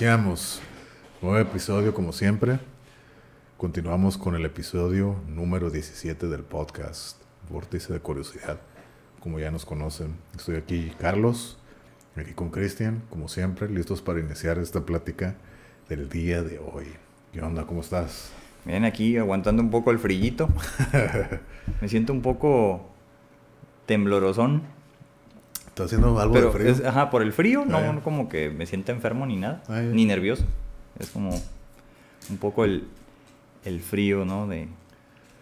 Iniciamos nuevo episodio como siempre. Continuamos con el episodio número 17 del podcast Vórtice de Curiosidad. Como ya nos conocen, estoy aquí Carlos, aquí con Cristian, como siempre, listos para iniciar esta plática del día de hoy. ¿Qué onda? ¿Cómo estás? Bien, aquí aguantando un poco el frillito. Me siento un poco temblorosón. ¿Estás haciendo algo Pero de frío? es- ajá, por el frío, no, Ah, no como que me sienta enfermo ni nada, Ah, ni nervioso. Es como un poco el, el frío, ¿no? De,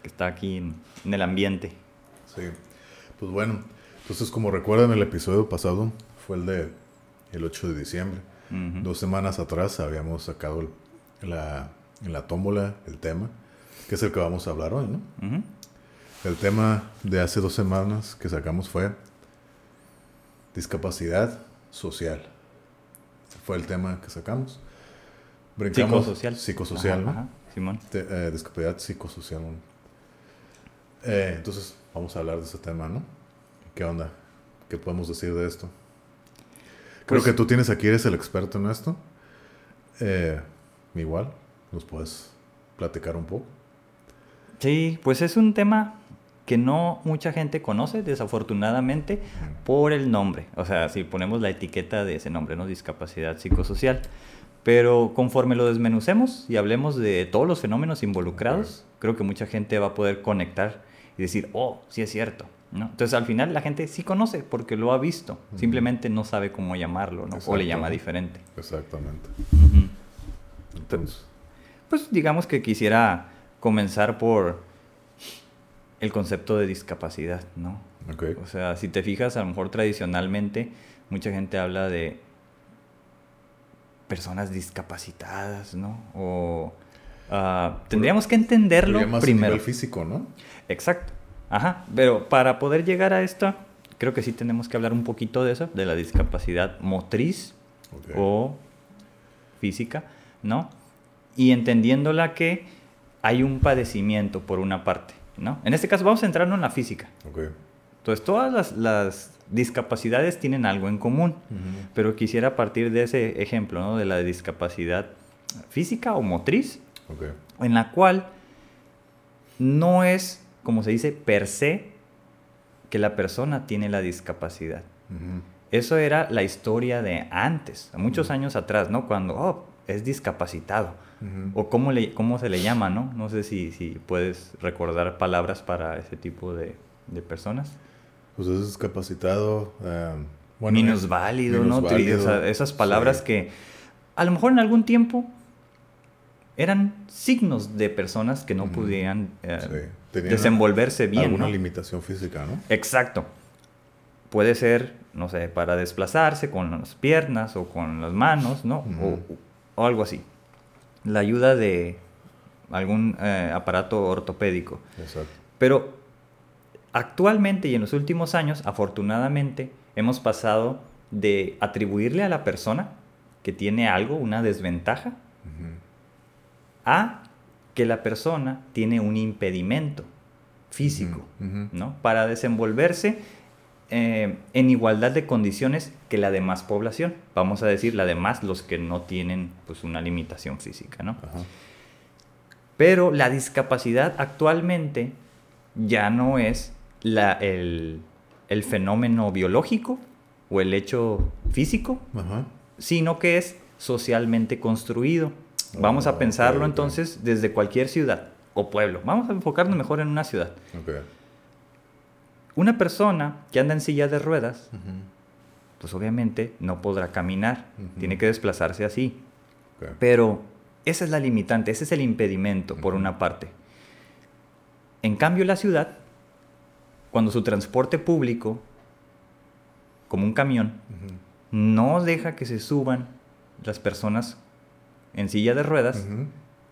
que está aquí en, en el ambiente. Sí. Pues bueno, entonces como recuerdan el episodio pasado fue el de el 8 de diciembre. Dos semanas atrás habíamos sacado el- la, en la tómbola el tema, que es el que vamos a hablar hoy, ¿no? El tema de hace dos semanas que sacamos fue discapacidad social. Fue el tema que sacamos. Brincamos- Psicosocial. Psicosocial, Ajá, ¿no? ajá, Simón. Te- eh, discapacidad psicosocial. ¿no? Eh, entonces, vamos a hablar de ese tema, ¿no? ¿Qué onda? ¿Qué podemos decir de esto? Creo Pues- que tú tienes aquí, eres el experto en esto. Eh, igual, nos puedes platicar un poco. Sí, pues es un tema que no mucha gente conoce, desafortunadamente, por el nombre. O sea, si ponemos la etiqueta de ese nombre, ¿no? Discapacidad psicosocial. Pero conforme lo desmenucemos y hablemos de todos los fenómenos involucrados, creo que mucha gente va a poder conectar y decir, oh, sí es cierto. ¿no? Entonces al final la gente sí conoce porque lo ha visto, simplemente no sabe cómo llamarlo, ¿no? o le llama diferente. Exactamente. Entonces, Pues digamos que quisiera comenzar por el concepto de discapacidad, ¿no? O sea, si te fijas, a lo mejor tradicionalmente mucha gente habla de personas discapacitadas, ¿no? O ah, tendríamos que entenderlo más primero. nivel físico, ¿no? Exacto. Ajá. Pero para poder llegar a esto, creo que sí tenemos que hablar un poquito de eso, de la discapacidad motriz o física, ¿no? Y entendiéndola que hay un padecimiento por una parte, ¿no? En este caso vamos a centrarnos en la física. Entonces todas las, las discapacidades tienen algo en común, pero quisiera partir de ese ejemplo, ¿no? De la discapacidad física o motriz, en la cual no es, como se dice, per se que la persona tiene la discapacidad. Ujú. Eso era la historia de antes, muchos años atrás, ¿no? Cuando, oh, es discapacitado. Ujú. O cómo, le, cómo se le llama, ¿no? No sé si, si puedes recordar palabras para ese tipo de, de personas. Pues es discapacitado. eh, bueno, minusválido, ¿no? minusválido, O sea, esas palabras sí. que a lo mejor en algún tiempo eran signos de personas que no Ujú. podían eh, Sí. Desenvolverse bien. Alguna ¿no? limitación física, ¿no? Exacto. Puede ser, no sé, para desplazarse con las piernas o con las manos, ¿no? Ujú. o, o algo así. La ayuda de algún eh, aparato ortopédico. Exacto. Pero actualmente y en los últimos años, afortunadamente, hemos pasado de atribuirle a la persona que tiene algo, una desventaja, a que la persona tiene un impedimento físico. ¿no? Para desenvolverse eh, en igualdad de condiciones que la demás población. Vamos a decir, la demás, los que no tienen pues, una limitación física, ¿no? Ajá. Pero la discapacidad actualmente ya no es la- el, el fenómeno biológico o el hecho físico, Ajá. sino que es socialmente construido. Vamos Oh, a pensarlo entonces desde cualquier ciudad o pueblo. Vamos a enfocarnos mejor en una ciudad. Una persona que anda en silla de ruedas, pues obviamente no podrá caminar, tiene que desplazarse así. Pero esa es la limitante, ese es el impedimento, por una parte. En cambio, la ciudad, cuando su transporte público, como un camión, no deja que se suban las personas en silla de ruedas,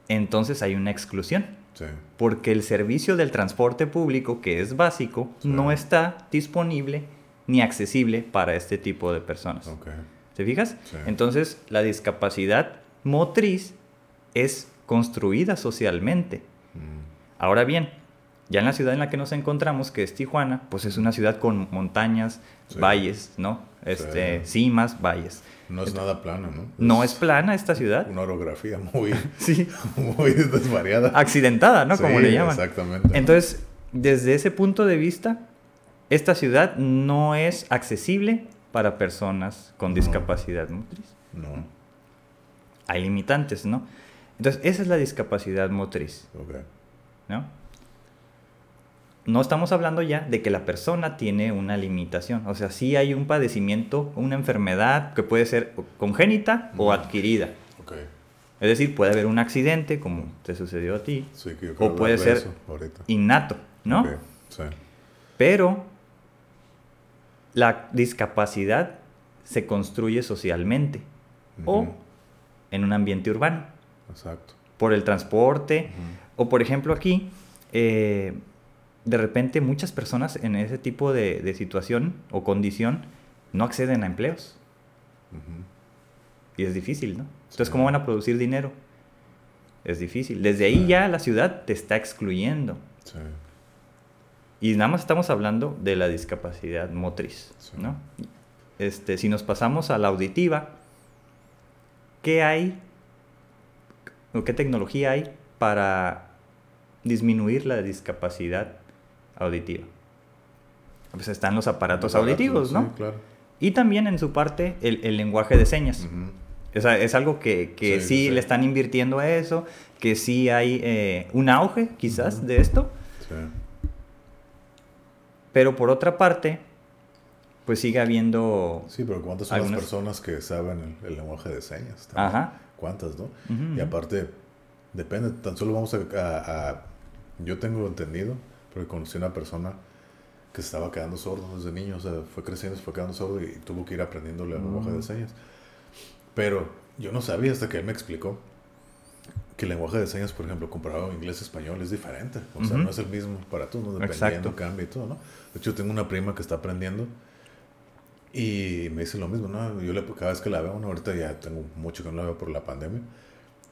entonces hay una exclusión. Sí. Porque el servicio del transporte público, que es básico, Sí. no está disponible ni accesible para este tipo de personas. Ok. ¿Te fijas? Sí. Entonces, la discapacidad motriz es construida socialmente. Mm. Ahora bien, ya en la ciudad en la que nos encontramos, que es Tijuana, pues es una ciudad con montañas, valles, ¿no? Este, Sí. cimas, valles. No es nada plano, ¿no? No es plana esta ciudad. Una orografía muy, Sí. muy desvariada. Accidentada, ¿no? Como le llaman. Exactamente. Entonces, desde ese punto de vista, esta ciudad no es accesible para personas con No. discapacidad motriz. No. Hay limitantes, ¿no? Entonces, esa es la discapacidad motriz, Ok. ¿no? No estamos hablando ya de que la persona tiene una limitación. O sea, sí hay un padecimiento, una enfermedad que puede ser congénita o adquirida. Ok. Es decir, puede haber un accidente, como te sucedió a ti, Sí, que yo O puede ser innato, ¿no? Ok, Sí. Pero la discapacidad se construye socialmente o en un ambiente urbano, Exacto. por el transporte, o por ejemplo aquí, eh, de repente muchas personas en ese tipo de, de situación o condición no acceden a empleos y es difícil, ¿no? Entonces, Sí. ¿cómo van a producir dinero? Es difícil. Desde ahí ya la ciudad te está excluyendo. Sí. Y nada más estamos hablando de la discapacidad motriz. ¿no? Este, si nos pasamos a la auditiva, ¿qué hay o qué tecnología hay para disminuir la discapacidad auditiva? Pues están los aparatos auditivos, ¿no? Sí, claro. Y también en su parte el, el lenguaje de señas. Ujú. O sea, es algo que, que Sí, sí, sí. le están invirtiendo a eso, que sí hay eh, un auge quizás de esto. Sí. Pero por otra parte, pues sigue habiendo... Sí, pero ¿cuántas son Algunas- las personas que saben el, el lenguaje de señas? también? Ajá. ¿Cuántas, no? Y aparte, depende, tan solo vamos a, a- a- Yo tengo entendido, porque conocí a una persona que se estaba quedando sordo desde niño, o sea, fue creciendo, se fue quedando sordo y tuvo que ir aprendiendo el lenguaje de Mm. señas. Pero yo no sabía hasta que él me explicó que el lenguaje de señas, por ejemplo, comparado a inglés-español, es diferente. O sea, Ujú. no es el mismo para tú, ¿no? Dependiendo, Exacto. cambia y todo, ¿no? De hecho, tengo una prima que está aprendiendo y me dice lo mismo, ¿no? Yo le, cada vez que la veo, ¿no? ahorita ya tengo mucho que no la veo por la pandemia,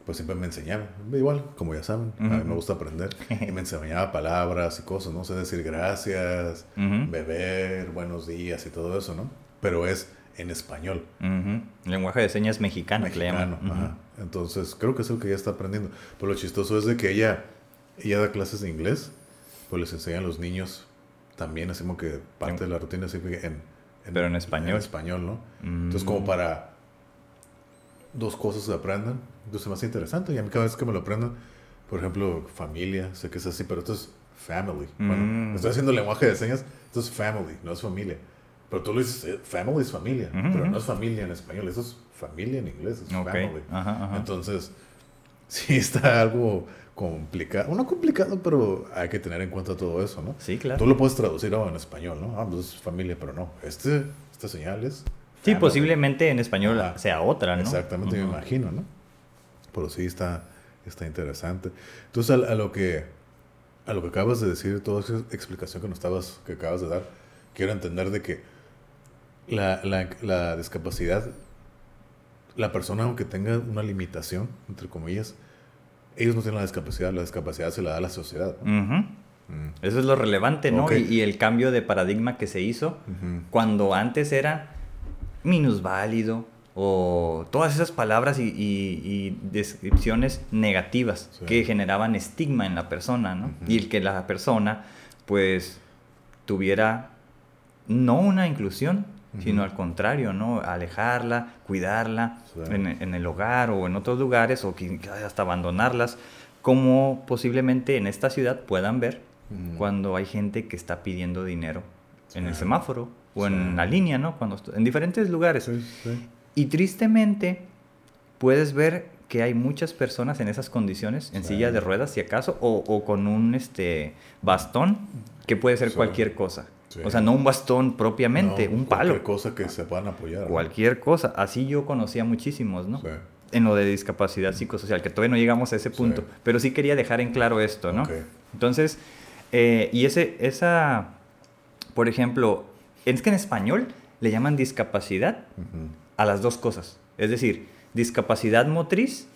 pues siempre me enseñaba. Igual, como ya saben, a mí me gusta aprender. Y me enseñaba palabras y cosas, ¿no? Sé decir gracias, Ujú. beber, buenos días y todo eso, ¿no? Pero es en español. Ujú. Lenguaje de señas mexicano, que le Mexicano, llaman. Ajá. Entonces, creo que es el que ya está aprendiendo. Pero lo chistoso es de que ella, ella da clases de inglés, pues les enseña a los niños también, así como que parte de la rutina así que en, Pero en español. En español, ¿no? Entonces, como Mm. para dos cosas se aprendan, entonces hace interesante. Y a mí cada vez que me lo aprendan, por ejemplo, familia, sé que es así, pero esto es family. Bueno, Mm. estoy haciendo lenguaje de señas, esto es family, no es familia. Pero tú lo dices, eh, family es familia, Ujú, pero ujú. no es familia en español, eso es familia en inglés, es Ok, family. ajá, ajá. Entonces, sí está algo complicado, no complicado, pero hay que tener en cuenta todo eso, ¿no? Sí, claro. Tú lo puedes traducir oh, en español, ¿no? Ah, pues es familia, pero no. Este, esta señal es. Sí, posiblemente en español Ajá. sea otra, ¿no? Exactamente, me imagino, ¿no? Pero sí está, está interesante. Entonces, a, a lo que a lo que acabas de decir, toda esa explicación que nos estabas, que acabas de dar, quiero entender de que la, la, la discapacidad, la persona aunque tenga una limitación, entre comillas, ellos no tienen la discapacidad, la discapacidad se la da la sociedad. Mm. Eso es lo relevante, ¿no? Y, y el cambio de paradigma que se hizo cuando antes era minusválido o todas esas palabras y, y- y descripciones negativas Sí. que generaban estigma en la persona. Y el que la persona, pues, tuviera no una inclusión, sino al contrario, ¿no? Alejarla, cuidarla Sí. en, en el hogar o en otros lugares o hasta abandonarlas, como posiblemente en esta ciudad puedan ver cuando hay gente que está pidiendo dinero en el semáforo o Sí. en la línea, ¿no? Cuando en diferentes lugares. Sí, sí. Y tristemente puedes ver que hay muchas personas en esas condiciones, en Sí. silla de ruedas si acaso, o, o con un este, bastón, que puede ser cualquier cosa. O sea, no un bastón propiamente, No, un cualquier palo. cosa que se puedan apoyar. ¿no? Cualquier cosa. Así yo conocía muchísimos, ¿no? En lo de discapacidad psicosocial, que todavía no llegamos a ese punto. Pero sí quería dejar en claro esto, ¿no? Entonces, eh, y ese, esa, por ejemplo, es que en español le llaman discapacidad a las dos cosas. Es decir, discapacidad motriz,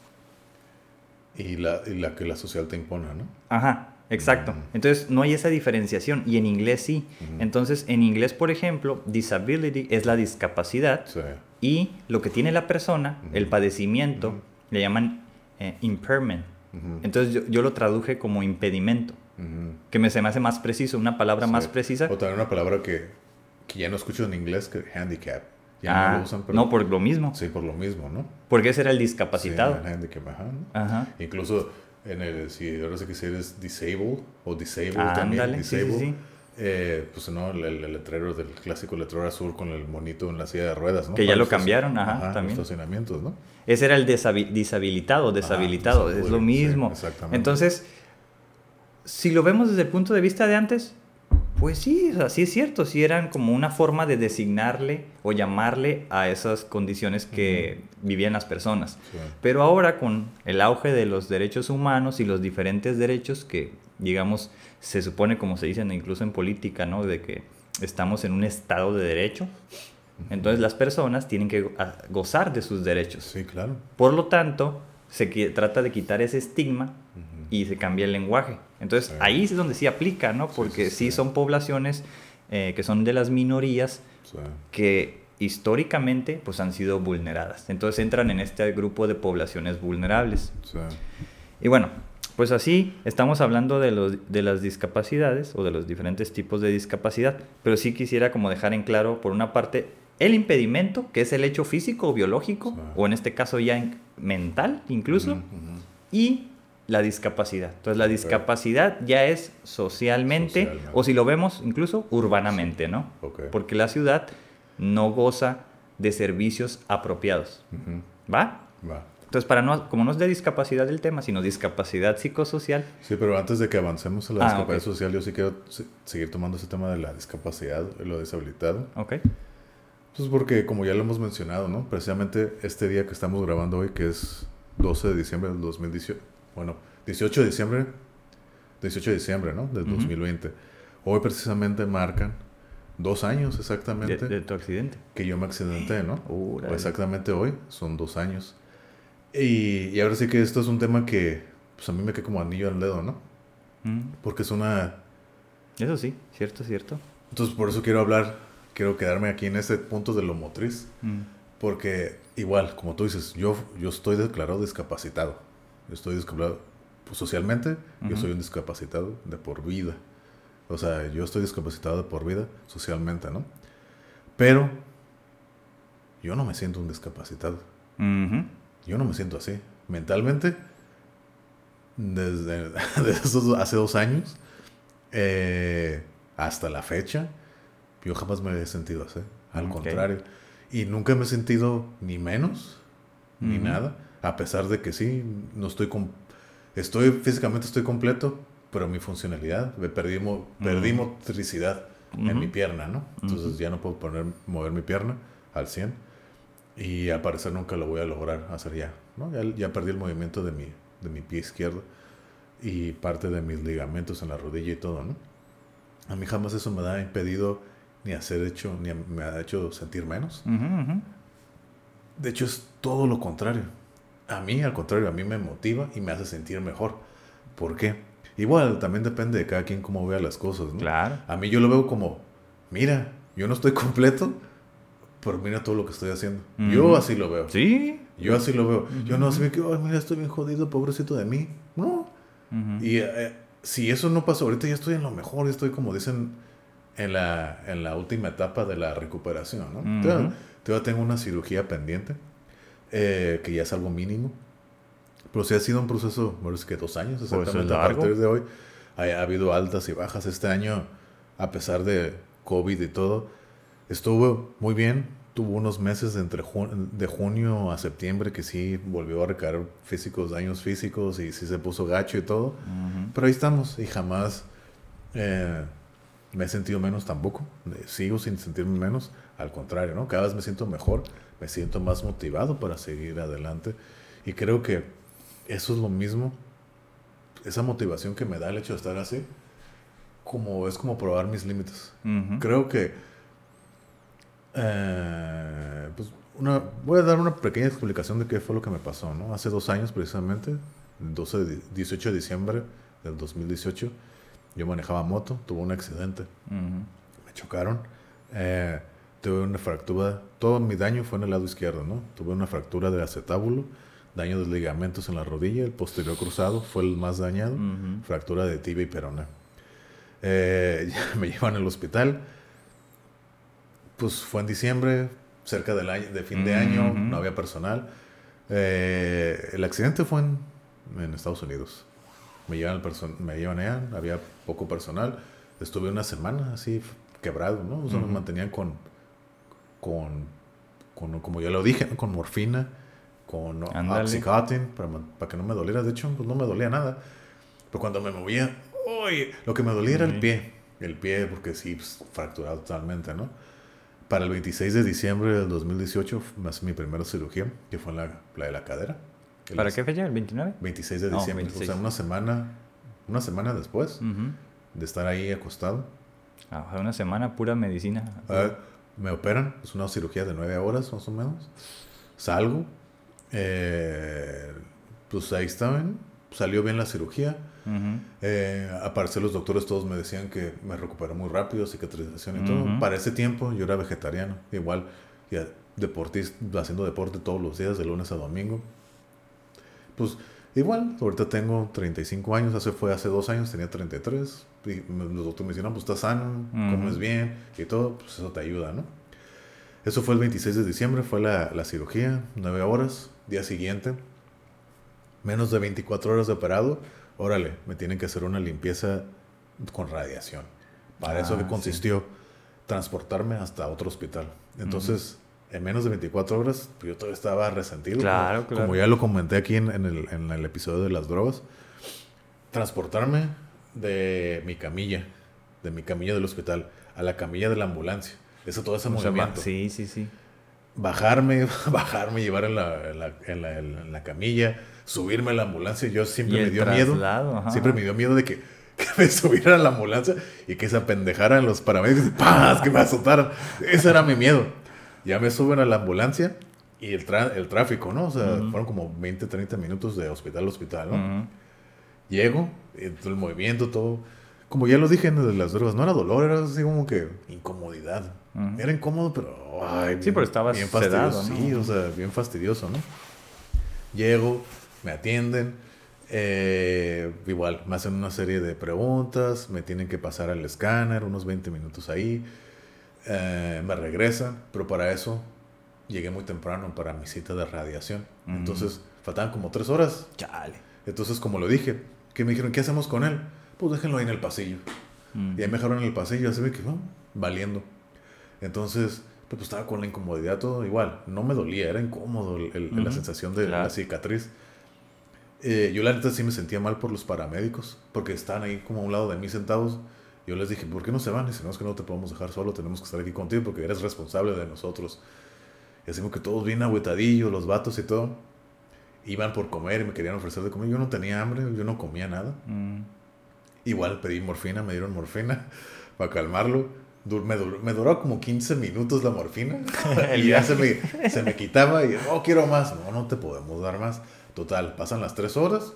y, la, y la que la social te impone, ¿no? ajá, exacto. Entonces no hay esa diferenciación y en inglés sí. Entonces en inglés, por ejemplo, disability es la discapacidad Sí. y lo que tiene la persona, el padecimiento, le llaman eh, impairment. Entonces yo, yo lo traduje como impedimento, que me se me hace más preciso, una palabra más precisa. O también una palabra que, que ya no escucho en inglés, que handicap. Ya Ah, no lo usan, pero... no, por lo mismo. Sí, por lo mismo, ¿no? Porque ese era el discapacitado. Sí, el handicap, ajá, ¿no? Ajá. Incluso en el, si ahora sé que si eres disabled o disabled Ah, también, ándale, sí, sí, disabled, sí. eh, pues no, el, el letrero del clásico letrero azul con el monito en la silla de ruedas, ¿no? Que ya lo los cambiaron, ajá, los también. estacionamientos, ¿no? Ese era el deshabilitado, deshabilitado, Ah, es lo mismo. exactamente. Entonces, si lo vemos desde el punto de vista de antes, pues sí, o sea, sí es cierto, sí eran como una forma de designarle o llamarle a esas condiciones que vivían las personas. Sí. Pero ahora con el auge de los derechos humanos y los diferentes derechos que, digamos, se supone, como se dicen incluso en política, ¿no? De que estamos en un estado de derecho. Entonces las personas tienen que gozar de sus derechos. Sí, claro. Por lo tanto, se trata de quitar ese estigma y se cambia el lenguaje. Entonces Sí. ahí es donde sí aplica, ¿no? Porque sí, son poblaciones eh, que son de las minorías que históricamente pues han sido vulneradas. Entonces entran en este grupo de poblaciones vulnerables. Y bueno, pues así estamos hablando de, los, de las discapacidades o de los diferentes tipos de discapacidad, pero sí quisiera como dejar en claro, por una parte, el impedimento, que es el hecho físico o biológico, Sí. o en este caso ya en- mental incluso, y la discapacidad. Entonces la discapacidad ya es socialmente, Socialmente. o si lo vemos incluso urbanamente, ¿no? Porque la ciudad no goza de servicios apropiados. ¿Va? Va. Entonces, para no, como no es de discapacidad el tema, sino discapacidad psicosocial, Sí, pero antes de que avancemos a la Ah, discapacidad social, yo sí quiero se- seguir tomando ese tema de la discapacidad, lo deshabilitado. ¿ok? Pues porque, como ya lo hemos mencionado, ¿no? Precisamente este día que estamos grabando hoy, que es 12 de diciembre del 2018, bueno, 18 de diciembre, 18 de diciembre, ¿no? Del Ujú. 2020. Hoy precisamente marcan dos años exactamente de tu accidente. que yo me accidenté, ¿no? Exactamente hoy, son dos años. Y, y ahora sí que esto es un tema que, pues a mí me queda como anillo al dedo, ¿no? Mm, Porque es una... Eso sí, cierto, cierto. Entonces por eso quiero hablar, quiero quedarme aquí en ese punto de lo motriz. Mm, Porque igual, como tú dices, yo, yo estoy declarado discapacitado. Estoy discapacitado pues, socialmente, yo soy un discapacitado de por vida. O sea, yo estoy discapacitado de por vida socialmente, ¿no? Pero yo no me siento un discapacitado. Yo no me siento así. Mentalmente, desde, desde esos- hace dos años eh, hasta la fecha, yo jamás me he sentido así. Al contrario. Y nunca me he sentido ni menos, ni nada. A pesar de que sí, no estoy... estoy físicamente estoy completo, pero mi funcionalidad, me perdí, mo- perdí Ujú. motricidad en mi pierna, ¿no? Entonces ya no puedo poner, mover mi pierna al 100. Y al parecer nunca lo voy a lograr hacer ya, ¿no? Ya, ya perdí el movimiento de mi, de mi pie izquierdo y parte de mis ligamentos en la rodilla y todo, ¿no? A mí jamás eso me ha impedido ni hacer hecho, ni me ha hecho sentir menos. De hecho, es todo lo contrario. A mí, al contrario, a mí me motiva y me hace sentir mejor. ¿Por qué? Igual, también depende de cada quien cómo vea las cosas, ¿no? Claro. A mí yo lo veo como, mira, yo no estoy completo, pero mira todo lo que estoy haciendo. Ujú. Yo así lo veo. Sí. Yo así lo veo. Yo no así me quedo, ay, mira, estoy bien jodido, pobrecito de mí. No. Y eh, si eso no pasa ahorita, ya estoy en lo mejor, ya estoy como dicen en la, en la última etapa de la recuperación, ¿no? Todavía- todavía tengo una cirugía pendiente, eh, que ya es algo mínimo. Pero sí ha sido un proceso, bueno, es que dos años Pues, exactamente. es a partir de hoy ha, ha habido altas y bajas. Este año, a pesar de COVID y todo, estuvo muy bien. Tuvo unos meses de entre jun- de junio a septiembre que sí volvió a recaer físicos, daños físicos y sí se puso gacho y todo. Ujú. Pero ahí estamos y jamás eh, me he sentido menos tampoco. Eh, Sigo sin sentirme menos. Al contrario, ¿no? Cada vez me siento mejor, me siento más motivado para seguir adelante. Y creo que eso es lo mismo, esa motivación que me da el hecho de estar así, como es como probar mis límites. Ujú. Creo que eh, pues una, voy a dar una pequeña explicación de qué fue lo que me pasó, ¿no? Hace dos años precisamente, el 12 de, 18 de diciembre del 2018, yo manejaba moto, tuve un accidente, Ujú. me chocaron, eh, tuve una fractura, todo mi daño fue en el lado izquierdo, ¿no? Tuve una fractura de acetábulo, daño de ligamentos en la rodilla, el posterior cruzado fue el más dañado, fractura de tibia y peroné. Eh, ya me llevan al hospital. Pues fue en diciembre, cerca del año, de fin de año, no había personal. Eh, el accidente fue en, en Estados Unidos. Me llevan, al me llevan allá, había poco personal. Estuve una semana así quebrado, ¿no? O sea, me mantenían con, con, con, como ya lo dije, ¿no? con morfina, con oxycontin, para, para que no me doliera. De hecho, pues no me dolía nada. Pero cuando me movía, uy, lo que me dolía era el pie. El pie, porque sí, pues, fracturado totalmente, ¿no? Para el 26 de diciembre del 2018 me hace mi primera cirugía, que fue en la, la de la cadera. ¿Para qué fecha? ¿El 29? 26 de No, diciembre. 26. O sea, una semana, una semana después Ujú. de estar ahí acostado. Ah, una semana pura medicina. Ah, me operan, es una cirugía de nueve horas más o menos. Salgo, eh, pues ahí estaban, salió bien la cirugía. Ujú. Eh, al parecer los doctores todos me decían que me recuperé muy rápido, cicatrización y todo. Ujú. Para ese tiempo yo era vegetariano, igual, ya deportista, haciendo deporte todos los días, de lunes a domingo. Pues igual, ahorita tengo 35 años, hace fue hace dos años, tenía 33. Y los doctores me dijeron, pues estás sano, comes bien y todo, pues eso te ayuda, ¿no? Eso fue el 26 de diciembre, fue la, la cirugía, 9 horas, día siguiente, menos de 24 horas de operado, órale, me tienen que hacer una limpieza con radiación. Para eso Ah, que sí. consistió transportarme hasta otro hospital. Entonces, en menos de 24 horas, yo todavía estaba resentido. Claro, como, claro. como ya lo comenté aquí en, en el, en el episodio de las drogas, transportarme de mi camilla, de mi camilla del hospital, a la camilla de la ambulancia. Eso todo ese O sea, movimiento va- sí, sí, sí. bajarme, bajarme, llevar en la, en la, en la- en la camilla, subirme a la ambulancia. Yo siempre me dio miedo. ajá. Siempre me dio miedo de que, que me subieran a la ambulancia y que se apendejaran los paramédicos y ¡paz! que me azotaran. Ese era mi miedo. Ya me suben a la ambulancia y el, el tráfico, ¿no? O sea, fueron como 20, 30 minutos de hospital a hospital, ¿no? Ujú. Llego, y todo el movimiento, todo. Como ya lo dije en las drogas, no era dolor, era así como que incomodidad. Era incómodo, pero. Ay, Sí, pero estabas bien fastidioso. sedado, ¿no? Sí, o sea, bien fastidioso, ¿no? Llego, me atienden. eh, igual, me hacen una serie de preguntas, me tienen que pasar al escáner, unos 20 minutos ahí. Eh, me regresan, pero para eso llegué muy temprano para mi cita de radiación. Ujú. Entonces, faltaban como tres horas. Chale. Entonces, como lo dije, que me dijeron, ¿qué hacemos con él? Pues déjenlo ahí en el pasillo. Mm. Y ahí me dejaron en el pasillo, así me quedó valiendo. Entonces, pues estaba con la incomodidad todo igual. No me dolía, era incómodo el- el- la sensación de claro. la cicatriz. Eh, yo la neta sí me sentía mal por los paramédicos, porque estaban ahí como a un lado de mí sentados. Yo les dije, ¿por qué no se van? Y dicen, no, es que no te podemos dejar solo, tenemos que estar aquí contigo porque eres responsable de nosotros. Y así como que todos bien agüetadillos, los vatos y todo. Iban por comer y me querían ofrecer de comer. Yo no tenía hambre, yo no comía nada. Mm. Igual pedí morfina, me dieron morfina para calmarlo. Du- Me duró, me duró como 15 minutos la morfina. Y ya se me, se me quitaba y no quiero más. No, no te podemos dar más. Total, pasan las 3 horas,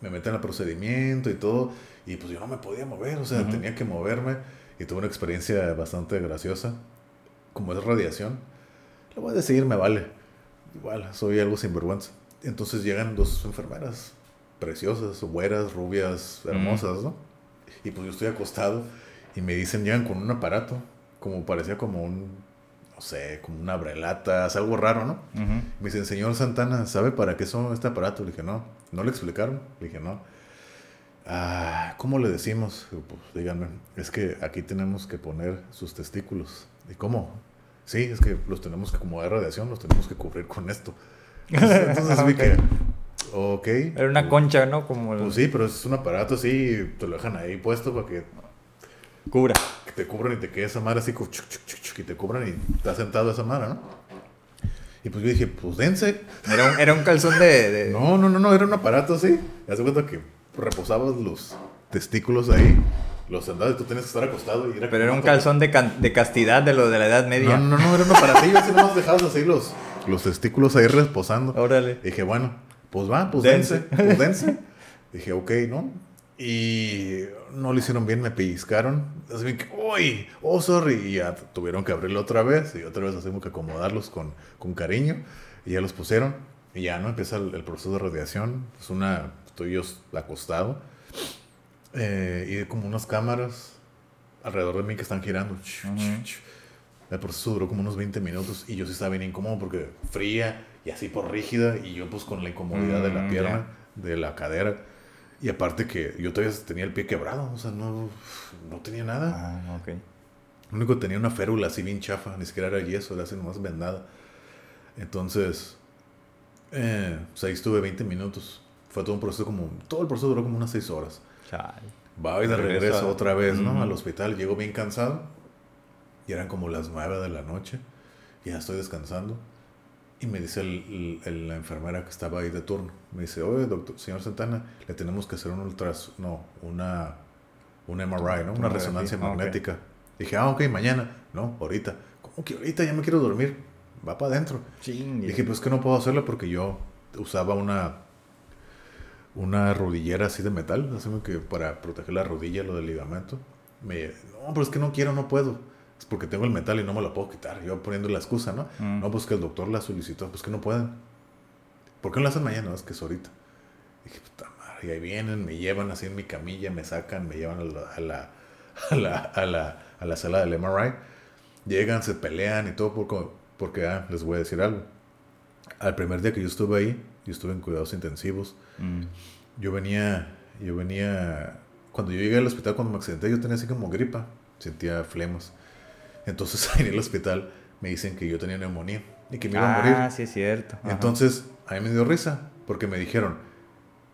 me meten al procedimiento y todo. Y pues yo no me podía mover, o sea, tenía que moverme. Y tuve una experiencia bastante graciosa. Como es radiación, lo voy a decir, me vale. Igual, soy algo sinvergüenza. Entonces llegan dos enfermeras preciosas, güeras, rubias, hermosas, ¿no? Y pues yo estoy acostado Y me dicen, llegan con un aparato, como parecía como un, no sé, como una brelata, es algo raro, ¿no? Me dicen, señor Santana, ¿sabe para qué son este aparato? Le dije, no. ¿No le explicaron? Le dije, no. Ah, ¿cómo le decimos? Pues díganme, es que aquí tenemos que poner sus testículos. ¿Y cómo? Sí, es que los tenemos que, como hay radiación, los tenemos que cubrir con esto. Entonces, entonces vi que, ok. Era una concha, ¿no? Como el- Pues sí, pero es un aparato así, te lo dejan ahí puesto para que, cubra. que te cubran y te quede esa madre así, chuc, chuc, chuc, chuc, y te cubran y estás sentado esa madre, ¿no? Y pues yo dije, pues dense. Era un, era un calzón de... de- No, no, no, no, era un aparato así. Das cuenta que reposabas los testículos ahí, los y tú tenías que estar acostado. Y era Pero era un calzón de, de castidad de lo de la Edad Media. No, no, no, era un aparatillo así, nomás dejabas así los, los testículos ahí reposando. Órale. Dije, bueno, pues va, pues Dense. dense, pues dense. Dije, ok, ¿no? Y no lo hicieron bien, me pellizcaron. Así que, uy, oh, sorry. Y ya tuvieron que abrirlo otra vez. Y otra vez hacemos que acomodarlos con, con cariño. Y ya los pusieron. Y ya, ¿no? Empieza el, el proceso de radiación. Es una, estoy yo acostado. Eh, y como unas cámaras alrededor de mí que están girando. El proceso duró como unos 20 minutos y yo sí estaba bien incómodo porque fría y así por rígida y yo pues con la incomodidad de la Mm, pierna, de la cadera. Y aparte que yo todavía tenía el pie quebrado, o sea, no, no tenía nada. Ah, ok. Lo único que tenía una férula así bien chafa, ni siquiera era yeso, era así nomás vendada. Entonces, eh, pues ahí estuve 20 minutos. Fue todo un proceso como, todo el proceso duró como unas 6 horas. Chale. Va y de Regreso otra vez, ¿no? Ujú. Al hospital. Llego bien cansado. Y eran como las 9 de la noche. Ya estoy descansando. Y me dice el- el- la enfermera que estaba ahí de turno. Me dice, oye, doctor, señor Santana, le tenemos que hacer un ultras... No, una... Un MRI, ¿no? Una resonancia Ah, magnética. Dije, ah, ok, mañana. No, ahorita. ¿Cómo que ahorita? Ya me quiero dormir. Va para adentro. Dije, pues que no puedo hacerlo porque yo usaba una una rodillera así de metal, así que para proteger la rodilla, lo del ligamento. Me, no, pero es que no quiero, no puedo. Es porque tengo el metal y no me lo puedo quitar. Yo poniendo la excusa, ¿no? Mm. No, pues que el doctor la solicitó, pues que no pueden. ¿Por qué no la hacen mañana? Es que es ahorita. Dije, puta madre, y ahí vienen, me llevan así en mi camilla, me sacan, me llevan a la, a la, a la, a la, a la sala del MRI. Llegan, se pelean y todo porque, porque ah, les voy a decir algo. Al primer día que yo estuve ahí, yo estuve en cuidados intensivos. Mm. Yo venía, yo venía, cuando yo llegué al hospital, cuando me accidenté, yo tenía así como gripa, sentía flemas. Entonces ahí en el hospital me dicen que yo tenía neumonía y que me iba a morir. Ah, sí es cierto. Ajá. Entonces, a mí me dio risa, porque me dijeron,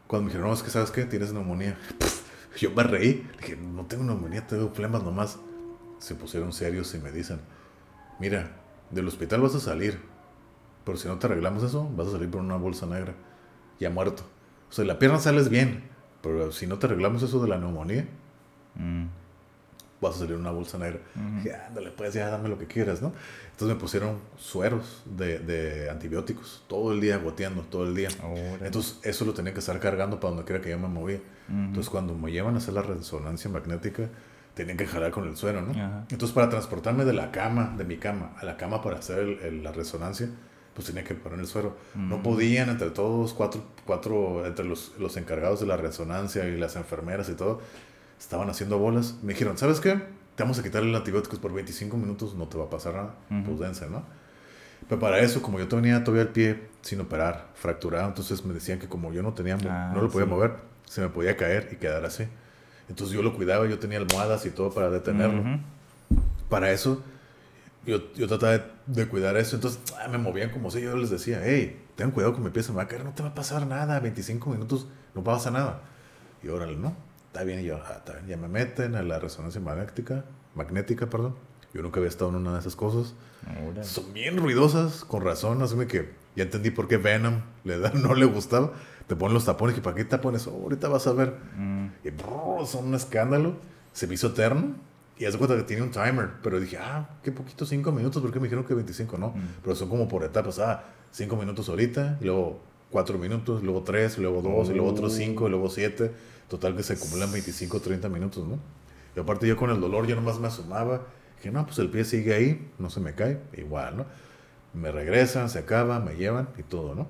cuando me dijeron, no, es que sabes qué, tienes neumonía. Yo me reí, dije, no tengo neumonía, tengo flemas nomás. Se pusieron serios y me dicen, mira, del hospital vas a salir, pero si no te arreglamos eso, vas a salir por una bolsa negra, ya muerto. O sea, la pierna sales bien, pero si no te arreglamos eso de la neumonía, Mm. vas a salir en una bolsa negra. Ujú. Dije, ándale, pues ya dame lo que quieras, ¿no? Entonces me pusieron sueros de, de antibióticos, todo el día goteando, todo el día. Órale. Entonces eso lo tenía que estar cargando para donde quiera que yo me movía. Ujú. Entonces cuando me llevan a hacer la resonancia magnética, tenían que jalar con el suero, ¿no? Ajá. Entonces para transportarme de la cama, de mi cama, a la cama para hacer el- el- la resonancia, pues tenía que poner el suero. No podían entre todos, cuatro, cuatro entre los, los encargados de la resonancia y las enfermeras y todo, estaban haciendo bolas. Me dijeron, ¿sabes qué? Te vamos a quitar el antibióticos por 25 minutos, no te va a pasar nada. Pues dense, ¿no? Pero para eso, como yo tenía todavía el pie sin operar, fracturado, entonces me decían que como yo no tenía, Ah, no lo podía sí. mover, se me podía caer y quedar así. Entonces yo lo cuidaba, yo tenía almohadas y todo para detenerlo. Para eso, yo, yo trataba de, de cuidar eso. Entonces ah, me movían como si yo les decía, hey, ten cuidado con mi pie, se me va a caer, no te va a pasar nada, 25 minutos, no pasa nada. Y órale, ¿no? Está bien, y yo, ah, está bien. ya me meten a la resonancia magnética, magnética, perdón. Yo nunca había estado en una de esas cosas. Órale. Son bien ruidosas, con razón, así que ya entendí por qué Venom le da, no le gustaba. Te ponen los tapones, y ¿para qué tapones? Oh, ahorita vas a ver. Mm. Y brrr, son un escándalo. Se me hizo eterno. Y haz de cuenta que tiene un timer. Pero dije, ah, qué poquito, cinco minutos. porque me dijeron que 25? No. Mm. Pero son como por etapas. Ah, cinco minutos ahorita. Y luego cuatro minutos. Luego tres. Y luego dos. Y luego otros cinco. Y luego siete. Total que se acumulan 25, 30 minutos, ¿no? Y aparte yo con el dolor yo nomás me asomaba. Dije, no, pues el pie sigue ahí. No se me cae. Igual, ¿no? Me regresan, se acaba, me llevan y todo, ¿no?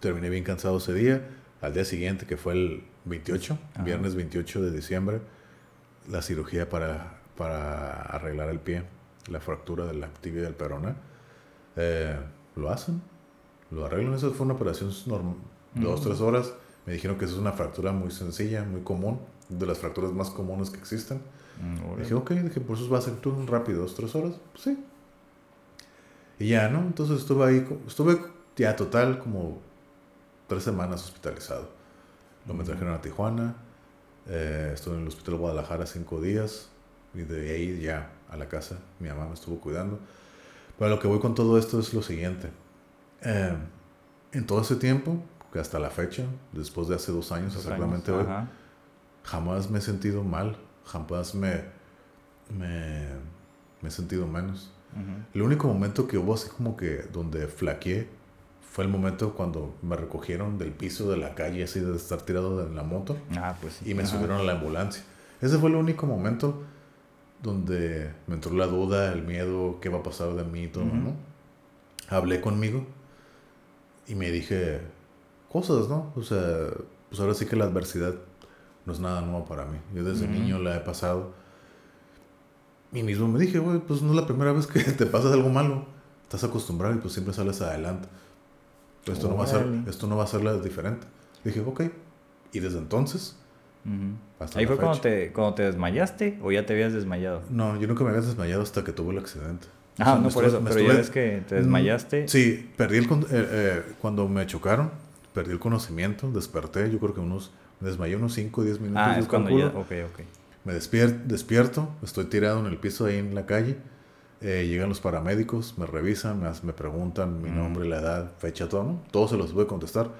Terminé bien cansado ese día. Al día siguiente, que fue el 28, Ajá. viernes 28 de diciembre, la cirugía para, para arreglar el pie, la fractura de la tibia del perona. Eh, lo hacen, lo arreglan. Eso fue una operación normal, dos, tres horas. Me dijeron que eso es una fractura muy sencilla, muy común, de las fracturas más comunes que existen. Mm, Dije, ok, dije, por eso va a ser tú rápido, dos, tres horas. Pues sí. Y ya, ¿no? Entonces estuve ahí, estuve ya total como tres semanas hospitalizado. Lo me trajeron a Tijuana, eh, estuve en el hospital de Guadalajara cinco días y de ahí ya a la casa. Mi mamá me estuvo cuidando. Pero lo que voy con todo esto es lo siguiente. Eh, en todo ese tiempo, que hasta la fecha, después de hace dos años Dos exactamente años, hoy, ajá. jamás me he sentido mal, jamás me, me, me he sentido menos. Ujú. El único momento que hubo así como que donde flaqueé fue el momento cuando me recogieron del piso de la calle, así de estar tirado en la moto, Ah, pues sí. y me Ajá. subieron a la ambulancia. Ese fue el único momento donde me entró la duda, el miedo, qué va a pasar de mí y todo, Ujú. ¿no? Hablé conmigo y me dije cosas, ¿no? O sea, pues ahora sí que la adversidad no es nada nuevo para mí. Yo desde Ujú. niño la he pasado. Y mismo me dije, güey, pues no es la primera vez que te pasa algo malo. Estás acostumbrado y pues siempre sales adelante. Esto no va a ser, esto no va a ser la diferente. Dije, ok. Y desde entonces, Ujú. hasta Ahí fue cuando te, cuando te desmayaste o ya te habías desmayado. No, yo nunca me había desmayado hasta que tuve el accidente. O Ah, sea, no por estuve- eso, pero ya estuve- ves que te Mm, desmayaste. Sí, perdí el eh, eh, cuando me chocaron, perdí el conocimiento, desperté, yo creo que unos, me desmayé unos 5 o 10 minutos. Ah, es cuando ya. Ok, ok. Me despier- despierto, estoy tirado en el piso ahí en la calle. Eh, llegan los paramédicos, me revisan, me, me preguntan mi Mm. nombre, la edad, fecha, todo, ¿no? Todo se los voy a contestar.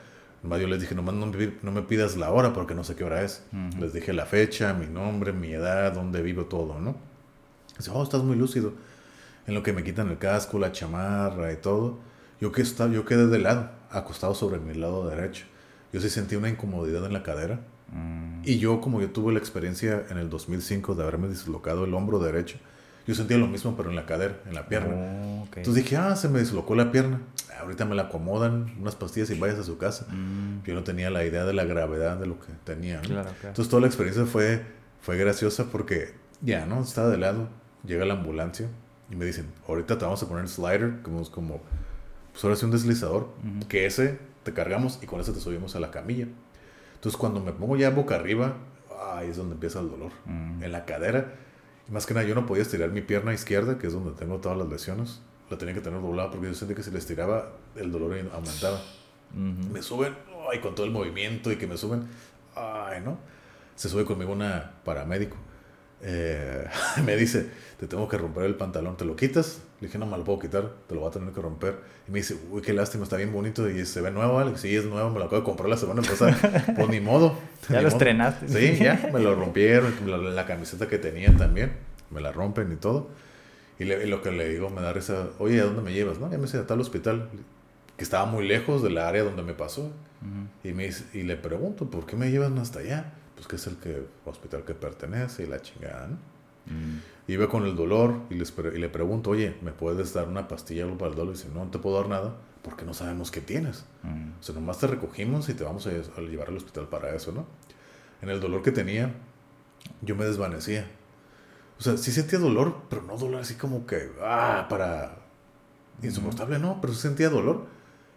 Yo les dije, nomás no me, no me pidas la hora porque no sé qué hora es. Ujú. Les dije la fecha, mi nombre, mi edad, dónde vivo, todo, ¿no? Dice, oh, estás muy lúcido. En lo que me quitan el casco, la chamarra y todo. Yo, que estaba, yo quedé de lado, acostado sobre mi lado derecho. Yo sí sentí una incomodidad en la cadera. Mm, Y yo, como yo tuve la experiencia en el 2005 de haberme dislocado el hombro derecho, yo sentía lo mismo, pero en la cadera, en la pierna. oh, ok. Entonces dije, ah, se me dislocó la pierna. Ahorita me la acomodan, unas pastillas y vayas a su casa. Mm, Yo no tenía la idea de la gravedad de lo que tenía. ¿no? Claro, claro. Entonces toda la experiencia fue, fue graciosa porque ya, ¿no? Estaba de lado, llega la ambulancia y me dicen, ahorita te vamos a poner slider, como, como pues ahora sí un deslizador, que ese te cargamos y con ese te subimos a la camilla. Entonces cuando me pongo ya boca arriba, ahí es donde empieza el dolor. Mm. En la cadera. Más que nada yo no podía estirar mi pierna izquierda, que es donde tengo todas las lesiones. La tenía que tener doblada porque yo sentía que si la estiraba, el dolor aumentaba me suben, ay, con todo el movimiento y que me suben, ay, ¿no? Se sube conmigo una paramédico. Eh, me dice, te tengo que romper el pantalón, ¿te lo quitas? Le dije, no me lo puedo quitar, te lo voy a tener que romper. Y me dice, uy, qué lástima, está bien bonito y se ve nuevo, Alex. Sí, es nuevo, me lo acabo de comprar la semana pasada. pues ni modo. Ya ni lo modo. estrenaste. Sí, ya, me lo rompieron, la, la camiseta que tenía también, me la rompen y todo. Y, le- y lo que le digo me da risa, oye, ¿a dónde me llevas? No, ya me dice, a tal hospital, que estaba muy lejos del área donde me pasó. Y, me dice- y le pregunto, ¿por qué me llevan hasta allá? Pues que es el que, hospital que pertenece y la chingada, ¿no? Mm, Iba con el dolor y, les pre- y le pregunto, oye, ¿me puedes dar una pastilla algo para el dolor? Y dice, no, no te puedo dar nada porque no sabemos qué tienes. mm, O sea, nomás te recogimos y te vamos a, a llevar al hospital para eso, ¿no? En el dolor que tenía, yo me desvanecía. O sea, sí sentía dolor, pero no dolor así como que, ah, para insoportable, no, pero sí sentía dolor.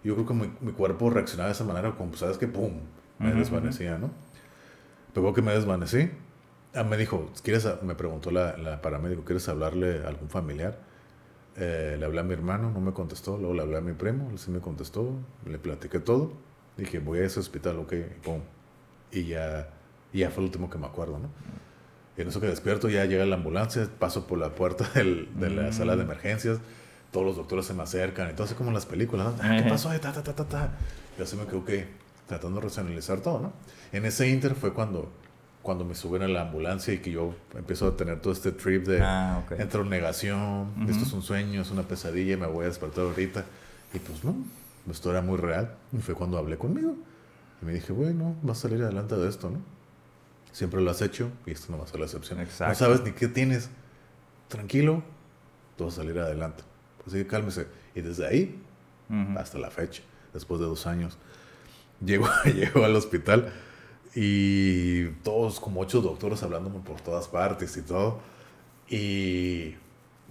Yo creo que mi, mi cuerpo reaccionaba de esa manera, como, pues, ¿sabes qué? ¡Pum! Me Ujú, desvanecía, ¿no? Luego que me desvanecí, ah, me dijo, ¿quieres, a-?" me preguntó la, la paramédico, ¿quieres hablarle a algún familiar? Eh, le hablé a mi hermano, no me contestó. Luego le hablé a mi primo, sí me contestó. Le platiqué todo. Dije, voy a ese hospital, ok, pum. Y ya, y ya fue el último que me acuerdo, ¿no? Y en eso que despierto, ya llega la ambulancia, paso por la puerta del- de la Mm. sala de emergencias. Todos los doctores se me acercan así como en las películas. ¿no? Ah, ¿Qué pasó? Ta, ta, ta, ta, ta. Y así me quedo, ok, tratando de racionalizar todo, ¿no? En ese inter fue cuando, cuando me suben a la ambulancia y que yo empiezo a tener todo este trip de Ah, ok. entro en negación, Ujú. esto es un sueño, es una pesadilla, me voy a despertar ahorita. Y pues no, esto era muy real. Y fue cuando hablé conmigo. Y me dije, bueno, vas a salir adelante de esto, ¿no? Siempre lo has hecho y esto no va a ser la excepción. No Exacto. sabes ni qué tienes. Tranquilo, tú vas a salir adelante. Así que cálmese. Y desde ahí Ujú. hasta la fecha, después de dos años. Llego, llego al hospital y todo todos, como ocho doctores hablándome por todas partes y todo. Y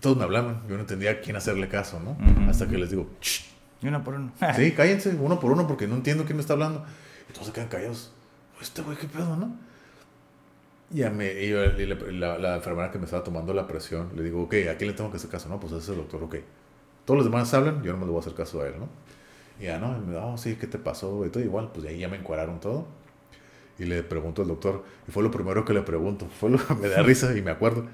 todos me hablaban. Yo no entendía a quién hacerle caso, ¿no? Ujú. Hasta que les digo, "Shh, Y uno por uno. sí, cállense, uno por uno, porque no entiendo quién me está hablando. Y todos se quedan callados. Este güey, ¿qué pedo, no? Y, ya me, y le- la, la enfermera que me estaba tomando la presión, le digo, ok, ¿a quién le tengo que hacer caso? No, pues a ese doctor, ok. Todos los demás hablan, yo no me le voy a hacer caso a él, ¿no? Y ya, ¿no? Y me da, oh, sí, ¿qué te pasó? Y todo igual, pues de ahí ya me encuadraron todo. Y le pregunto al doctor, y fue lo primero que le pregunto, fue lo que me da risa y me acuerdo.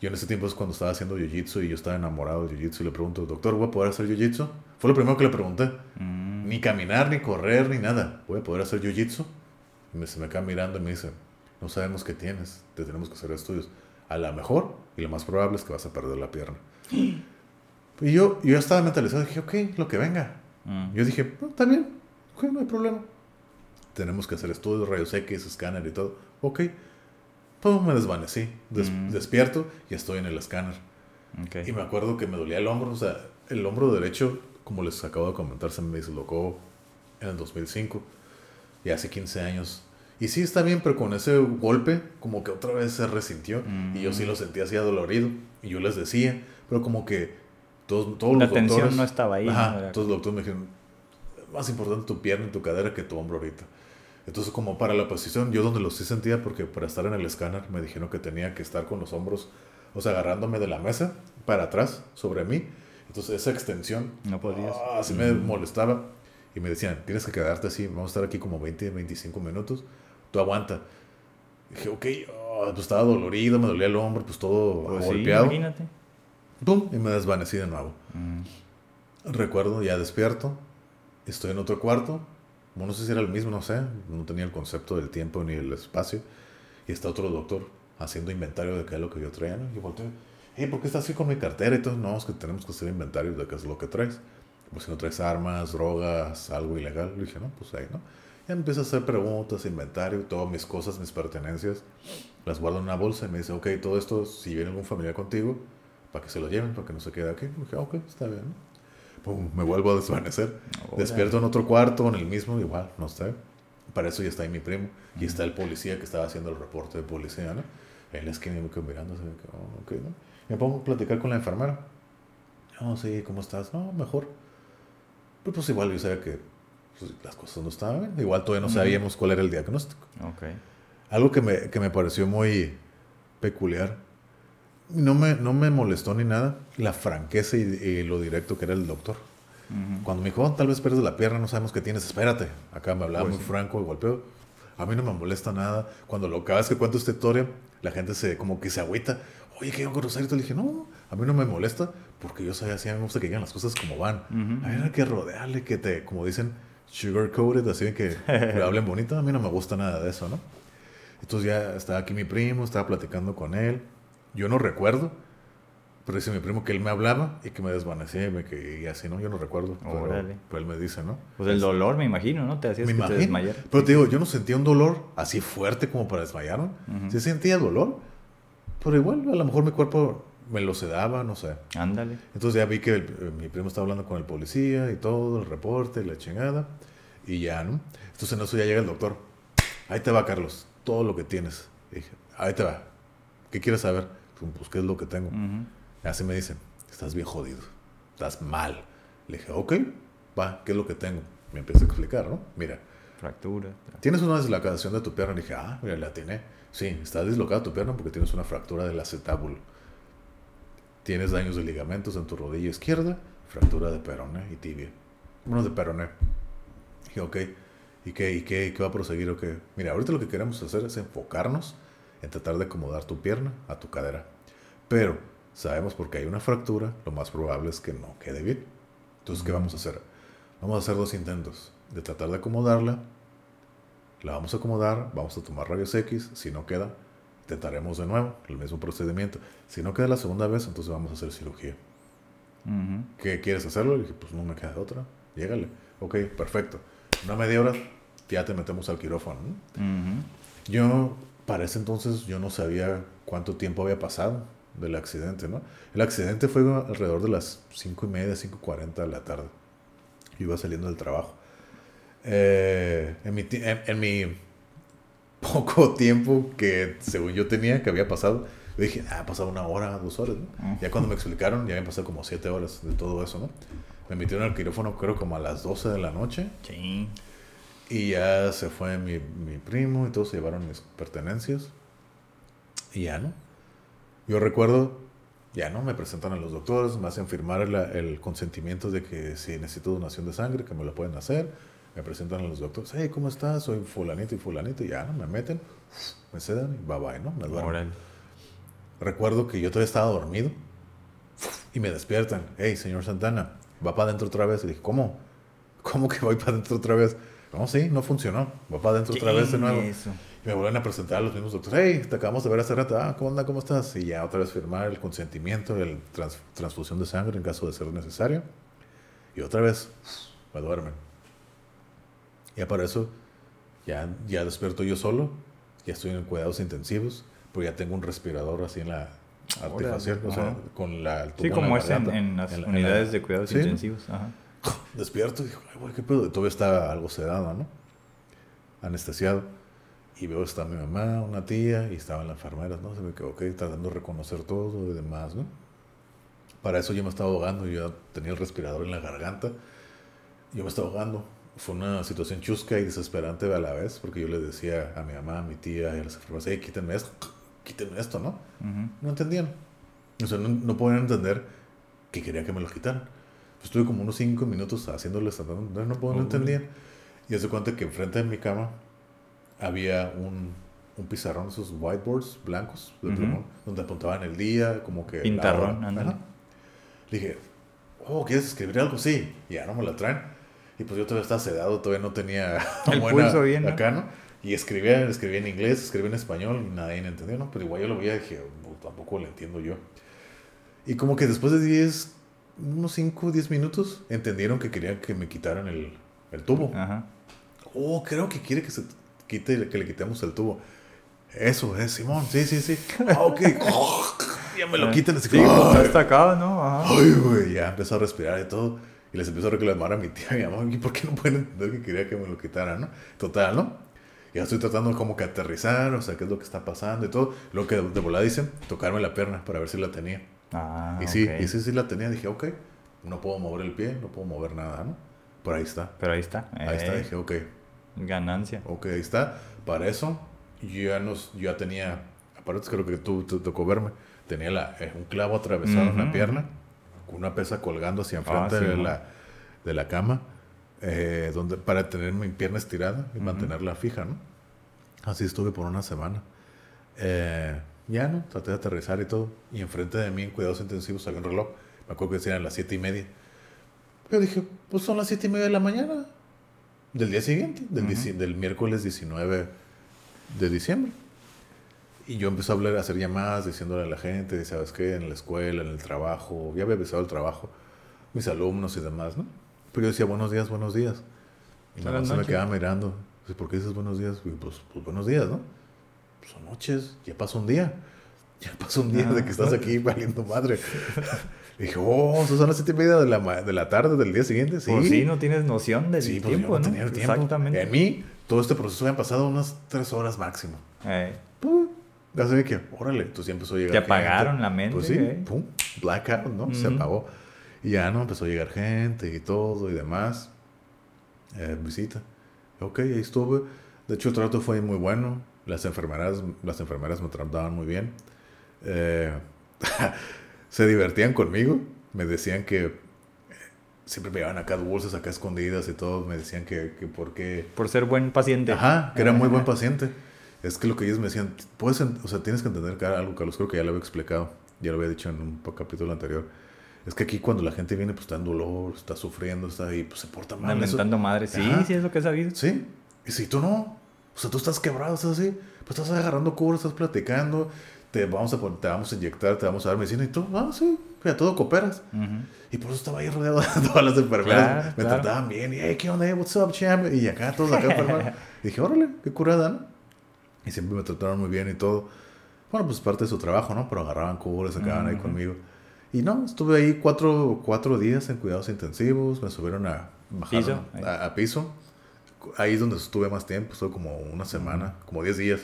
Yo en ese tiempo es cuando estaba haciendo jiu-jitsu y yo estaba enamorado de jiu-jitsu y le pregunto, doctor, ¿voy a poder hacer jiu-jitsu? Fue lo primero que le pregunté. Mm. Ni caminar, ni correr, ni nada. ¿Voy a poder hacer jiu-jitsu? Y me, se me queda mirando y me dice, no sabemos qué tienes, te tenemos que hacer estudios. A lo mejor, y lo más probable es que vas a perder la pierna. y yo, yo estaba mentalizado, dije, ok, lo que venga. Mm. Yo dije, no, está bien, ok, no hay problema. Tenemos que hacer estudios, rayos X, escáner y todo. Ok. Pues me desvanecí. Des- Mm. Despierto y estoy en el escáner. Ok. Y me acuerdo que me dolía el hombro, o sea, el hombro derecho, como les acabo de comentar, se me dislocó en el 2005, y hace 15 años. Y sí está bien, pero con ese golpe, como que otra vez se resintió, y yo sí lo sentía así adolorido, y yo les decía, pero como que todos, todos La los tensión doctores... no estaba ahí, Ajá, ¿no? Todos los doctores me dijeron, más importante tu pierna y tu cadera que tu hombro ahorita. Entonces, como para la posición, yo donde lo sí sentía, porque para estar en el escáner me dijeron que tenía que estar con los hombros, o sea, agarrándome de la mesa para atrás, sobre mí. Entonces, esa extensión, No podías. ah, así me molestaba. Y me decían, tienes que quedarte así, vamos a estar aquí como 20, 25 minutos, tú aguanta. dije, ok, ah, pues estaba dolorido, me dolía el hombro, pues todo Pues sí, golpeado. imagínate. ¡Pum! Y me desvanecí de nuevo. Mm. Recuerdo, ya despierto, estoy en otro cuarto, no sé si era el mismo, no sé, no tenía el concepto del tiempo ni el espacio, y está otro doctor haciendo inventario de qué es lo que yo traía, ¿no? Y volteo, hey, ¿por qué estás así con mi cartera? Y todo, no, es que tenemos que hacer inventario de qué es lo que traes. Pues si no traes armas, drogas, algo ilegal, le dije, no, pues ahí, ¿no? Ya me empieza a hacer preguntas, inventario, todas mis cosas, mis pertenencias, las guardo en una bolsa y me dice, ok, todo esto, si viene algún familiar contigo, para que se lo lleven, para que no se quede aquí. Y dije, ok, está bien, ¿no? Pum, me vuelvo a desvanecer. Órale. Despierto en otro cuarto, en el mismo, igual, no sé. Para eso ya está ahí mi primo. Y está el policía que estaba haciendo el reporte de policía, ¿no? En la esquina me quedo mirando, así oh, ok, ¿no? Me pongo a platicar con la enfermera. No, sí, ¿cómo estás? No, mejor. Pero pues igual yo sabía que pues, las cosas no estaban bien. Igual todavía no sabíamos cuál era el diagnóstico. Ok. Algo que me, que me pareció muy peculiar. No me, no me molestó ni nada la franqueza y, y lo directo que era el doctor. Cuando me dijo, "Oh, tal vez pierdes la pierna, no sabemos qué tienes, espérate. Acá me hablaba Pues muy sí. franco y golpeó. A mí no me molesta nada. Cuando lo vez que cuento esta historia, la gente se como que se agüita. Oye, qué grosero. Y le dije, no, a mí no me molesta porque yo sabía así, a mí me gusta que lleguen las cosas como van. Ujú. A mí hay que rodearle, que te, como dicen, sugar coated, así que le hablen bonito. A mí no me gusta nada de eso, ¿no? Entonces ya estaba aquí mi primo, estaba platicando con él. Yo no recuerdo, pero dice mi primo que él me hablaba y que me desvanecía y, que, y así, ¿no? Yo no recuerdo, pero, él me dice, ¿no? Pues el dolor, me imagino, ¿no? Te hacías me que te. Pero te digo, yo no sentía un dolor así fuerte como para desmayarme. Sí sentía dolor, pero igual a lo mejor mi cuerpo me lo sedaba, no sé. Ándale. Entonces ya vi que el- eh, mi primo estaba hablando con el policía y todo, el reporte, la chingada. Y ya, ¿no? Entonces en eso ya llega el doctor. Ahí te va, Carlos, todo lo que tienes. Y dije, ahí te va. ¿Qué quieres saber? Pues, ¿qué es lo que tengo? Así me dicen, estás bien jodido, estás mal. Le dije, ok, va, ¿qué es lo que tengo? Me empieza a explicar, ¿no? Mira, Fractura. tienes una dislocación de tu pierna. Le dije, ah, mira, la tiene. Sí, está dislocada tu pierna porque tienes una fractura del acetábulo. Tienes daños de ligamentos en tu rodilla izquierda, fractura de peroné y tibia. Bueno, de peroné. Dije, ok, ¿y qué, y qué, y qué va a proseguir o qué? Mira, ahorita lo que queremos hacer es enfocarnos en tratar de acomodar tu pierna a tu cadera. Pero sabemos porque hay una fractura, lo más probable es que no quede bien. Entonces, ¿qué vamos a hacer? Vamos a hacer dos intentos de tratar de acomodarla. La vamos a acomodar, vamos a tomar rayos X. Si no queda, intentaremos de nuevo el mismo procedimiento. Si no queda la segunda vez, entonces vamos a hacer cirugía. ¿Qué quieres hacerlo? Le dije, pues no me queda otra. Llégale. Ok, perfecto. Una media hora, ya te metemos al quirófano. Yo, para ese entonces, yo no sabía cuánto tiempo había pasado del accidente, ¿no? El accidente fue alrededor de las 5 y media, 5.40 de la tarde. Yo iba saliendo del trabajo. Eh, en, mi, en, en mi poco tiempo que según yo tenía, que había pasado. Yo dije, ah, ha pasado una hora, dos horas, ¿no? Ya cuando me explicaron, ya habían pasado como siete horas de todo eso, ¿no? Me metieron al quirófano creo como a las 12 de la noche. Sí. Y ya se fue mi, mi primo y todos se llevaron mis pertenencias. Y ya, ¿no? Yo recuerdo, ya, ¿no? Me presentan a los doctores, me hacen firmar la- el consentimiento de que si necesito donación de sangre, que me lo pueden hacer. Me presentan a los doctores, hey, ¿cómo estás? Soy fulanito y fulanito. Y ya, ¿no? Me meten, me sedan y bye bye, ¿no? Me. Órale. Recuerdo que yo todavía estaba dormido y me despiertan. Hey, señor Santana, va para adentro otra vez. Y dije, ¿cómo? ¿Cómo que voy para adentro otra vez? No, sí, no funcionó. Va para adentro otra vez de nuevo. Eso. Y me vuelven a presentar a los mismos doctores. Hey, te acabamos de ver hace rato. Ah, ¿cómo anda? ¿Cómo estás? Y ya otra vez firmar el consentimiento, el trans- transfusión de sangre en caso de ser necesario. Y otra vez me duermen. Ya para eso, ya, ya despierto yo solo. Ya estoy en cuidados intensivos. Pero ya tengo un respirador así en la artificial. O sea, con la el tubo Sí, como la es en, en las en la- en unidades la- de cuidados Sí. intensivos. Ajá. Despierto y digo, ay, güey, qué pedo. Y todavía estaba algo sedado, ¿no? Anestesiado. Y veo está mi mamá, una tía, y estaban las enfermeras, ¿no? Se me quedó, ok, tratando de reconocer todo y demás, ¿no? Para eso yo me estaba ahogando, yo tenía el respirador en la garganta. Yo me estaba ahogando. Fue una situación chusca y desesperante a la vez, porque yo le decía a mi mamá, a mi tía y a las enfermeras, hey, quítenme esto, quítenme esto, ¿no? Ujú. No entendían. O sea, no, no podían entender que quería que me lo quitaran. Pues estuve como unos cinco minutos haciéndoles, no, no, no Uy. entendían. Y hace cuenta que enfrente de mi cama había un, un pizarrón, esos whiteboards blancos de Ujú. plumón, donde apuntaban el día, como que... Pintarrón, ándale. Le dije, oh, ¿quieres escribir algo? Sí. Y ya no me la traen. Y pues yo todavía estaba sedado, todavía no tenía El pulso bien, ¿no? acá, ¿no? Y escribía, escribía en inglés, escribía en español y nadie me entendió, ¿no? Pero igual yo lo veía y dije, "Oh, tampoco lo entiendo yo. Y como que después de 10, unos 5, 10 minutos, entendieron que querían que me quitaran el, el tubo. Ajá. Oh, creo que quiere que se quite, que le quitemos el tubo. Eso es, Simón, sí, sí, sí. Ah, ok. ya me lo quitan así Sí, como, pues, "Ay". hasta acá, ¿no? Ajá. Ay, güey, ya empezó a respirar y todo. Y les empezó a reclamar a mi tía y a mi mamá, ¿y por qué no pueden entender que quería que me lo quitaran, no? Total, ¿no? Ya estoy tratando como que aterrizar, o sea, qué es lo que está pasando y todo. Lo que de volada dicen, tocarme la pierna para ver si la tenía. Ah, y sí, ok. y sí, sí la tenía. Dije, ok, no puedo mover el pie, no puedo mover nada, ¿no? Por ahí está. Pero ahí está. Ahí está, eh, dije, ok, Ganancia. ok, ahí está. Para eso, yo ya, nos, yo ya tenía, aparte creo que tú te tocó verme, tenía la, eh, un clavo atravesado en la pierna, con una pesa colgando hacia enfrente Ah, sí, de, ¿no? la, de la cama, eh, donde, para tener mi pierna estirada y mantenerla fija, ¿no? Así estuve por una semana. Eh, ya, ¿no? Traté de aterrizar y todo. Y enfrente de mí, en cuidados intensivos, había un reloj. Me acuerdo que decían las siete y media. Yo dije, pues son las siete y media de la mañana. Del día siguiente, del, dieci- del miércoles 19 de diciembre. Y yo empecé a hablar, a hacer llamadas, diciéndole a la gente, ¿sabes qué? En la escuela, en el trabajo, ya había empezado el trabajo, mis alumnos y demás, ¿no? Pero yo decía, buenos días, buenos días. Y nada más se me quedaba mirando. ¿Por qué dices buenos días? Y pues, pues buenos días, ¿no? Son noches, ya pasó un día. Ya pasó un día de que estás aquí valiendo madre. Y dije, oh, ¿eso son las siete y media de la, de la tarde del día siguiente? Sí. Pues sí, no tienes noción del Sí, tiempo, no ¿no? tenía el tiempo. Exactamente. En mí, todo este proceso habían pasado unas tres horas máximo. Eh, Pum. Así que, órale, entonces ya empezó a llegar Te apagaron la mente, Pues sí, ¿eh? pum, blackout, ¿no? Se Ujú. apagó. Y ya, ¿no? Empezó a llegar gente y todo y demás. Eh, visita. Ok, ahí estuve. De hecho, el trato fue muy bueno. Las enfermeras, las enfermeras me trataban muy bien. Eh, se divertían conmigo. Me decían que siempre me llevaban acá bolsas acá escondidas y todo. Me decían que, que por qué... por ser buen paciente. Ajá, que era muy buen paciente. Es que lo que ellos me decían, puedes, o sea, tienes que entender que algo, Carlos, creo que ya lo había explicado, ya lo había dicho en un capítulo anterior. Es que aquí cuando la gente viene, pues está en dolor, está sufriendo, está ahí, pues se porta mal. Lamentando madre. Sí, Ajá. sí, es lo que he sabido. Sí. Y si tú no, o sea, tú estás quebrado, estás así, pues estás agarrando cubos, estás platicando, te vamos a, te vamos a inyectar, te vamos a dar medicina y tú, ah, sí, ya todo cooperas. Ujú. Y por eso estaba ahí rodeado de todas las enfermeras. Claro, me claro. trataban bien. Y, hey, ¿qué onda? What's up, champ? Y acá todos acá enfermos. y dije, órale, qué curada, ¿no? Y siempre me trataron muy bien y todo. Bueno, pues parte de su trabajo, ¿no? Pero agarraban cubos, se quedaban ahí Ujú. conmigo. Y no, estuve ahí cuatro, cuatro días en cuidados intensivos. Me subieron a, bajaron Piso, ahí. a, a piso. ahí es donde estuve más tiempo, estuve como una semana, como 10 días.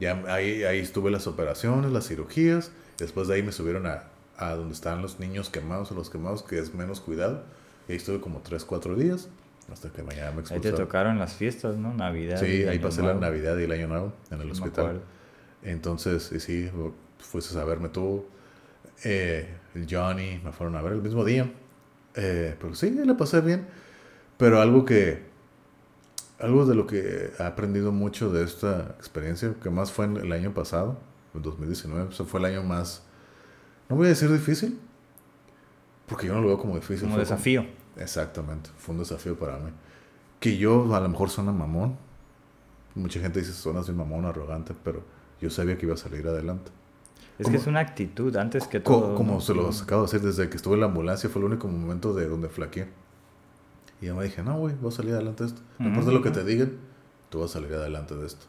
Ya ahí, ahí estuve las operaciones, las cirugías. Después de ahí me subieron a, a donde estaban los niños quemados o los quemados, que es menos cuidado. Y ahí estuve como 3, 4 días. Hasta que mañana me Ahí te expulsaron. tocaron las fiestas, ¿no? Navidad. Sí, y ahí pasé la. Navidad y el Año Nuevo en el Sí hospital. Entonces, y sí, fuiste a verme tú, eh, el Johnny, me fueron a ver el mismo día. Eh, pero sí, la pasé bien. Pero algo que, algo de lo que he aprendido mucho de esta experiencia, que más fue en el año pasado, en 2019, o sea, fue el año más, no voy a decir difícil, porque yo no lo veo como difícil. Como fue desafío. Exactamente, fue un desafío para mí. Que yo a lo mejor suena mamón. Mucha gente dice suena así mamón, arrogante, pero yo sabía que iba a salir adelante. Es Como- que es una actitud antes que todo. como ¿no? se los acabo de decir, desde que estuve en la ambulancia fue el único momento de donde flaqueé. Y yo me dije, no, güey, voy a salir adelante de esto. No importa lo que te digan, tú vas a salir adelante de esto.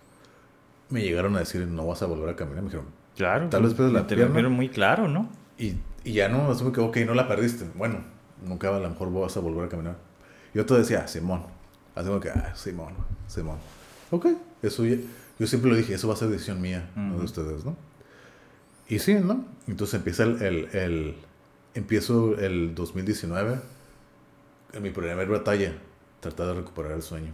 Me llegaron a decir, no vas a volver a caminar. Me dijeron, Claro. Tal vez pierdes la te pierna. lo muy claro, ¿no? Y, y ya no, asume que, ok, no la perdiste. Bueno, nunca a lo mejor vas a volver a caminar. Yo te decía, Simón. Así como que, ah, Simón, Simón. Ok, eso ya- yo siempre lo dije, eso va a ser decisión mía, no de ustedes, ¿no? Y sí, ¿no? Entonces empieza el, el, el- empiezo el 2019, en mi primera batalla, tratar de recuperar el sueño.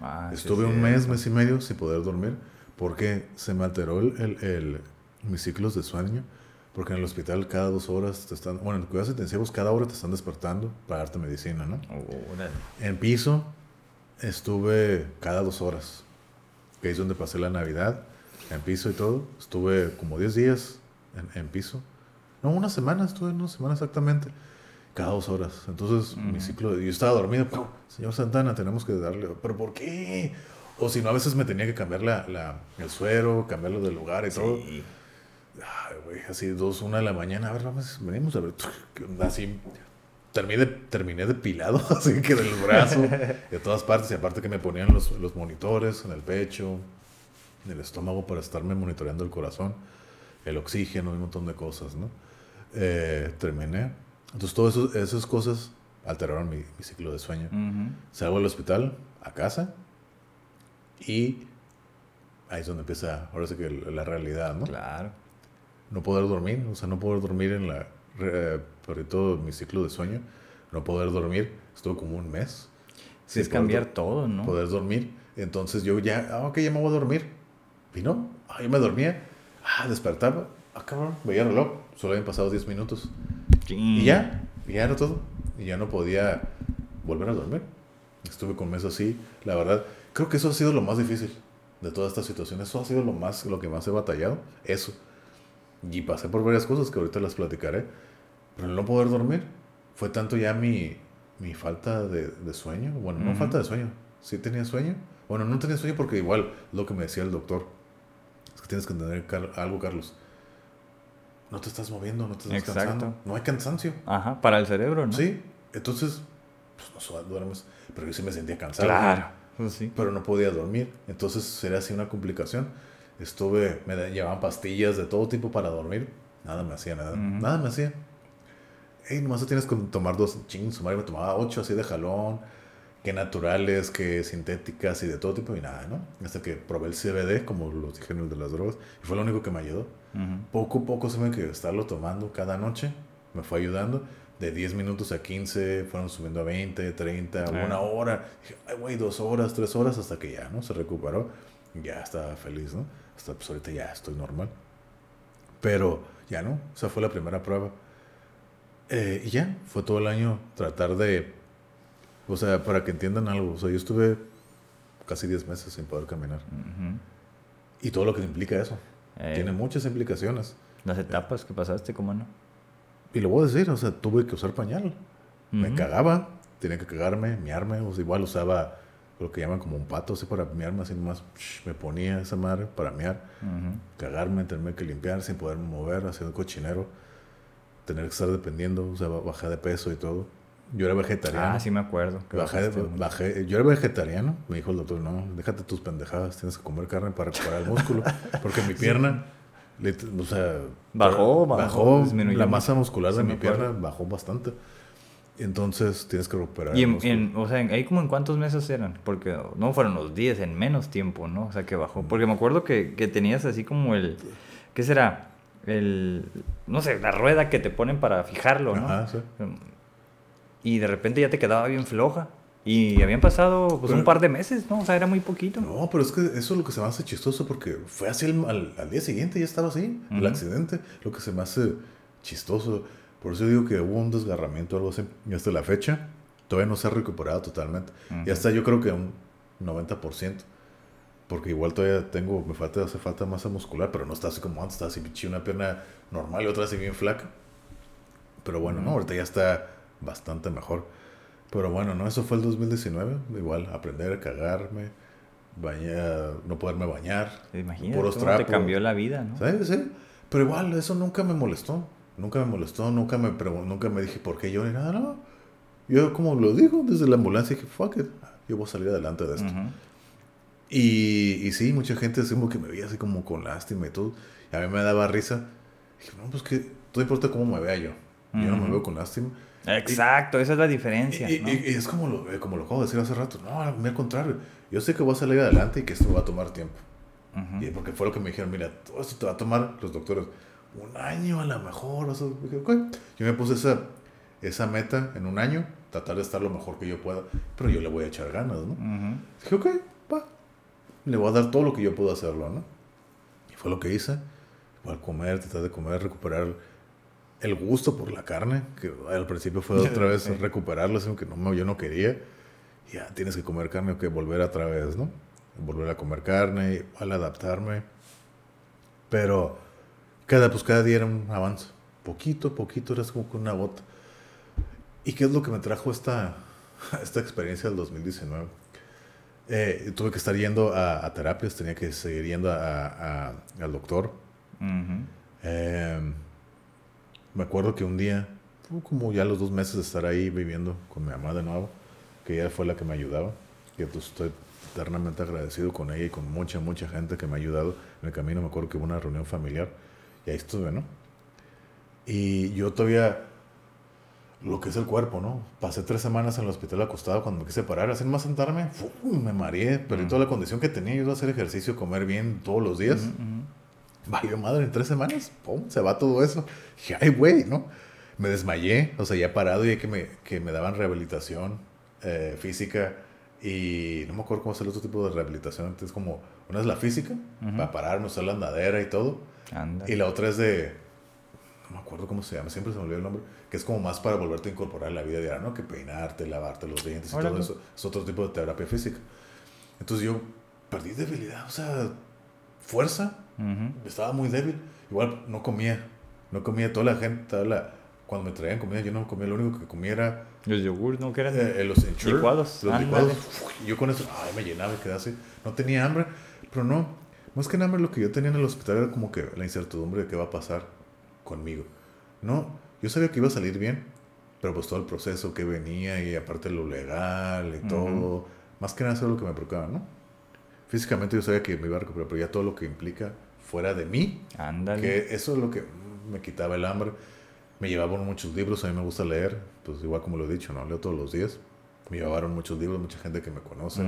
Ah, sí, Estuve sí, un mes, eso. mes y medio sin poder dormir porque se me alteró el, el, el- mis ciclos de sueño. Porque en el hospital cada dos horas te están, bueno, en cuidados intensivos cada hora te están despertando para darte medicina, ¿no? Órale. En piso estuve cada dos horas, que es donde pasé la Navidad, en piso y todo. Estuve como 10 días en, en piso. No, una semana, estuve una semana exactamente. Cada dos horas. Entonces, mi ciclo, yo estaba dormido. ¡pum! Señor Santana, tenemos que darle. ¿Pero por qué? O si no, a veces me tenía que cambiar la, la- el suero, cambiarlo del lugar y todo. Ay, güey, así dos, una de la mañana, a ver, vamos, venimos a ver, así, terminé, terminé depilado, así que del brazo, de todas partes, y aparte que me ponían los, los monitores en el pecho, en el estómago para estarme monitoreando el corazón, el oxígeno y un montón de cosas, ¿no? Eh, terminé. Entonces, todas esas cosas alteraron mi, mi ciclo de sueño. Ujú. Salgo del hospital a casa y ahí es donde empieza, ahora sí que la realidad, ¿no? Claro. no poder dormir, o sea, no poder dormir en la, re- sobre todo mi ciclo de sueño, no poder dormir, estuve como un mes. Sí, es cambiar todo, ¿no? Poder dormir, entonces yo ya, ah, ok, ya me voy a dormir. Y no, ah, yo me dormía, ah, despertaba, ah, cabrón, veía el reloj, solo habían pasado 10 minutos. Sí. Y ya, ya era todo. Y ya no podía volver a dormir. Estuve con así, la verdad, creo que eso ha sido lo más difícil de toda esta situación. Eso ha sido lo más, lo que más he batallado, eso. Y pasé por varias cosas que ahorita las platicaré. Pero el no poder dormir fue tanto ya mi, mi falta de, de sueño. Bueno, no Ujú. falta de sueño. Sí tenía sueño. Bueno, no tenía sueño porque igual lo que me decía el doctor. Es que tienes que entender algo, Carlos. No te estás moviendo, no te estás Exacto. cansando. No hay cansancio. Ajá, para el cerebro, ¿no? Sí, entonces, pues no duermes. Pero yo sí me sentía cansado. Claro. Pues sí. Pero no podía dormir. Entonces era así una complicación. Estuve, me llevaban pastillas de todo tipo para dormir. Nada me hacía, nada. Nada me hacía. Ey, nomás te tienes que tomar dos chingos. Su madre me tomaba ocho así de jalón. Que naturales, que sintéticas y de todo tipo. Y nada, ¿no? Hasta que probé el CBD, como los dije en el de las drogas. Y fue lo único que me ayudó. Poco a poco se me que estarlo tomando cada noche me fue ayudando. De 10 minutos a 15, fueron subiendo a 20, 30, Ah. una hora. Dije, ay, güey, dos horas, tres horas, hasta que ya, ¿no? Se recuperó. Ya estaba feliz, ¿no? Hasta pues ahorita ya estoy normal. Pero ya no, esa fue la primera prueba. Eh, y ya, fue todo el año tratar de, o sea, para que entiendan algo, o sea, yo estuve casi 10 meses sin poder caminar. Ujú. Y todo lo que implica eso. Eh, Tiene muchas implicaciones. Las etapas que pasaste, ¿cómo no? Y lo voy a decir, o sea, tuve que usar pañal. Me cagaba, tenía que cagarme, miarme, o sea, igual usaba lo que llaman como un pato, así para miarme, así nomás psh, me ponía esa madre para miar, Ujú. cagarme, tenerme que limpiar sin poderme mover, haciendo cochinero, tener que estar dependiendo, o sea, ba- bajé de peso y todo. Yo era vegetariano. Ah, sí me acuerdo. Bajé, bajé- yo era vegetariano, me dijo el doctor, no, déjate tus pendejadas, tienes que comer carne para recuperar el músculo, porque mi pierna, lit- o sea, Bajó, bajó, bajó, disminuyó la masa muscular Sí de mi pierna bajó bastante. Entonces tienes que recuperar. Y en, o sea, ahí como en cuántos meses eran, porque no fueron los 10, en menos tiempo, ¿no? O sea, que bajó. Porque me acuerdo que, que tenías así como el, ¿qué será? El, no sé, la rueda que te ponen para fijarlo, ¿no? Ajá, sí. Y de repente ya te quedaba bien floja. Y habían pasado pues Pero- un par de meses, ¿no? O sea, era muy poquito. No, pero es que eso es lo que se me hace chistoso porque fue así al, al- al día siguiente, ya estaba así, el accidente. Lo que se me hace chistoso. Por eso digo que hubo un desgarramiento o algo así. Y hasta la fecha todavía no se ha recuperado totalmente. Ya está, yo creo que un 90%. Porque igual todavía tengo, me falta, hace falta masa muscular, pero no está así como antes, está así una pierna normal y otra así bien flaca. Pero bueno, no, ahorita ya está bastante mejor. Pero bueno, no, eso fue el 2019. Igual, aprender a cagarme, bañar, no poderme bañar. Imagínate puros cómo te cambió la vida, ¿no? Sí, sí. Pero igual, eso nunca me molestó. Nunca me molestó, nunca me, nunca me dije por qué yo ni nada, no. Yo, como lo digo desde la ambulancia, dije, fuck it, yo voy a salir adelante de esto. Ujú. Y, y sí, mucha gente así como que me veía así como con lástima y todo. Y a mí me daba risa. Dije, no, pues que no importa cómo me vea yo. Yo no me veo con lástima. Exacto, esa es la diferencia. Y, ¿no? y- y es como lo, eh, como lo acabo de decir hace rato. No, al contrario. Yo sé que voy a salir adelante y que esto va a tomar tiempo. Ujú. Y porque fue lo que me dijeron, mira, todo esto te va a tomar, los doctores, un año a lo mejor. O sea, dije, "Ok". Yo me puse esa, esa meta en un año, tratar de estar lo mejor que yo pueda, pero yo le voy a echar ganas, ¿no? Ujú. Dije, ok, va. Le voy a dar todo lo que yo puedo hacerlo, ¿no? Y fue lo que hice. Igual comer, tratar de comer, recuperar el gusto por la carne, que al principio fue otra vez Sí. recuperarlo, sino que no, yo no quería. Ya tienes que comer carne o que volver otra vez, ¿no? Volver a comer carne, igual adaptarme. Pero cada, pues cada día era un avance. Poquito, poquito, era como con una gota. ¿Y qué es lo que me trajo esta, esta experiencia del 2019? Eh, tuve que estar yendo a, a terapias, tenía que seguir yendo a- a- al doctor. Eh, me acuerdo que un día, como ya los dos meses de estar ahí viviendo con mi mamá de nuevo, que ella fue la que me ayudaba, que estoy eternamente agradecido con ella y con mucha, mucha gente que me ha ayudado en el camino. Me acuerdo que hubo una reunión familiar y ahí estuve, ¿no? Y yo todavía, lo que es el cuerpo, ¿no? Pasé tres semanas en el hospital acostado cuando me quise parar, hacer más sentarme, me mareé, perdí toda la condición que tenía. Yo iba a hacer ejercicio, comer bien todos los días. Ujú, ujú. Valió madre, en tres semanas, pum, se va todo eso. Dije, ay, güey, ¿no? Me desmayé, o sea, ya parado y que me, que me daban rehabilitación eh, física y no me acuerdo cómo es el otro tipo de rehabilitación. Entonces, como, una es la física, Ujú. para pararme, usar la andadera y todo. Anda. Y la otra es de, no me acuerdo cómo se llama, siempre se me olvidó el nombre, que es como más para volverte a incorporar a la vida diaria, ¿no? Que peinarte, lavarte los dientes y todo Órale. eso. Es otro tipo de terapia física. Entonces yo perdí debilidad, o sea, fuerza, estaba muy débil. Igual no comía. No comía toda la gente. Toda la, cuando me traían comida, yo no comía. Lo único que comía era Los yogur, ¿no? Que eran eh, los Ensure, licuados. Los licuados. Uf, yo con eso, ay, me llenaba y quedaba así. No tenía hambre. Pero no. Más que hambre, lo que yo tenía en el hospital era como que la incertidumbre de qué va a pasar conmigo. No. Yo sabía que iba a salir bien. Pero pues todo el proceso que venía y aparte lo legal y todo. Más que nada eso es lo que me preocupaba, ¿no? Físicamente yo sabía que me iba a recuperar, pero ya todo lo que implica fuera de mí, Ándale. que eso es lo que me quitaba el hambre. Me llevaban muchos libros, a mí me gusta leer, pues igual como lo he dicho, ¿no? Leo todos los días. Me llevaron muchos libros, mucha gente que me conoce.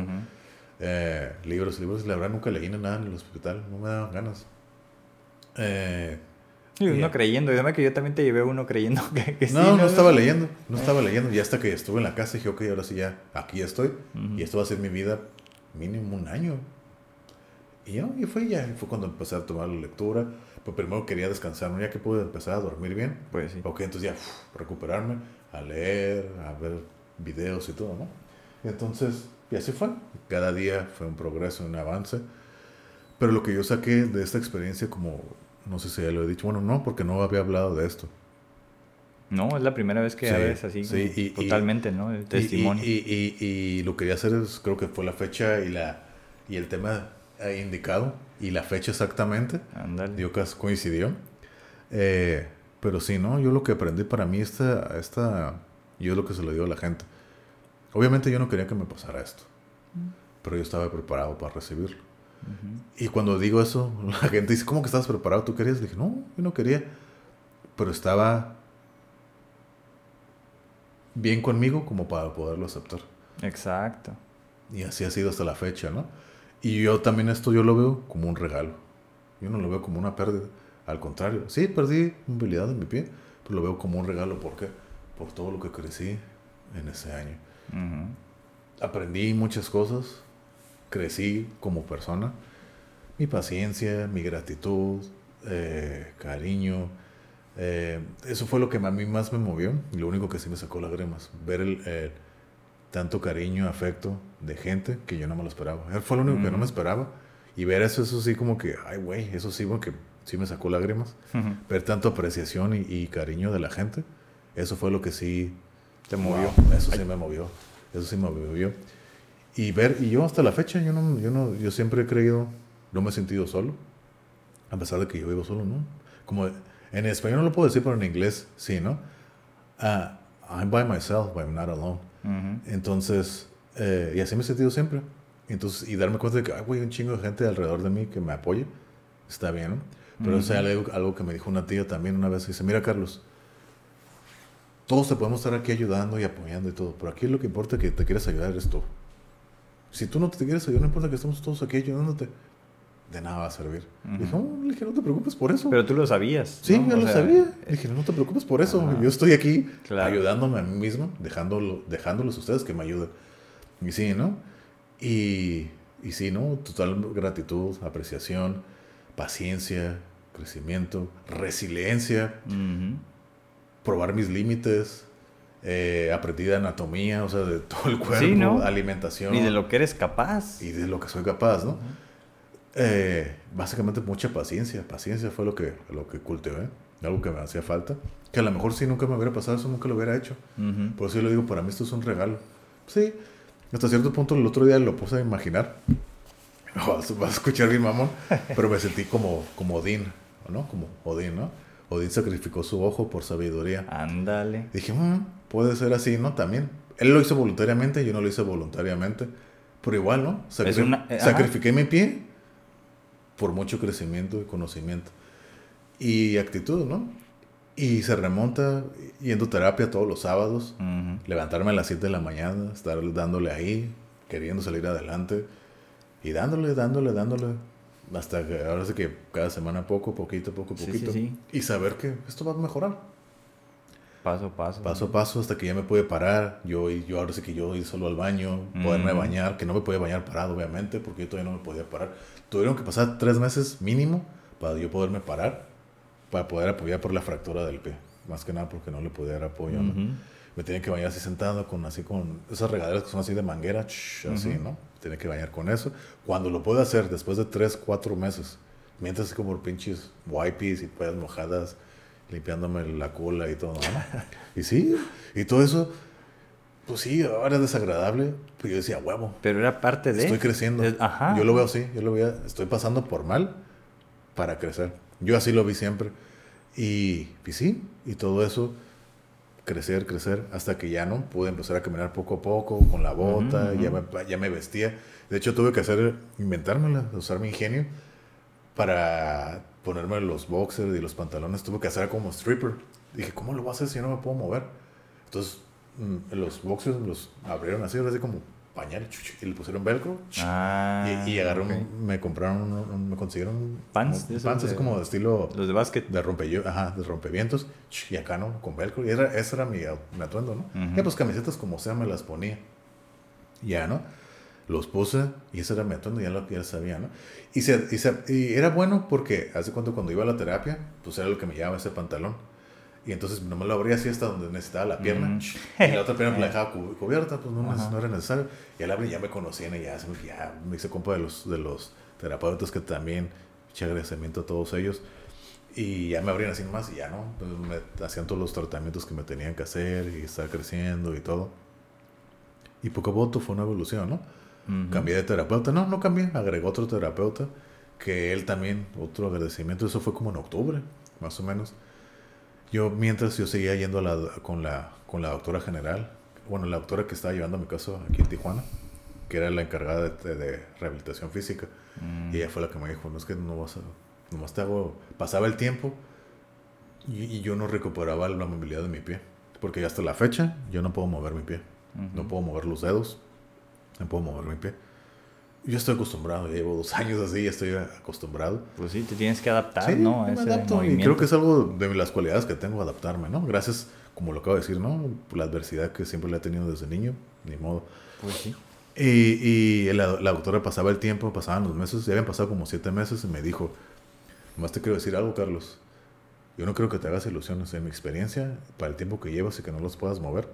Eh, libros, libros, la verdad nunca leí nada en el hospital, no me daban ganas. Eh, Y uno creyendo, y además que yo también te llevé uno creyendo que, que sí. no, no estaba leyendo, no estaba leyendo. Y hasta que estuve en la casa dije, ok, ahora sí ya, aquí estoy. Y esto va a ser mi vida mínimo un año. Y yo, y fue ya, y fue cuando empecé a tomar la lectura. Pues primero quería descansar, ¿no? ya que pude empezar a dormir bien. Pues sí. Ok, entonces ya, recuperarme, a leer, a ver videos y todo, ¿no? Y entonces, y así fue. Cada día fue un progreso, un avance. Pero lo que yo saqué de esta experiencia, como, no sé si ya lo he dicho, bueno, no, porque no había hablado de esto. No, es la primera vez que Sí, hables así. sí, y- y- totalmente, ¿no? El Y- testimonio. Y, y, y, y lo que quería hacer es, creo que fue la fecha y, la, y el tema indicado y la fecha exactamente. Ándale. Digo que coincidió. Eh, pero sí, ¿no? Yo lo que aprendí para mí, esta, esta, yo es lo que se lo digo a la gente. Obviamente yo no quería que me pasara esto, pero yo estaba preparado para recibirlo. Ujú. Y cuando digo eso, la gente dice, ¿cómo que estabas preparado? ¿Tú querías? Le dije, no, yo no quería. Pero estaba bien conmigo como para poderlo aceptar. Exacto. Y así ha sido hasta la fecha, ¿no? Y yo también esto yo lo veo como un regalo. Yo no lo veo como una pérdida. Al contrario, sí, perdí movilidad en mi pie, pero lo veo como un regalo. ¿Por qué? Por todo lo que crecí en ese año. Aprendí muchas cosas, crecí como persona. Mi paciencia, mi gratitud, eh, cariño. Eh, eso fue lo que a mí más me movió y lo único que sí me sacó lágrimas. Ver el, tanto cariño, afecto de gente que yo no me lo esperaba. Fue lo único que no me esperaba. Y ver eso, eso sí como que, ay, güey, eso sí, porque sí me sacó lágrimas. Ver tanto apreciación y, cariño de la gente, eso fue lo que sí... Te movió. eso sí me movió. Eso sí me movió. Y ver, y yo hasta la fecha, yo, no, yo, no, yo siempre he creído, no me he sentido solo. A pesar de que yo vivo solo, ¿no? Como en español no lo puedo decir, pero en inglés sí, ¿no? Uh, I'm by myself, but I'm not alone. Entonces, eh, y así me he sentido siempre. Entonces, y darme cuenta de que, hay un chingo de gente alrededor de mí que me apoya, está bien, ¿no? Pero o algo, algo, que me dijo una tía también una vez, dice, mira Carlos, todos te podemos estar aquí ayudando y apoyando y todo, pero aquí lo que importa que te quieras ayudar eres tú. Si tú no te quieres ayudar, no importa que estemos todos aquí ayudándote, de nada va a servir. Oh", le dije, no te preocupes por eso. Pero tú lo sabías. Sí, yo lo sabía. Le dije, no te preocupes por eso. Yo estoy aquí ayudándome a mí mismo, dejándolo, dejándolos a ustedes que me ayuden. Y sí, ¿no? Y, y sí, ¿no? Total gratitud, apreciación, paciencia, crecimiento, resiliencia, probar mis límites, eh, aprendí de anatomía, o sea, de todo el cuerpo, alimentación. Y de lo que eres capaz. Y de lo que soy capaz, ¿no? Eh, básicamente mucha paciencia. Paciencia fue lo que, lo que cultivé. Algo que me hacía falta. Que a lo mejor si nunca me hubiera pasado eso, nunca lo hubiera hecho. Por eso yo le digo, para mí esto es un regalo. Sí, hasta cierto punto el otro día lo puse a imaginar. Vas, a escuchar bien mamón, pero me sentí como, como Odín, ¿no? Como Odín, ¿no? Odín sacrificó su ojo por sabiduría. Ándale. Dije, mm, puede ser así, ¿no? También. Él lo hizo voluntariamente, yo no lo hice voluntariamente. Pero igual, ¿no? Eh, sacrifiqué mi pie por mucho crecimiento y conocimiento. Y actitud, ¿no? Y se remonta yendo a terapia todos los sábados, levantarme a las 7 de la mañana, estar dándole ahí, queriendo salir adelante y dándole, dándole, dándole, hasta que ahora sí que cada semana poco, poquito, poco, poquito. y saber que esto va a mejorar. Paso a paso. Paso a paso hasta que ya me pude parar. Yo, yo ahora sí que yo ir solo al baño, poderme bañar, que no me podía bañar parado, obviamente, porque yo todavía no me podía parar. Tuvieron que pasar tres meses mínimo para yo poderme parar para poder apoyar por la fractura del pie. Más que nada porque no le podía dar apoyo. Me tenía que bañar así sentado, con así con esas regaderas que son así de manguera, así, ¿no? Tiene que bañar con eso. Cuando lo puedo hacer después de 3, 4 meses, mientras así como pinches wipes y puedas mojadas, limpiándome la cola y todo, ¿no? y sí, y todo eso, pues sí, ahora es desagradable, pero yo decía, huevo. Pero era parte de... Estoy creciendo. Yo lo veo así, yo lo veo, estoy pasando por mal para crecer. Yo así lo vi siempre. Y, y sí, y todo eso, crecer, crecer, hasta que ya no pude empezar a caminar poco a poco con la bota, ya, me, ya me vestía. De hecho, tuve que hacer, inventármela, usar mi ingenio para ponerme los boxers y los pantalones. Tuve que hacer como stripper. Dije, ¿cómo lo voy a hacer si no me puedo mover? Entonces, los boxers los abrieron así, así como pañal y le pusieron velcro ah, y, agarraron me compraron me consiguieron pants pants así como de estilo los de básquet. de rompe ajá de rompevientos y acá no con velcro y era, ese era mi, atuendo no y pues camisetas como sea me las ponía. Ya no los puse y ese era mi atuendo ya lo ya sabía no y, se, y, y era bueno porque hace cuánto cuando iba a la terapia pues era lo que me llevaba ese pantalón y entonces no me lo abría así hasta donde necesitaba la pierna. Mm. Y la otra pierna la dejaba cubierta, pues no, no, era necesario. Y al abrir ya me conocían y ya, ya me hice compa de los, de los terapeutas que también, eché agradecimiento a todos ellos. Y ya me abrían así más y ya no, me hacían todos los tratamientos que me tenían que hacer y estaba creciendo y todo. Y poco a poco fue una evolución, ¿no? Cambié de terapeuta, no, no cambié, agregó otro terapeuta que él también, otro agradecimiento, eso fue como en octubre, más o menos yo, mientras yo seguía yendo a la, con, la, con la doctora general, bueno, la doctora que estaba llevando mi caso aquí en Tijuana, que era la encargada de, rehabilitación física, mm. y ella fue la que me dijo, no es que no vas a, nomás te hago, pasaba el tiempo y, yo no recuperaba la movilidad de mi pie. Porque ya hasta la fecha yo no puedo mover mi pie. No puedo mover los dedos. No puedo mover mi pie. Yo estoy acostumbrado, llevo dos años así, ya estoy acostumbrado. Pues sí, te tienes que adaptar, Sí, ¿no? A me ese adapto, y creo que es algo de las cualidades que tengo, adaptarme, ¿no? Gracias, como lo acabo de decir, ¿no? Por la adversidad que siempre le he tenido desde niño, ni modo. Pues sí. Y, y la, la doctora pasaba el tiempo, pasaban los meses, ya habían pasado como siete meses y me dijo, nomás te quiero decir algo, Carlos. Yo no creo que te hagas ilusiones. En mi experiencia, para el tiempo que llevas y que no los puedas mover,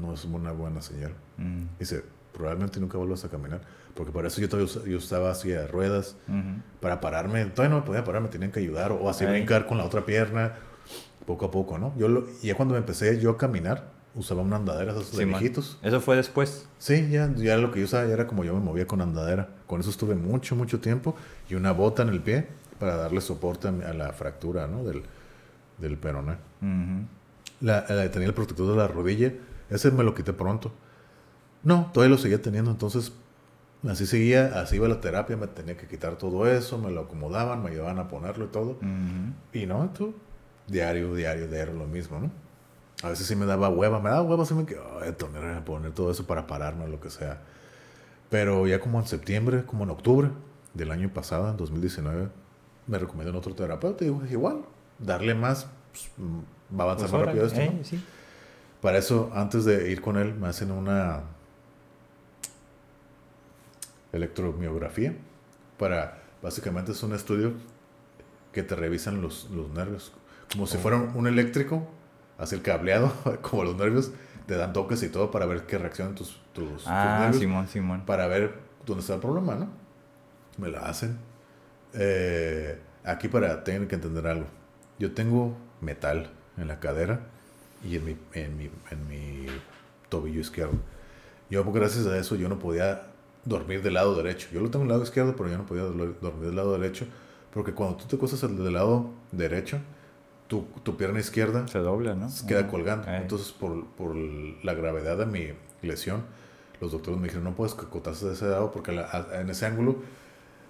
no es una buena señal. Mm, Dice, probablemente nunca vuelvas a caminar. Porque para eso yo todavía yo usaba silla de ruedas. ujú. Para pararme, todavía no me podía parar, me tenían que ayudar. O así Ey. brincar con la otra pierna. Poco a poco, ¿no? Yo lo, y ya cuando me empecé yo a caminar, usaba una andadera de esos Simón. viejitos. Eso fue después. Sí, ya, ya lo que yo usaba ya era como yo me movía con andadera. Con eso estuve mucho, mucho tiempo. Y una bota en el pie para darle soporte a, la fractura, ¿no? Del, del peroné. Ujú. La, la- tenía el protector de la rodilla. Ese me lo quité pronto. No, todavía lo seguía teniendo. Entonces, así seguía, así iba la terapia. Me tenía que quitar todo eso. Me lo acomodaban, me ayudaban a ponerlo y todo. Y no, tú, diario, diario, diario, lo mismo, ¿no? A veces sí me daba hueva, me daba hueva, así me quedaba ay, poner, poner todo eso para pararme, lo que sea. Pero ya como en septiembre, como en octubre del año pasado, en 2019, me recomendó otro terapeuta y digo, igual, darle más, pues, va a avanzar Pues más rápido esto, eh, ¿no? sí. Para eso, antes de ir con él, me hacen una electromiografía. Para, básicamente es un estudio que te revisan los, los nervios. Como si fuera un, eléctrico, hace el cableado, como los nervios, te dan toques y todo para ver qué reaccionan tus, tus, tus Ah, nervios. Simón, Simón. Para ver dónde está el problema, ¿no? Me la hacen. Eh, aquí para tener que entender algo. Yo tengo metal en la cadera y en mi, en mi, en mi tobillo izquierdo. Yo, gracias a eso, yo no podía dormir del lado derecho. Yo lo tengo del lado izquierdo, pero yo no podía do- dormir del lado derecho. Porque cuando tú te cosas del lado derecho, tu, tu pierna izquierda Se dobla, ¿no? queda colgando. Eh. Entonces, por, por la gravedad de mi lesión, los doctores me dijeron, no puedes cocotarse de ese lado porque la- a- en ese ángulo,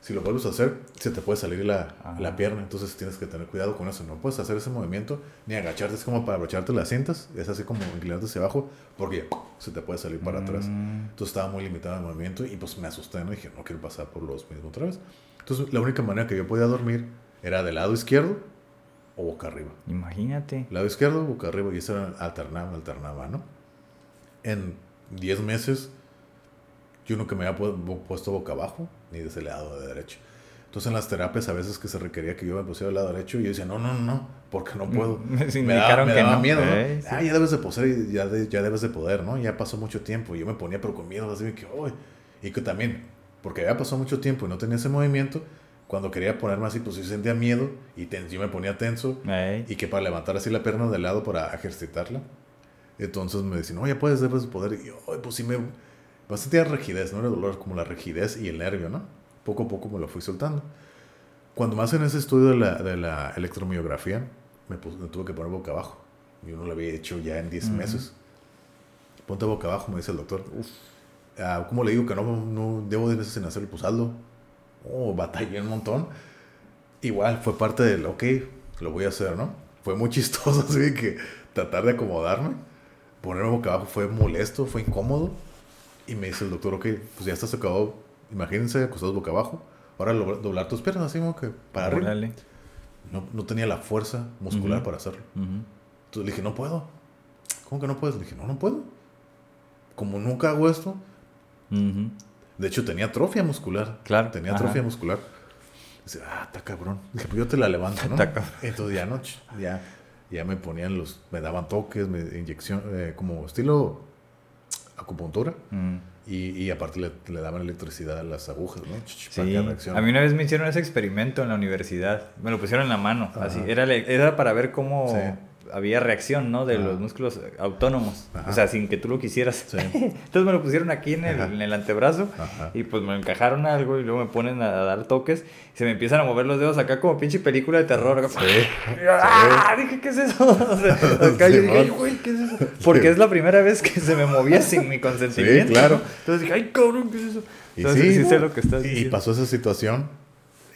si lo vuelves a hacer, se te puede salir la, la pierna. Entonces, tienes que tener cuidado con eso. No puedes hacer ese movimiento ni agacharte. Es como para abrocharte las cintas. Es así como inclinarte hacia abajo porque se te puede salir para atrás. Mm, Entonces, estaba muy limitado el movimiento y pues me asusté. ¿no? Dije, no quiero pasar por los mismos otra vez. Entonces, la única manera que yo podía dormir era del lado izquierdo o boca arriba. Imagínate. Lado izquierdo, boca arriba, y eso era- alternaba, alternaba, ¿no? En 10 meses, yo nunca me había pu- pu- puesto boca abajo, ni de ese lado de derecho. Entonces, en las terapias, a veces que se requería que yo me pusiera del lado derecho, y yo decía, no, no, no, no, porque no puedo. Me me daba, me que daba no. miedo, ¿no? Eh, sí. Ah, ya debes de poseer, y ya, de- ya debes de poder, ¿no? Ya pasó mucho tiempo, y yo me ponía, pero con miedo, así de que, "Ay". Y que también, porque ya pasó mucho tiempo y no tenía ese movimiento, cuando quería ponerme así, pues yo sentía miedo, y ten- yo me ponía tenso, y que para levantar así la pierna de lado para ejercitarla. Entonces me decían, oye, puedes, debes poder. Y yo, "Ay, pues sí me. Bastante rigidez, no era dolor, como la rigidez y el nervio, ¿no? Poco a poco me lo fui soltando. Cuando me hacen ese estudio de la, de la electromiografía, me, pus- me tuve que poner boca abajo. Yo no lo había hecho ya en 10 Ujú. meses. Ponte boca abajo, me dice el doctor. Ah, ¿Cómo le digo que no, no debo 10 veces en hacerlo? Pues hazlo. Oh, batallé un montón. Igual fue parte del, ok, lo voy a hacer, ¿no? Fue muy chistoso, así que tratar de acomodarme, ponerme boca abajo fue molesto, fue incómodo. Y me dice el doctor, ok, pues ya estás acabado. Imagínense acostados boca abajo. Ahora doblar tus piernas, así como que para arriba. No, no tenía la fuerza muscular para hacerlo. Entonces le dije, no puedo. ¿Cómo que no puedes? Le dije, no, no puedo. Como nunca hago esto, de hecho, tenía atrofia muscular. Claro, Tenía ajá. atrofia muscular. Dice, ah, está cabrón. Dije, pues yo te la levanto, ¿no? Entonces ya no, ch- ya, ya me ponían los, me daban toques, me inyección, eh, como estilo acupuntura. Mm. Y, y aparte le, le daban electricidad a las agujas, ¿no? Sí, a mí una vez me hicieron ese experimento en la universidad. Me lo pusieron en la mano. Ajá. Así. Era, era para ver cómo Sí. Había reacción, ¿no? De los músculos autónomos. Ajá. O sea, sin que tú lo quisieras. Sí. Entonces me lo pusieron aquí en el, Ajá. en el antebrazo. Ajá. Y pues me encajaron algo y luego me ponen a dar toques. Y se me empiezan a mover los dedos acá como pinche película de terror. Y yo, ¡Ah! Dije, ¿qué es eso? O sea, acá yo dije, Simón. "Ay, güey, ¿qué es eso? Porque es la primera vez que se me movía sin mi consentimiento. Sí, claro. Entonces dije, ay, cabrón, ¿qué es eso? Y Entonces sí, sé lo que estás Y diciendo. pasó esa situación.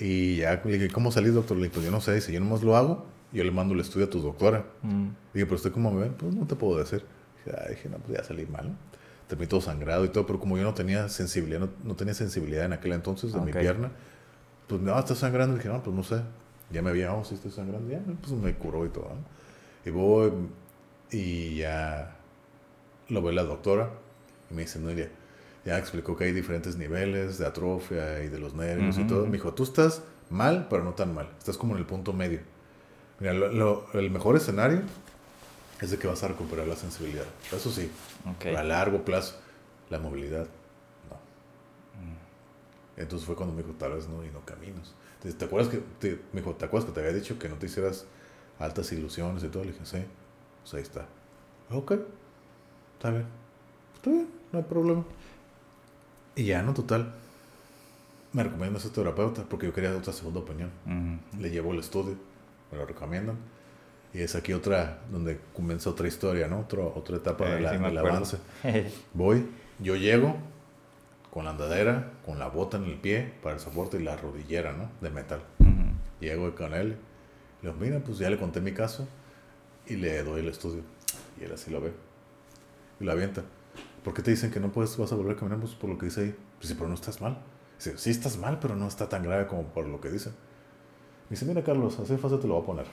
Y ya le dije, ¿cómo salís, doctor? Le dije, pues yo no sé. Dice, yo nomás lo hago yo le mando el estudio a tu doctora. Mm. Dije, pero usted cómo me ven, pues no te puedo decir. Dije, ah, dije no, pues ya salí mal. Terminé todo sangrado y todo, pero como yo no tenía sensibilidad, no, no tenía sensibilidad en aquel entonces de mi pierna, pues no, está sangrando. dije, no, pues no sé. Ya me había, oh, sí estoy sangrando. Ya, pues me curó y todo. ¿no? Y voy y ya lo ve la doctora y me dice, no, ya, ya explicó que hay diferentes niveles de atrofia y de los nervios y todo. Me dijo, tú estás mal, pero no tan mal. Estás como en el punto medio. Mira, lo- lo- el mejor escenario es de que vas a recuperar la sensibilidad. Eso sí, Ok. pero a largo plazo, la movilidad, no. Mm. Entonces fue cuando me dijo, tal vez no, y no caminos. Entonces, ¿te acuerdas que te, me dijo, ¿te acuerdas que te había dicho que no te hicieras altas ilusiones y todo? Le dije, sí, pues ahí está. Ok, está bien, está bien, no hay problema. Y ya, no, total. Me recomienda ese terapeuta porque yo quería otra segunda opinión. Ujú. Le llevo el estudio, me lo recomiendan. Y es aquí otra, donde comienza otra historia, ¿no? Otro, otra etapa Eh, de la- sí del avance. Voy, yo llego con la andadera, con la bota en el pie para el soporte y la rodillera, ¿no? De metal. Ujú. Llego con él, le digo, mira, pues ya le conté mi caso y le doy el estudio. Y él así lo ve. Y lo avienta. ¿Por qué te dicen que no puedes, vas a volver a caminar? Pues por lo que dice ahí. Pues sí, pero no estás mal. Dice, sí estás mal, pero no está tan grave como por lo que dice. Me dice, mira Carlos, así fácil te lo voy a poner.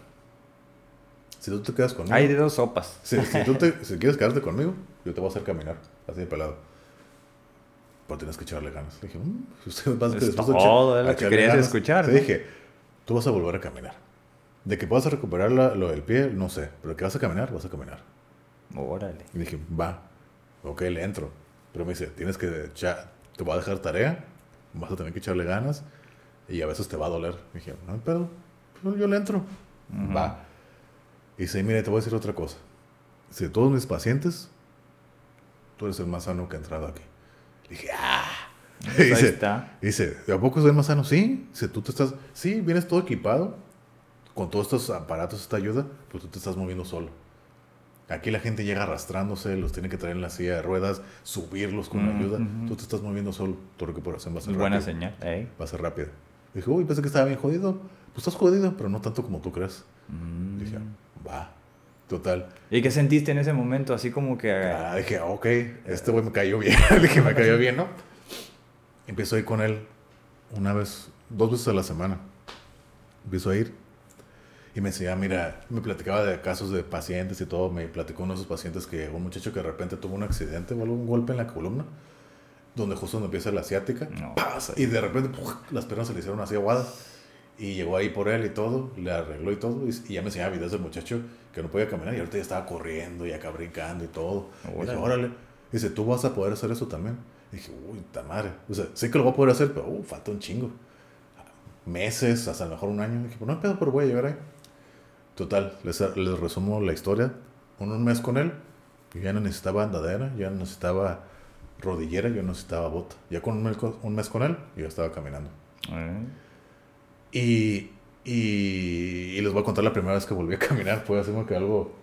Si tú te quedas conmigo... Hay de dos sopas. Si, si tú te, si quieres quedarte conmigo, yo te voy a hacer caminar, así de pelado. Pero tienes que echarle ganas. Le dije, "Mm, usted va a Es de todo, es lo que querías ganas". escuchar, Te ¿no? dije, tú vas a volver a caminar. De que puedas recuperar la- lo del pie, no sé. Pero que vas a caminar, vas a caminar. Órale. Y dije, va, ok, le entro. Pero me dice, tienes que echar, te voy a dejar tarea, vas a tener que echarle ganas y a veces te va a doler. dije, no hay pedo, yo le entro. Ujú. Va. Y dice, mire, te voy a decir otra cosa. Si de todos mis pacientes, tú eres el más sano que ha entrado aquí. Le dije, ah. Pues ahí dice, está. dice, ¿a poco soy el más sano? Sí. Dice, tú te estás, sí, vienes todo equipado, con todos estos aparatos, esta ayuda, pues tú te estás moviendo solo. Aquí la gente llega arrastrándose, los tiene que traer en la silla de ruedas, subirlos con Mm, ayuda. Tú te estás moviendo solo. Tu recuperación va a ser Buena señal. ¿eh? Va a ser rápida. Dije, uy, pensé que estaba bien jodido. Pues estás jodido, pero no tanto como tú crees. Mm. Dije, va. Total. ¿Y qué sentiste en ese momento? Así como que... Ah, dije, ok, este güey me cayó bien. dije, me cayó bien, ¿no? Empiezo a ir con él una vez, dos veces a la semana. Empiezo a ir. Y me decía, mira, me platicaba de casos de pacientes y todo. Me platicó uno de esos pacientes que un muchacho que de repente tuvo un accidente o algo, un golpe en la columna, donde justo donde empieza la asiática, No. pasa, y de repente ¡puf! las piernas se le hicieron así aguadas. Y llegó ahí por él y todo, le arregló y todo. Y, y ya me enseñaba videos del muchacho que no podía caminar y ahorita ya estaba corriendo y acá brincando y todo. Y dije, Órale. órale. Dice, ¿tú vas a poder hacer eso también? Y dije, uy, ta madre. O sea, sé que lo voy a poder hacer, pero uh, falta un chingo. Meses, hasta a lo mejor un año. dije, pues no pedo, pero voy a llegar ahí. Total, les, les resumo la historia. Un, un mes con él, yo ya no necesitaba andadera, ya no necesitaba rodillera, yo no necesitaba bota. Ya con un mes, con- un mes con él, yo estaba caminando. ¿eh? Y, y, y les voy a contar la primera vez que volví a caminar. Fue así como que algo.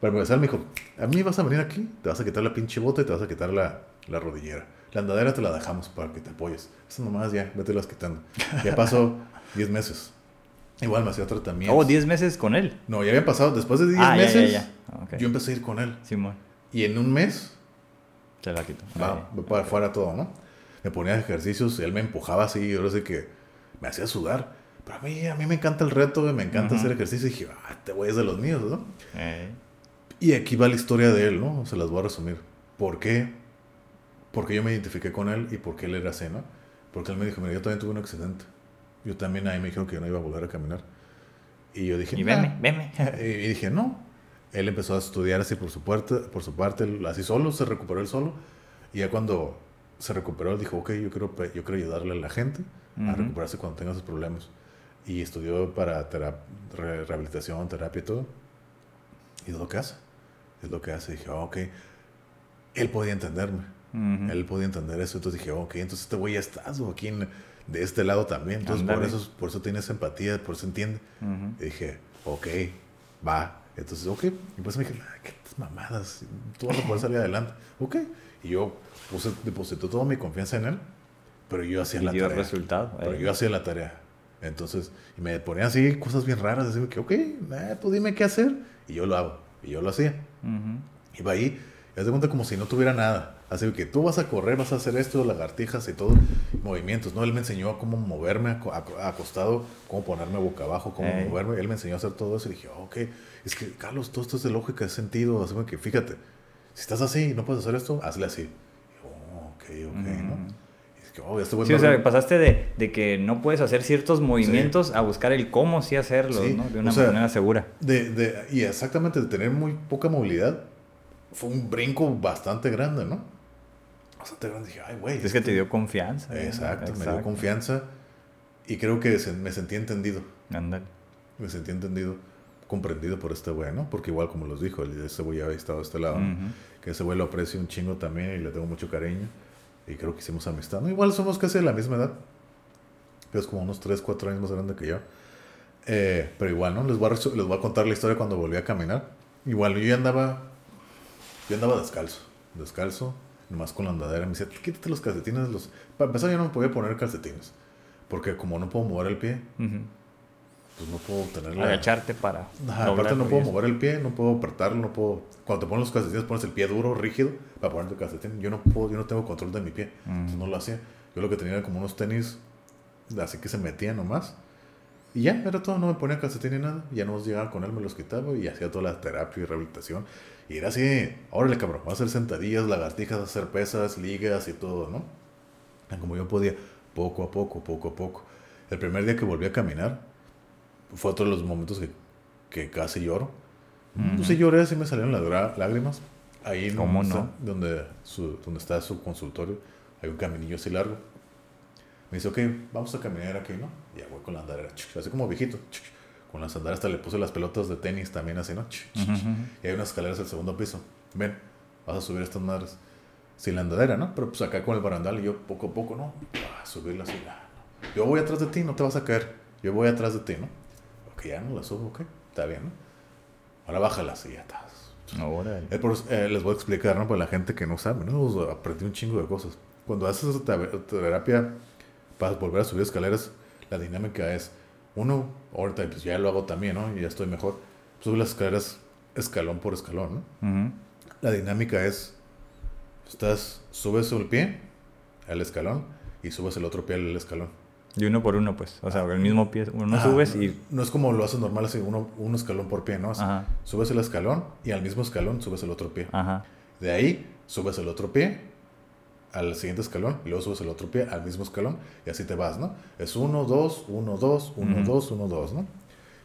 Para empezar, me dijo: A mí vas a venir aquí, te vas a quitar la pinche bota y te vas a quitar la, la rodillera. La andadera te la dejamos para que te apoyes. Eso nomás ya, vete las quitando. Ya pasó 10 meses. Igual me hacía tratamiento. Oh, 10 meses con él. No, ya habían pasado. Después de 10 Ah, ya, ya, meses, ya. Ok. yo empecé a ir con él. Simón. Y en un mes, Se la quito. va, Eh, para afuera todo, ¿no? Me ponía ejercicios, él me empujaba así, y ahora sí que me hacía sudar. Pero a mí, a mí me encanta el reto, me encanta Ujú. hacer ejercicio. Y dije, ah, este güey es de los míos, ¿no? eh. Y aquí va la historia de él, ¿no? Se las voy a resumir. ¿Por qué? Porque yo me identifiqué con él y por qué él era así, ¿no? Porque él me dijo, mira, yo también tuve un accidente. Yo también ahí me dijeron que yo no iba a volver a caminar. Y yo dije, Y "Nah". veme, veme. Y, y dije, no. Él empezó a estudiar así por su parte, por su parte, así solo, se recuperó él solo. Y ya cuando se recuperó, él dijo, ok, yo quiero, yo quiero ayudarle a la gente a Ujú. recuperarse cuando tenga sus problemas. Y estudió para terap- re- rehabilitación, terapia y todo. Y es lo que hace. Es lo que hace. dije, "Ah, ok. Él podía entenderme. Ujú. Él podía entender eso. Entonces dije, ok, entonces este güey ya está aquí en- de este lado también. Entonces por eso, por eso tienes empatía, por eso entiende. Ujú. Y dije, ok, va. Entonces, ok. Y pues me dije, "Ay, qué mamadas. Tú vas a poder salir adelante. Ok. Y yo puse, deposité toda mi confianza en él. Pero yo hacía Y la dio tarea. resultado. Pero eh. yo hacía la tarea. Entonces, y me ponía así cosas bien raras, así que, ok, eh, tú dime qué hacer, y yo lo hago, y yo lo hacía. Ujú. Iba ahí, y haz de cuenta como si no tuviera nada. Así que tú vas a correr, vas a hacer esto, lagartijas y todo, movimientos, ¿no? Él me enseñó cómo moverme aco- aco- acostado, cómo ponerme boca abajo, cómo moverme. Él me enseñó a hacer todo eso y dije, ok, es que Carlos, todo esto es de lógica, es sentido. Así que fíjate, si estás así y no puedes hacer esto, hazle así. Y oh, ok, ok, ¿no? Y es que, oh, este Sí, o sea, pasaste de, de que no puedes hacer ciertos movimientos a buscar el cómo sí hacerlos, Sí, ¿no? De una o sea, manera segura. De, de, y exactamente de tener muy poca movilidad, fue un brinco bastante grande, ¿no? Bastante grande. Dije, ay, güey. Es que te dio confianza. ¿no? Exacto, me dio Exacto. confianza y creo que me sentí entendido. Ándale. Me sentí entendido, comprendido por este güey, ¿no? Porque igual como los dijo, este güey ya había estado de este lado, ¿no? Ujú. que ese güey lo aprecio un chingo también y le tengo mucho cariño y creo que hicimos amistad. ¿no? Igual somos casi de la misma edad, pero es como unos 3, 4 años más grande que yo. Eh, pero igual, ¿no? Les voy, a, les voy a contar la historia cuando volví a caminar. Igual, yo ya andaba, yo andaba descalzo, descalzo, nomás con la andadera. Me decía, quítate los calcetines. Los... Para empezar, yo no me podía poner calcetines, porque como no puedo mover el pie, Ujú. pues no puedo tener la... Agacharte para. Ajá, aparte no puedo mover el pie, no puedo apretarlo, no puedo... Cuando te pones los calcetines pones el pie duro, rígido, para ponerte el calcetín. Yo no puedo, yo no tengo control de mi pie, entonces no lo hacía. Yo lo que tenía era como unos tenis, así que se metían nomás. Y ya, era todo, no me ponía calcetín ni nada. Ya no llegaba con él, me los quitaba y hacía toda la terapia y rehabilitación. Y era así, órale cabrón, voy a hacer sentadillas, lagartijas, hacer pesas, ligas y todo, ¿no? Como yo podía, poco a poco, poco a poco. El primer día que volví a caminar, fue otro de los momentos que, que casi lloro. Ujú. Pues sí lloré, así me salieron las lágrimas. Ahí ¿Cómo no? está- donde, su, donde está su consultorio, hay un caminillo así largo. Me dice, ok, vamos a caminar aquí, ¿no? Y ya voy con la andadera, así como viejito. Con las andaderas hasta le puse las pelotas de tenis también así, ¿no? Chuc, chuc, Ujú, chuc. ujú. Y hay unas escaleras al segundo piso. Ven, vas a subir estas madres. Sin la andadera, ¿no? Pero pues acá con el barandal y yo poco a poco, ¿no? Ah, subirla así. ah. Yo voy atrás de ti, no te vas a caer. Yo voy atrás de ti, ¿no? Ok, ya no la subo, ok. Está bien, ¿no? Ahora bájala así, ya estás. Órale. Eh, por- eh, les voy a explicar, ¿no? Para la gente que no sabe, ¿no? Aprendí un chingo de cosas. Cuando haces esa te- terapia para volver a subir escaleras, la dinámica es, uno, ahorita pues ya lo hago también, ¿no? Y ya estoy mejor. Sube las escaleras escalón por escalón, ¿no? Ujú. La dinámica es, estás, subes el pie al escalón y subes el otro pie al escalón. Y uno por uno, pues. O sea, el mismo pie. Uno Ajá, subes no, y. No es como lo haces normal, así, uno, un escalón por pie, ¿no? Subes el escalón y al mismo escalón subes el otro pie. Ajá. De ahí subes el otro pie al siguiente escalón y luego subes el otro pie al mismo escalón y así te vas, ¿no? Es uno, dos, uno, dos, uno, Ujú. dos, uno, dos, ¿no?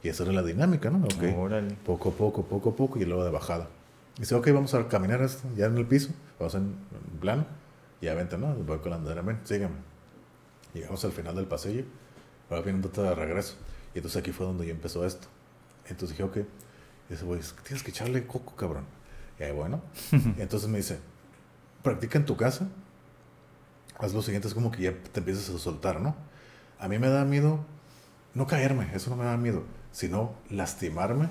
Y esa era la dinámica, ¿no? Órale. Poco a poco, poco a poco y luego de bajada. Y dice, ok, vamos a caminar esto, ya en el piso, vamos en, plano. Y ya vente, ¿no? Voy con la andadera, ven, sígueme. Llegamos al final del pasillo, ahora viene de regreso. Y entonces aquí fue donde ya empezó esto. Entonces dije, ok. Y dice, güey, tienes que echarle coco, cabrón. Y ahí, bueno. entonces me dice, practica en tu casa. Haz lo siguiente, es como que ya te empiezas a soltar, ¿no? A mí me da miedo no caerme, eso no me da miedo, sino lastimarme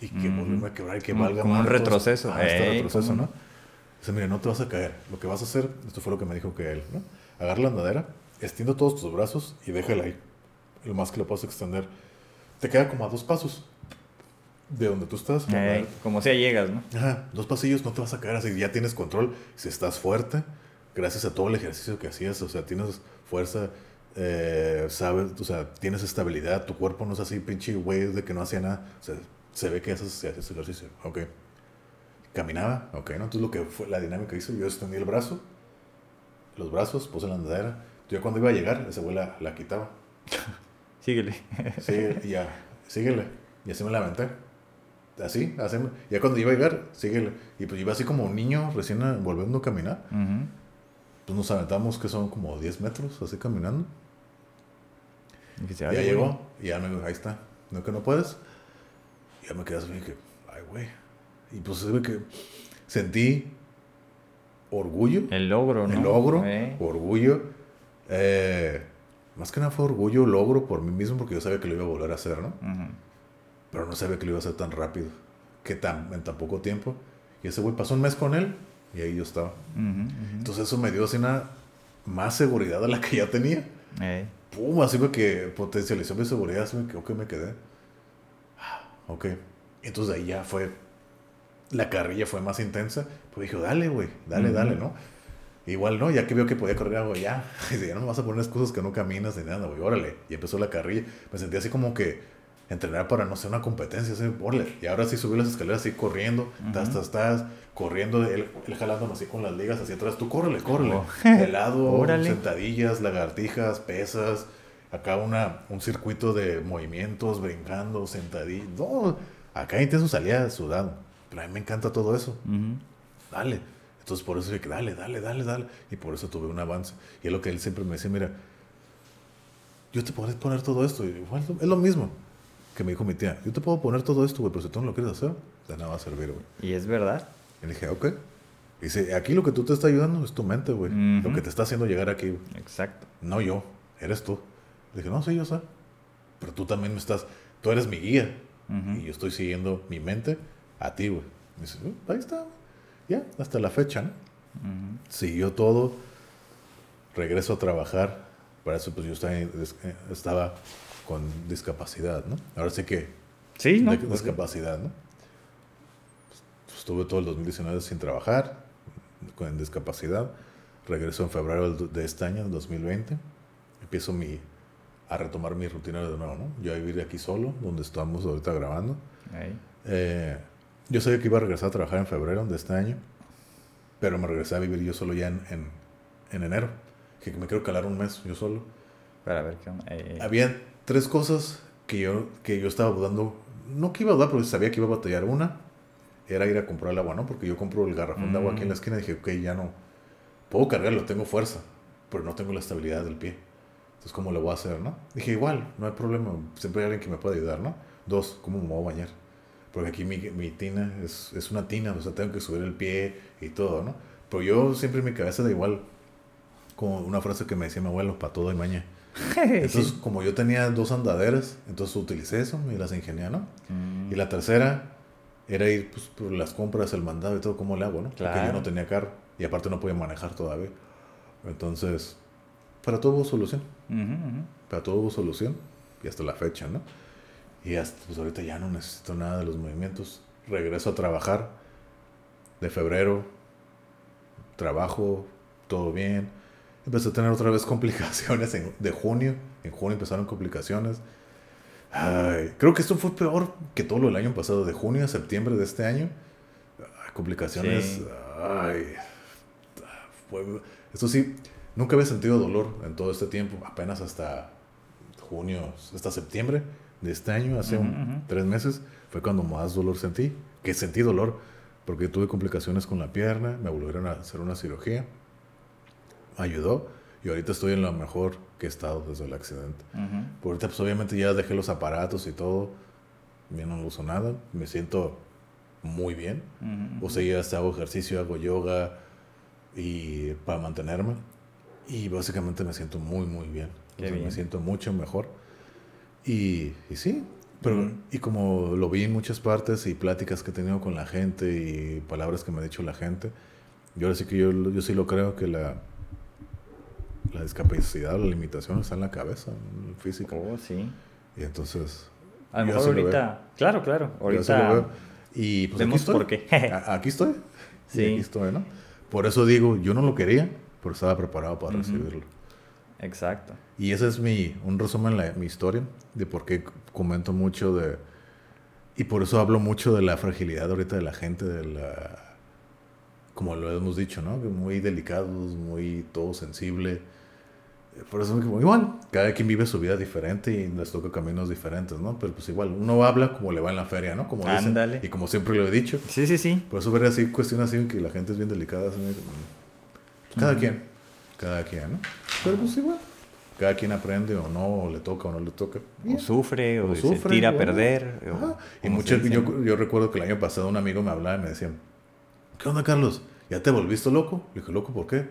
y que Ujú. volverme a quebrar y que valga como un retroceso. Ah, este Ey, retroceso, cómo ¿no? Dice, mira, no te vas a caer. Lo que vas a hacer, esto fue lo que me dijo que él, ¿no? Agarra la andadera, extiende todos tus brazos y déjala ahí. Lo más que lo puedas extender. Te queda como a dos pasos de donde tú estás. Ey, andadera. como sea llegas, ¿no? Ajá, dos pasillos, no te vas a caer así, ya tienes control, si estás fuerte, gracias a todo el ejercicio que hacías, o sea, tienes fuerza, eh, sabes, o sea, tienes estabilidad, tu cuerpo no es así pinche güey de que no hacía nada, o sea, se ve que haces, haces ejercicio, ok. Caminaba, ok, ¿no? Entonces lo que fue la dinámica que hizo, yo extendí el brazo, los brazos, puse la andadera, yo cuando iba a llegar, ese güey la, la quitaba, Síguele. Y ya, síguele. Y así me la aventé. Así, así. Ya cuando iba a llegar, síguele. Y pues iba así como un niño recién volviendo a caminar. Ujú. Pues nos aventamos que son como 10 metros así caminando. Y que se ya llegó y ya me dijo, ahí está. No que no puedes. Y ya me quedé así dije, ay, güey. Y pues ve que sentí orgullo. El logro, ¿no? el logro, Eh. orgullo. eh, más que nada fue orgullo, logro por mí mismo porque yo sabía que lo iba a volver a hacer, ¿no? Pero no sabía que lo iba a hacer tan rápido, que tan, en tan poco tiempo. Y ese güey pasó un mes con él y ahí yo estaba. Entonces eso me dio así una más seguridad de la que ya tenía. Eh. pum, así me que potencializó mi seguridad, así me que me quedé. Ah, Ok. Entonces ahí ya fue, la carrilla fue más intensa. Pues dije, dale, güey, dale, dale, ¿no? Igual, ¿no? Ya que vio que podía correr algo, ya. Dice, ya no me vas a poner excusas que no caminas ni nada, güey, órale. Y empezó la carrilla. Me sentí así como que entrenar para, no sé, una competencia, así, órale. Y ahora sí subí las escaleras así corriendo, tas, tas, tas, corriendo, él, él jalándome así con las ligas hacia atrás. Tú córrele, córrele. Oh. De lado, Órale. sentadillas, lagartijas, pesas. Acá una, un circuito de movimientos, brincando, sentadillas. No, acá intenso salía sudado. Pero a mí me encanta todo eso dale. Entonces por eso dije, dale, dale, dale, dale. Y por eso tuve un avance. Y es lo que él siempre me decía, mira, yo te puedo poner todo esto. Y es lo mismo que me dijo mi tía. Yo te puedo poner todo esto, güey, pero si tú no lo quieres hacer, de nada va a servir, güey. Y es verdad. Y le dije, ok. Y dice, aquí lo que tú te está ayudando es tu mente, güey. Lo que te está haciendo llegar aquí, güey. Exacto. No yo, eres tú. Le dije, no, sí, yo sé. Pero tú también me estás, tú eres mi guía. Y yo estoy siguiendo mi mente a ti, güey. Dice, "Uh, ahí está, güey. Ya, hasta la fecha, ¿no? Siguió todo. Regreso a trabajar. Para eso, pues yo estaba, estaba con discapacidad, ¿no? Ahora sí que Sí, ¿no? de- discapacidad, ¿no? Pues, Estuve todo el 2019 sin trabajar, con discapacidad. Regreso en febrero de este año, 2020. Empiezo mi, a retomar mi rutina de nuevo, ¿no? Yo a vivir aquí solo, donde estamos ahorita grabando. Ahí. Eh, yo sabía que iba a regresar a trabajar en febrero de este año, pero me regresé a vivir yo solo ya en, en, en enero. Que me quiero calar un mes yo solo. Para ver qué onda. Eh, Había tres cosas que yo, que yo estaba dudando. No que iba a dudar, pero sabía que iba a batallar. Una era ir a comprar el agua, ¿no? Porque yo compro el garrafón de agua aquí en la Mm. esquina y dije, ok, ya no. Puedo cargarlo, tengo fuerza, pero no tengo la estabilidad del pie. Entonces, ¿cómo lo voy a hacer, no? Dije, igual, no hay problema. Siempre hay alguien que me pueda ayudar, ¿no? Dos, ¿cómo me voy a bañar? Porque aquí mi, mi tina es, es una tina, o sea, tengo que subir el pie y todo, ¿no? Pero yo siempre en mi cabeza da igual, como una frase que me decía mi abuelo, para todo hay maña. Entonces, sí. como yo tenía dos andaderas, entonces utilicé eso y las ingenié, ¿no? Mm. Y la tercera era ir pues, por las compras, el mandado y todo, ¿cómo le hago, no? Porque yo Claro. no tenía carro y aparte no podía manejar todavía. Entonces, para todo hubo solución. Ujú, ujú. Para todo hubo solución y hasta la fecha, ¿no? Y hasta, pues ahorita ya no necesito nada de los movimientos. Regreso a trabajar de febrero, trabajo, todo bien. Empecé a tener otra vez complicaciones en- de junio. En junio empezaron complicaciones. Ay, creo que esto fue peor que todo lo del año pasado, de junio a septiembre de este año. Ay, complicaciones. Sí. Ay, fue- esto sí, nunca había sentido dolor en todo este tiempo, apenas hasta junio, hasta septiembre de este año, hace un- Ujú, ujú. tres meses, fue cuando más dolor sentí, que sentí dolor porque tuve complicaciones con la pierna, me volvieron a hacer una cirugía, ayudó y ahorita estoy en lo mejor que he estado desde el accidente. Ujú. Por ahorita pues obviamente ya dejé los aparatos y todo, ya no uso nada, me siento muy bien. Ujú, O sea, ya hasta hago ejercicio, hago yoga y para mantenerme. Y básicamente me siento muy, muy bien. Qué o sea, bien. me siento mucho mejor. Y, y sí, pero, Ujú. y como lo vi en muchas partes y pláticas que he tenido con la gente y palabras que me ha dicho la gente, yo ahora sí que yo, yo sí lo creo que la, la discapacidad, la limitación está en la cabeza, en el físico. Oh, sí. Y entonces... A lo mejor lo ahorita. Claro, claro. Ahorita. Y pues vemos aquí estoy. por qué. Aquí estoy. Sí. Y aquí estoy, ¿no? Por eso digo, yo no lo quería, pero estaba preparado para recibirlo. Exacto. Y ese es mi, un resumen de mi historia, de por qué comento mucho de... Y por eso hablo mucho de la fragilidad ahorita de la gente, de la... Como lo hemos dicho, ¿no? Muy delicados, muy todo sensible. Por eso como igual, cada quien vive su vida diferente y les toca caminos diferentes, ¿no? Pero pues igual, uno habla como le va en la feria, ¿no? Como dicen. Ándale. Y como siempre lo he dicho. Sí, sí, sí. Por eso ver así cuestiones así que la gente es bien delicada. así, mm, cada quien, cada quien, ¿no? Pero pues igual, cada quien aprende o no, o le toca o no le toca. O sufre, o, O se sufre, tira a perder. o. Y muchas, se yo, yo recuerdo que el año pasado un amigo me hablaba y me decía, ¿qué onda Carlos? ¿Ya te volviste loco? Le dije, ¿loco por qué?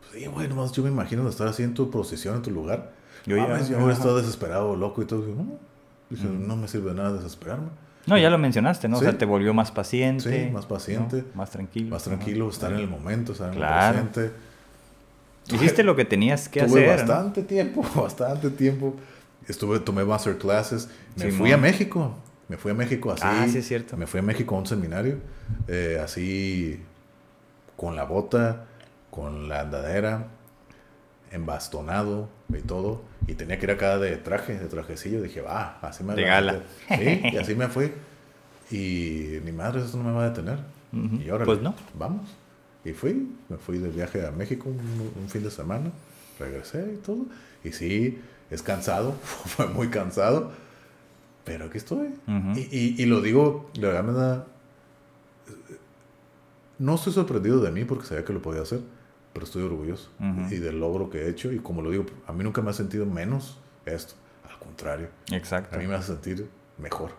Pues sí, güey, nomás yo me imagino de estar así en tu posición, en tu lugar. Yo Yo ya- yo ajá. estado desesperado, loco y todo. Dije, no, Dije, no me sirve de nada desesperarme. No, ya lo mencionaste, ¿no? Sí. O sea, te volvió más paciente. Sí, más paciente. ¿no? Más tranquilo. Más tranquilo, estar en el momento, estar en Claro. el presente. Hiciste lo que tenías que Tuve hacer. ¿no? bastante tiempo, bastante tiempo. Estuve, tomé masterclasses. Me fui a México. Me fui a México así. Ah, sí, es cierto. Me fui a México a un seminario. eh, así, con la bota, con la andadera, embastonado y todo. Y tenía que ir acá de traje, de trajecillo. Dije, va, así me De la- gala. Sí, y así me fui. Y ni madre, eso no me va a detener. Y ahora Pues no. vamos. Y fui, me fui de viaje a México un, un fin de semana, regresé y todo. Y sí, es cansado, fue muy cansado, pero aquí estoy. Y, y- y lo digo, la verdad me da... No estoy sorprendido de mí porque sabía que lo podía hacer, pero estoy orgulloso y del logro que he hecho. Y como lo digo, a mí nunca me ha sentido menos esto, al contrario, Exacto. a mí me hace sentir mejor.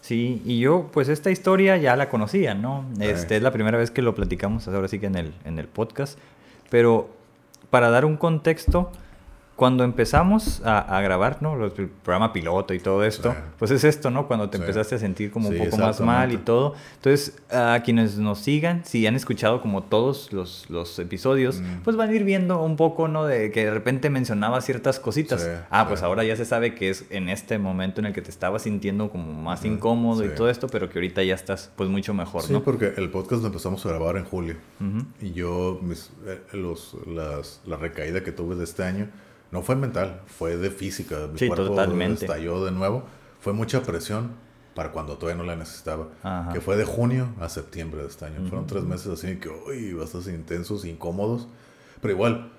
Sí, y yo pues esta historia ya la conocía, ¿no? Este es la primera vez que lo platicamos ahora sí que en el, en el podcast, pero para dar un contexto, cuando empezamos a, a grabar, ¿no? Los- El programa piloto y todo esto, Sí. pues es esto, ¿no? Cuando te Sí. empezaste a sentir como un Sí, poco más mal y todo. Entonces, a quienes nos sigan, si han escuchado como todos los, los episodios, Mm. pues van a ir viendo un poco, ¿no? De que de repente mencionaba ciertas cositas. Sí, ah, sí. pues ahora ya se sabe que es en este momento en el que te estabas sintiendo como más incómodo y sí. todo esto, pero que ahorita ya estás pues mucho mejor, Sí, ¿no? porque el podcast lo empezamos a grabar en julio. Ujú. Y yo, mis, eh, los, las, la recaída que tuve de este año, no fue mental, fue de física. Mi Sí, cuerpo totalmente. estalló de nuevo. Fue mucha presión para cuando todavía no la necesitaba. Ajá. Que fue de junio a septiembre de este año. Fueron Ujú. tres meses así que, uy, bastante intensos, incómodos. Pero igual,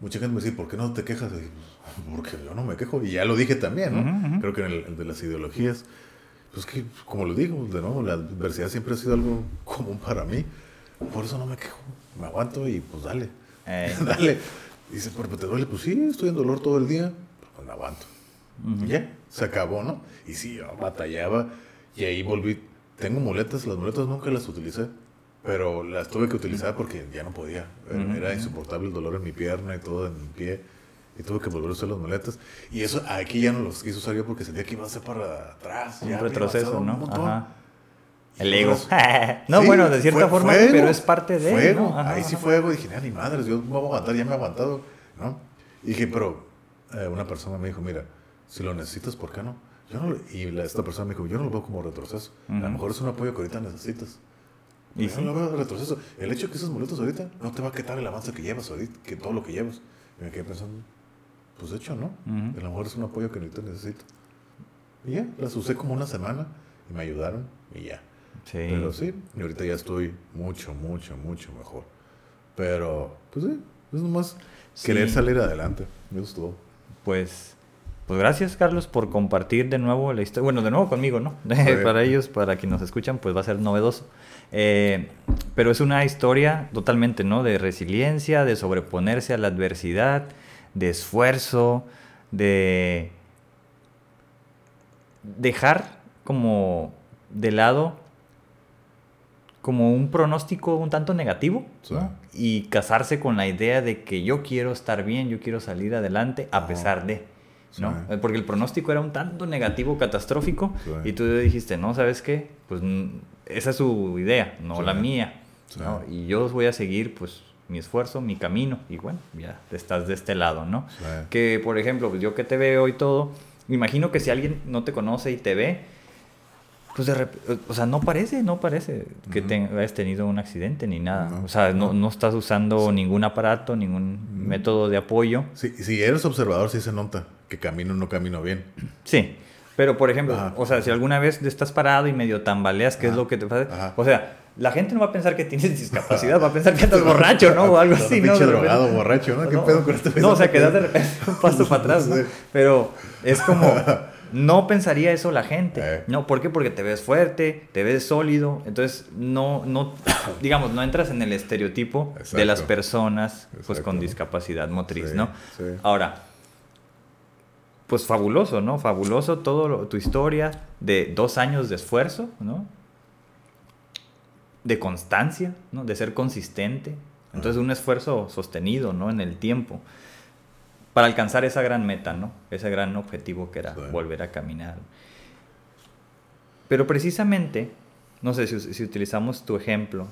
mucha gente me dice, ¿por qué no te quejas? Y, porque yo no me quejo. Y ya lo dije también, ¿no? Creo que en el, el de las ideologías, pues que, como lo digo, de nuevo, la adversidad siempre ha sido algo común para mí. Por eso no me quejo. Me aguanto y pues dale. Eh, dale. Dice, ¿pero te duele? Pues sí, estoy en dolor todo el día. Pues me aguanto. Y ya, se acabó, ¿no? Y sí, yo batallaba y ahí volví. Tengo muletas, las muletas nunca las utilicé, pero las tuve que utilizar porque ya no podía. Era, Ujú, era ujú. insoportable el dolor en mi pierna y todo en mi pie. Y tuve que volver a usar las muletas. Y eso aquí ya no los quise usar yo porque sentía que iba a ser para atrás. un ya retroceso, avanzado un ¿no? montón. Ajá. El ego. no, sí, bueno, de cierta fue- forma, pero es parte de fue él, ¿no? Ajá, Ahí sí fue ego. Dije, "Ah, ni madres, yo me voy a aguantar, ya me he aguantado, ¿no? Y dije, pero eh, una persona me dijo, mira, si lo necesitas, ¿por qué no? Yo no y la- esta persona me dijo, yo no lo veo como retroceso. A lo mejor es un apoyo que ahorita necesitas. Y yo no lo veo retroceso. El hecho de que esas muletas ahorita no te va a quitar el avance que llevas ahorita, que todo lo que llevas. Y me quedé pensando, pues de hecho, ¿no? A lo mejor es un apoyo que ahorita necesito. Y ya, las usé como una semana y me ayudaron y ya. Sí. Pero sí, y ahorita ya estoy mucho, mucho, mucho mejor. Pero, pues sí, es nomás Sí. querer salir adelante. Eso es todo. Pues, pues gracias, Carlos, por compartir de nuevo la historia. Bueno, de nuevo conmigo, ¿no? Para ellos, para quienes nos escuchan, pues va a ser novedoso. Eh, pero es una historia totalmente, ¿no? De resiliencia, de sobreponerse a la adversidad, de esfuerzo, de dejar como de lado como un pronóstico un tanto negativo Sí. ¿no? y casarse con la idea de que yo quiero estar bien, yo quiero salir adelante a Ajá. pesar de, ¿no? Sí. Eh, Porque el pronóstico era un tanto negativo, catastrófico Sí. y tú dijiste, no, ¿sabes qué? Pues mm, esa es su idea, no la mía. ¿no? Y yo voy a seguir pues mi esfuerzo, mi camino y bueno, ya estás de este lado, ¿no? Que, por ejemplo, pues yo que te veo y todo, me imagino que si alguien no te conoce y te ve, pues de rep- o sea, no parece, no parece que Ujú. te hayas tenido un accidente ni nada. No, o sea, no, no. estás usando ningún aparato, ningún método de apoyo. Sí, si eres observador, sí se nota que camino o no camino bien. Sí. Pero, por ejemplo, Ajá. o sea, si alguna vez estás parado y medio tambaleas, ¿qué es Ajá. lo que te pasa? Ajá. O sea, la gente no va a pensar que tienes discapacidad, va a pensar que andas borracho, ¿no? O algo Estás así, ¿no? pinche repente. drogado, borracho, ¿no? ¿Qué pedo con este No, o sea, que das de repente un paso para atrás, ¿no? Sí. Pero es como, no pensaría eso la gente. Eh. No, ¿por qué? Porque te ves fuerte, te ves sólido, entonces no, no, digamos, no entras en el estereotipo de las personas pues con discapacidad motriz, Sí, ¿no? sí. Ahora, pues fabuloso, ¿no? Fabuloso todo lo- tu historia de dos años de esfuerzo, ¿no? De constancia, ¿no? De ser consistente. Entonces, un esfuerzo sostenido, ¿no? En el tiempo. Para alcanzar esa gran meta, ¿no? Ese gran objetivo que era volver a caminar. Pero precisamente, no sé si, si utilizamos tu ejemplo,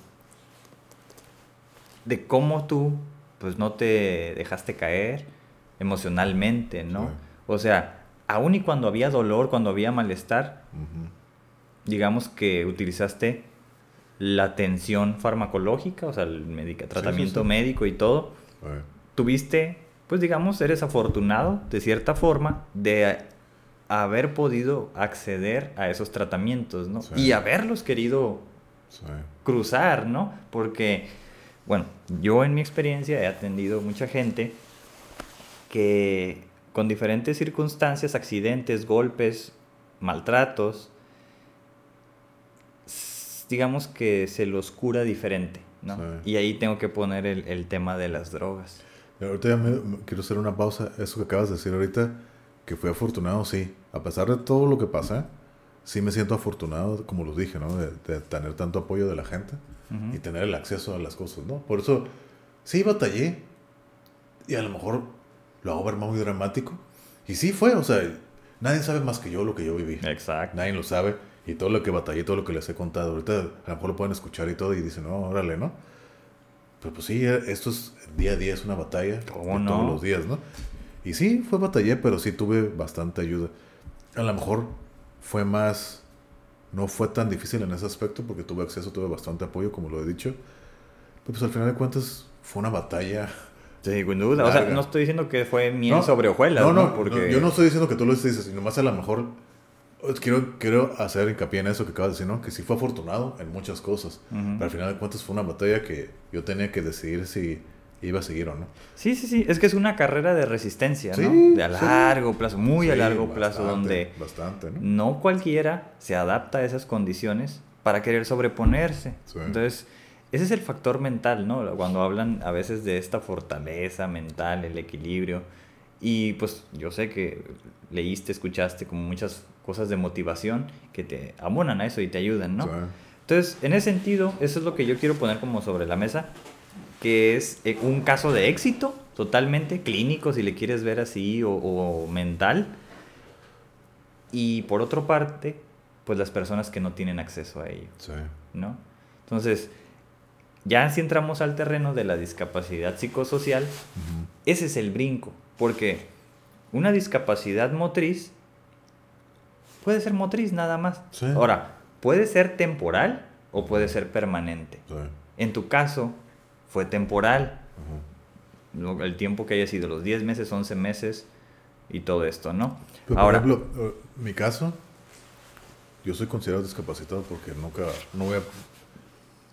de cómo tú pues no te dejaste caer emocionalmente, ¿no? O sea, aun y cuando había dolor, cuando había malestar, digamos que utilizaste la atención farmacológica, o sea, el tratamiento sí. médico y todo, tuviste, pues digamos, eres afortunado de cierta forma de haber podido acceder a esos tratamientos, ¿no? Sí. Y haberlos querido Sí. cruzar, ¿no? Porque, bueno, yo en mi experiencia he atendido mucha gente que con diferentes circunstancias, accidentes, golpes, maltratos, digamos que se los cura diferente, ¿no? Sí. Y ahí tengo que poner el, el tema de las drogas. Ahorita ya me, me- quiero hacer una pausa. Eso que acabas de decir ahorita, que fui afortunado, sí. A pesar de todo lo que pasa, sí me siento afortunado, como lo dije, ¿no? De, de tener tanto apoyo de la gente Ujú. y tener el acceso a las cosas, ¿no? Por eso, sí batallé y a lo mejor lo hago ver muy dramático. Y sí fue, o sea, nadie sabe más que yo lo que yo viví. Exacto. Nadie lo sabe. Y todo lo que batallé, todo lo que les he contado. Ahorita a lo mejor lo pueden escuchar y todo y dicen, no, órale, ¿no? Pero pues sí, esto es día a día, es una batalla. ¿Cómo no? Todos los días, ¿no? Y sí, fue batallé, pero sí tuve bastante ayuda. A lo mejor fue más... No fue tan difícil en ese aspecto porque tuve acceso, tuve bastante apoyo, como lo he dicho. Pero pues al final de cuentas fue una batalla. Sí, sin duda. O sea, no estoy diciendo que fue miel No, sobre hojuelas, no, ¿no? no, Porque... no, yo no estoy diciendo que tú lo dices, sino más a lo mejor eh, quiero, quiero hacer hincapié en eso que acabas de decir, ¿no? Que sí fue afortunado en muchas cosas, Ujú. pero al final de cuentas fue una batalla que yo tenía que decidir si iba a seguir o no. Sí, sí, sí. Es que es una carrera de resistencia, ¿no? Sí, De a sí. largo plazo, muy a Sí, largo plazo, bastante, donde Bastante, ¿no? no cualquiera se adapta a esas condiciones para querer sobreponerse. Sí. Entonces, ese es el factor mental, ¿no? Cuando hablan a veces de esta fortaleza mental, el equilibrio. Y pues yo sé que leíste, escuchaste como muchas cosas de motivación que te abonan a eso y te ayudan, ¿no? Sí. Entonces, en ese sentido, eso es lo que yo quiero poner como sobre la mesa, que es eh, un caso de éxito totalmente clínico, si le quieres ver así, o, o mental. Y por otra parte, pues las personas que no tienen acceso a ello, Sí. ¿no? Entonces, ya si entramos al terreno de la discapacidad psicosocial, ese es el brinco, porque una discapacidad motriz puede ser motriz nada más. Sí. Ahora, puede ser temporal o puede ser permanente. Sí. En tu caso, fue temporal, el tiempo que haya sido, los 10 meses, 11 meses y todo esto, ¿no? Pero, Ahora, por ejemplo, eh, mi caso, yo soy considerado discapacitado porque nunca, no voy a,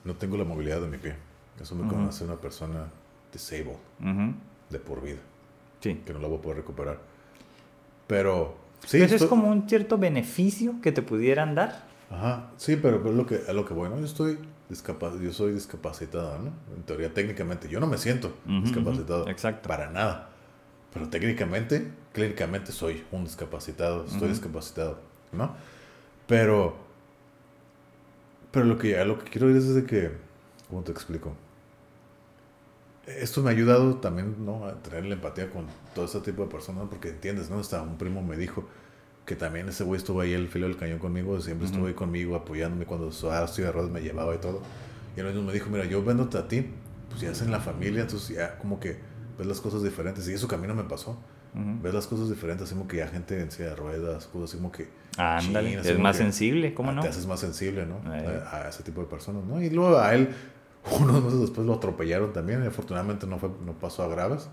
no tengo la movilidad de mi pie. Eso me conoce una persona disabled de por vida. sí. que no la voy a poder recuperar. Pero sí, Eso es como un cierto beneficio que te pudieran dar. Ajá, sí, pero es lo que a lo que voy, ¿no? Yo estoy discapa- yo soy discapacitado, ¿no? En teoría técnicamente, yo no me siento discapacitado, exacto. para nada. Pero técnicamente, clínicamente soy un discapacitado, estoy discapacitado, ¿no? Pero pero lo que a lo que quiero ir es de que ¿cómo te explico? Esto me ha ayudado también, ¿no? A tener la empatía con todo este tipo de personas, porque entiendes, ¿no? Hasta un primo me dijo que también ese güey estuvo ahí el filo del cañón conmigo, siempre estuvo Ujú. ahí conmigo, apoyándome cuando estaba estoy de me llevaba y todo. Y él mismo me dijo, mira, yo véndote a ti, pues ya es en la familia, entonces ya como que ves las cosas diferentes. Y eso camino me pasó. Ujú. Ves las cosas diferentes, así como que ya gente en silla de ruedas, cosas así como que... Ándale, chin, así es más sensible, ¿cómo ah, no? Te haces más sensible, ¿no? A, a ese tipo de personas, ¿no? Y luego a él, unos meses después lo atropellaron también. Y afortunadamente no, fue, no pasó a graves.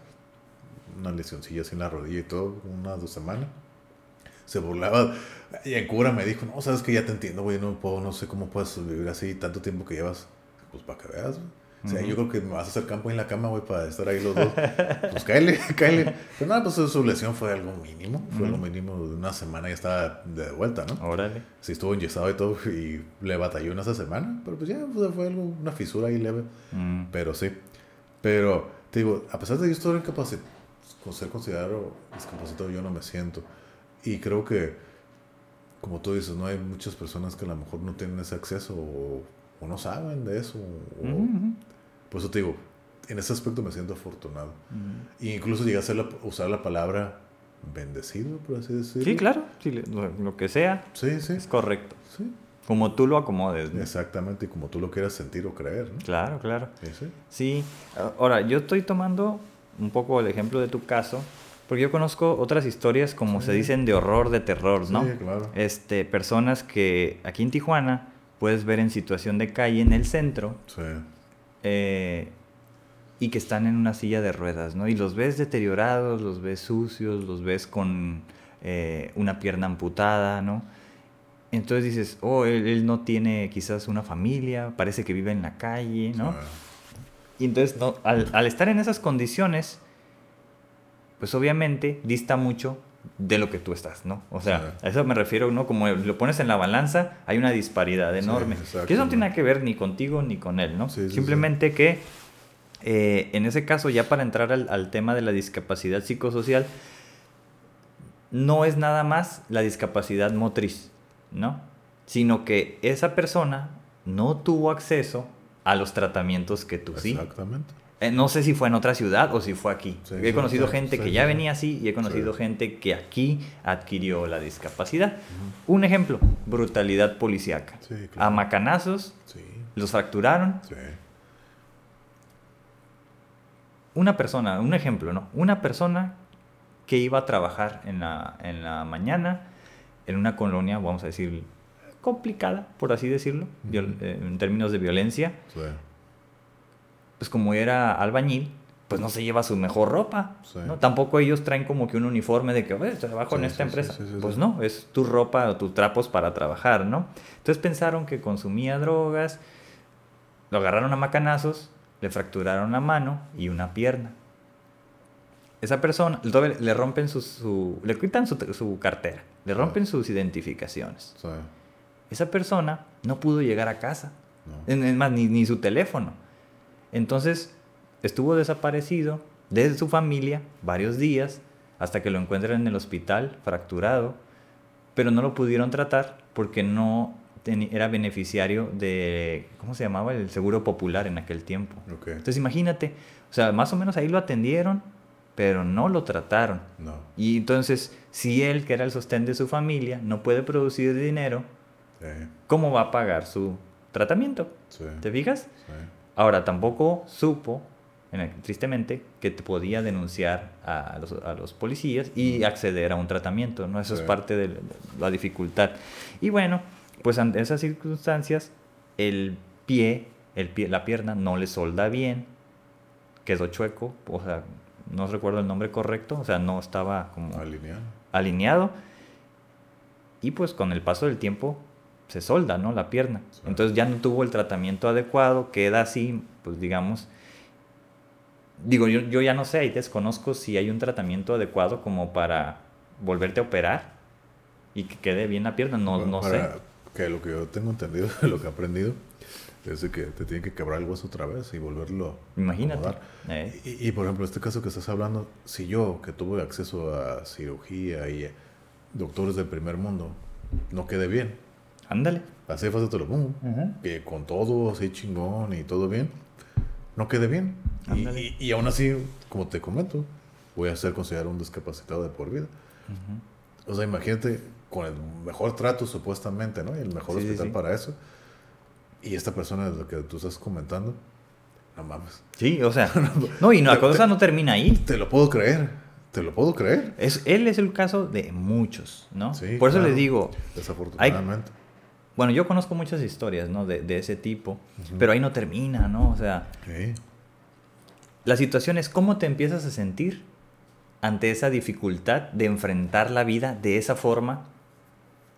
Una lesioncilla así en la rodilla y todo, unas dos semanas. Se burlaba. Y en cura me dijo, no, sabes que ya te entiendo, güey, no puedo, no sé cómo puedes vivir así tanto tiempo que llevas. Pues para que veas, güey. O sea, yo creo que me vas a hacer campo en la cama, güey, para estar ahí los dos. Pues cáele, cáele. Pero nada, pues su lesión fue algo mínimo. Fue algo Ujú. mínimo de una semana y estaba de vuelta, ¿no? Órale. Sí estuvo enyesado y todo y le batalló en esa semana, pero pues ya pues, fue algo, una fisura ahí leve, Mm, pero sí. Pero te digo, a pesar de yo estar incapacitado, con ser considerado discapacitado, yo no me siento. Y creo que, como tú dices, no hay muchas personas que a lo mejor no tienen ese acceso o, o no saben de eso. o- Por eso te digo, en ese aspecto me siento afortunado. E incluso llegué a hacer la- usar la palabra bendecido, por así decirlo. Sí, claro, sí, lo, que sea Sí, sí. es correcto. Sí. Como tú lo acomodes. ¿no? Exactamente, y como tú lo quieras sentir o creer, ¿no? Claro, claro. Sí, sí. Sí. Ahora, yo estoy tomando un poco el ejemplo de tu caso, porque yo conozco otras historias, como se dicen, de horror, de terror, ¿no? Sí, claro. Este, personas que aquí en Tijuana puedes ver en situación de calle en el centro Sí. eh, y que están en una silla de ruedas, ¿no? Y los ves deteriorados, los ves sucios, los ves con eh, una pierna amputada, ¿no? Entonces dices, oh, él, él no tiene quizás una familia, parece que vive en la calle, ¿no? Sí. Y entonces, no, al, al estar en esas condiciones, pues obviamente dista mucho de lo que tú estás, ¿no? O sea, Sí. a eso me refiero, ¿no? Como lo pones en la balanza, hay una disparidad Sí, enorme. exacto, que eso no tiene nada que ver ni contigo ni con él, ¿no? Sí, sí, sí. Simplemente que eh, en ese caso, ya para entrar al, al tema de la discapacidad psicosocial, no es nada más la discapacidad motriz, ¿no? Sino que esa persona no tuvo acceso a los tratamientos que tú sí. Exactamente. Eh, no sé si fue en otra ciudad o si fue aquí. Sí, he conocido sí, gente sí, que ya venía así y he conocido gente que aquí adquirió la discapacidad. Un ejemplo, brutalidad policíaca. Sí, A claro. macanazos, los fracturaron. sí. Una persona, un ejemplo, ¿no? Una persona que iba a trabajar en la, en la mañana en una colonia, vamos a decir, complicada, por así decirlo, eh, en términos de violencia, Sí. Pues como era albañil, pues no se lleva su mejor ropa, Sí. ¿no? Tampoco ellos traen como que un uniforme de que, oye, trabajo en Sí, esta sí, sí, empresa. pues no, es tu ropa o tus trapos para trabajar, ¿no? Entonces pensaron que consumía drogas, lo agarraron a macanazos, le fracturaron la mano y una pierna. Esa persona, le rompen su, su- le quitan su, su cartera, le rompen sus identificaciones. Esa persona no pudo llegar a casa. No. Es más, ni, ni su teléfono. Entonces, estuvo desaparecido de su familia varios días hasta que lo encuentran en el hospital, fracturado, pero no lo pudieron tratar porque no era beneficiario de, ¿cómo se llamaba? El Seguro Popular en aquel tiempo. Ok. Entonces, imagínate, o sea, más o menos ahí lo atendieron, pero no lo trataron. No. Y entonces, si él, que era el sostén de su familia, no puede producir dinero, Sí. ¿cómo va a pagar su tratamiento? Sí. ¿Te fijas? Sí. Ahora, tampoco supo, en el- tristemente, que te podía denunciar a los, a los policías y acceder a un tratamiento, ¿no? Eso es parte de la dificultad. Y bueno, pues ante esas circunstancias, el pie, el pie, la pierna no le solda bien, quedó chueco, o sea, no recuerdo el nombre correcto, o sea, no estaba como Alineado. alineado y pues con el paso del tiempo se solda, ¿no? La pierna. Entonces ya no tuvo el tratamiento adecuado, queda así, pues digamos, digo, yo, yo ya no sé, ahí desconozco si hay un tratamiento adecuado como para volverte a operar y que quede bien la pierna, no, no sé. Ahora, Que lo que yo tengo entendido, lo que he aprendido, es que te tiene que quebrar el hueso otra vez y volverlo a Imagínate. acomodar. eh, Y, y, por ejemplo, este caso que estás hablando, si yo, que tuve acceso a cirugía y doctores del primer mundo, no quedé bien, ándale. así de fácil te lo pongo, que con todo así chingón y todo bien, no quedé bien. Y, y- aún así, como te comento, voy a ser considerado un discapacitado de por vida. O sea, imagínate con el mejor trato supuestamente, ¿no? Y el mejor Sí, hospital sí. para eso. Y esta persona de la que tú estás comentando, no mames. Sí, o sea, no, y no, la cosa te- no termina ahí. Te lo puedo creer. Te lo puedo creer. Es, él es el caso de muchos, ¿no? Sí, Por eso claro. les digo, Desafortunadamente. Bueno, yo conozco muchas historias, ¿no? De, de ese tipo, pero ahí no termina, ¿no? O sea, Sí. la situación es cómo te empiezas a sentir ante esa dificultad de enfrentar la vida de esa forma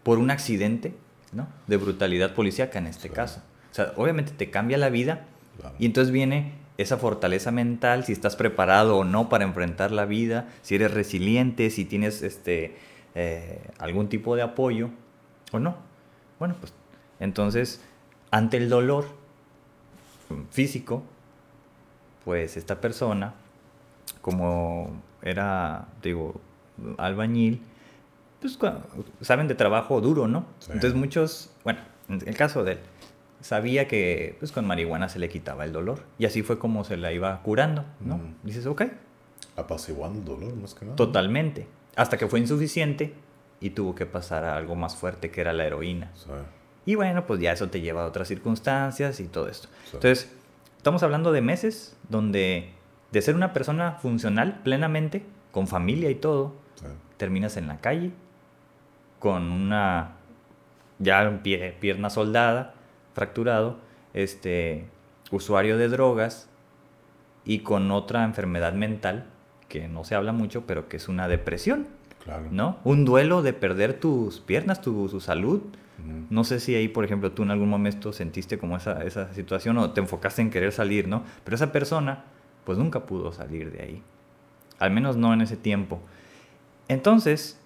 por un accidente, ¿no? De brutalidad policíaca en este Sí. caso. O sea, obviamente te cambia la vida Claro. y entonces viene esa fortaleza mental, si estás preparado o no para enfrentar la vida, si eres resiliente, si tienes este, eh, algún tipo de apoyo o no. Bueno, pues entonces, ante el dolor físico, pues esta persona, como era, digo, albañil, pues saben de trabajo duro, ¿no? Sí. Entonces muchos, bueno, en el caso de él, sabía que pues con marihuana se le quitaba el dolor y así fue como se la iba curando, ¿no? Mm. Dices, ok, Apaciguando el dolor, más que nada. totalmente. Hasta que fue insuficiente y tuvo que pasar a algo más fuerte que era la heroína. Sí. Y bueno, pues ya eso te lleva a otras circunstancias y todo esto. Sí. Entonces, estamos hablando de meses donde de ser una persona funcional plenamente, con familia y todo, Sí. terminas en la calle con una ya un pie, pierna soldada, fracturado, este usuario de drogas y con otra enfermedad mental que no se habla mucho, pero que es una depresión, Claro. ¿no? Un duelo de perder tus piernas, tu, tu salud. No sé si ahí, por ejemplo, tú en algún momento sentiste como esa, esa situación o te enfocaste en querer salir, ¿no? Pero esa persona, pues nunca pudo salir de ahí. Al menos no en ese tiempo. Entonces,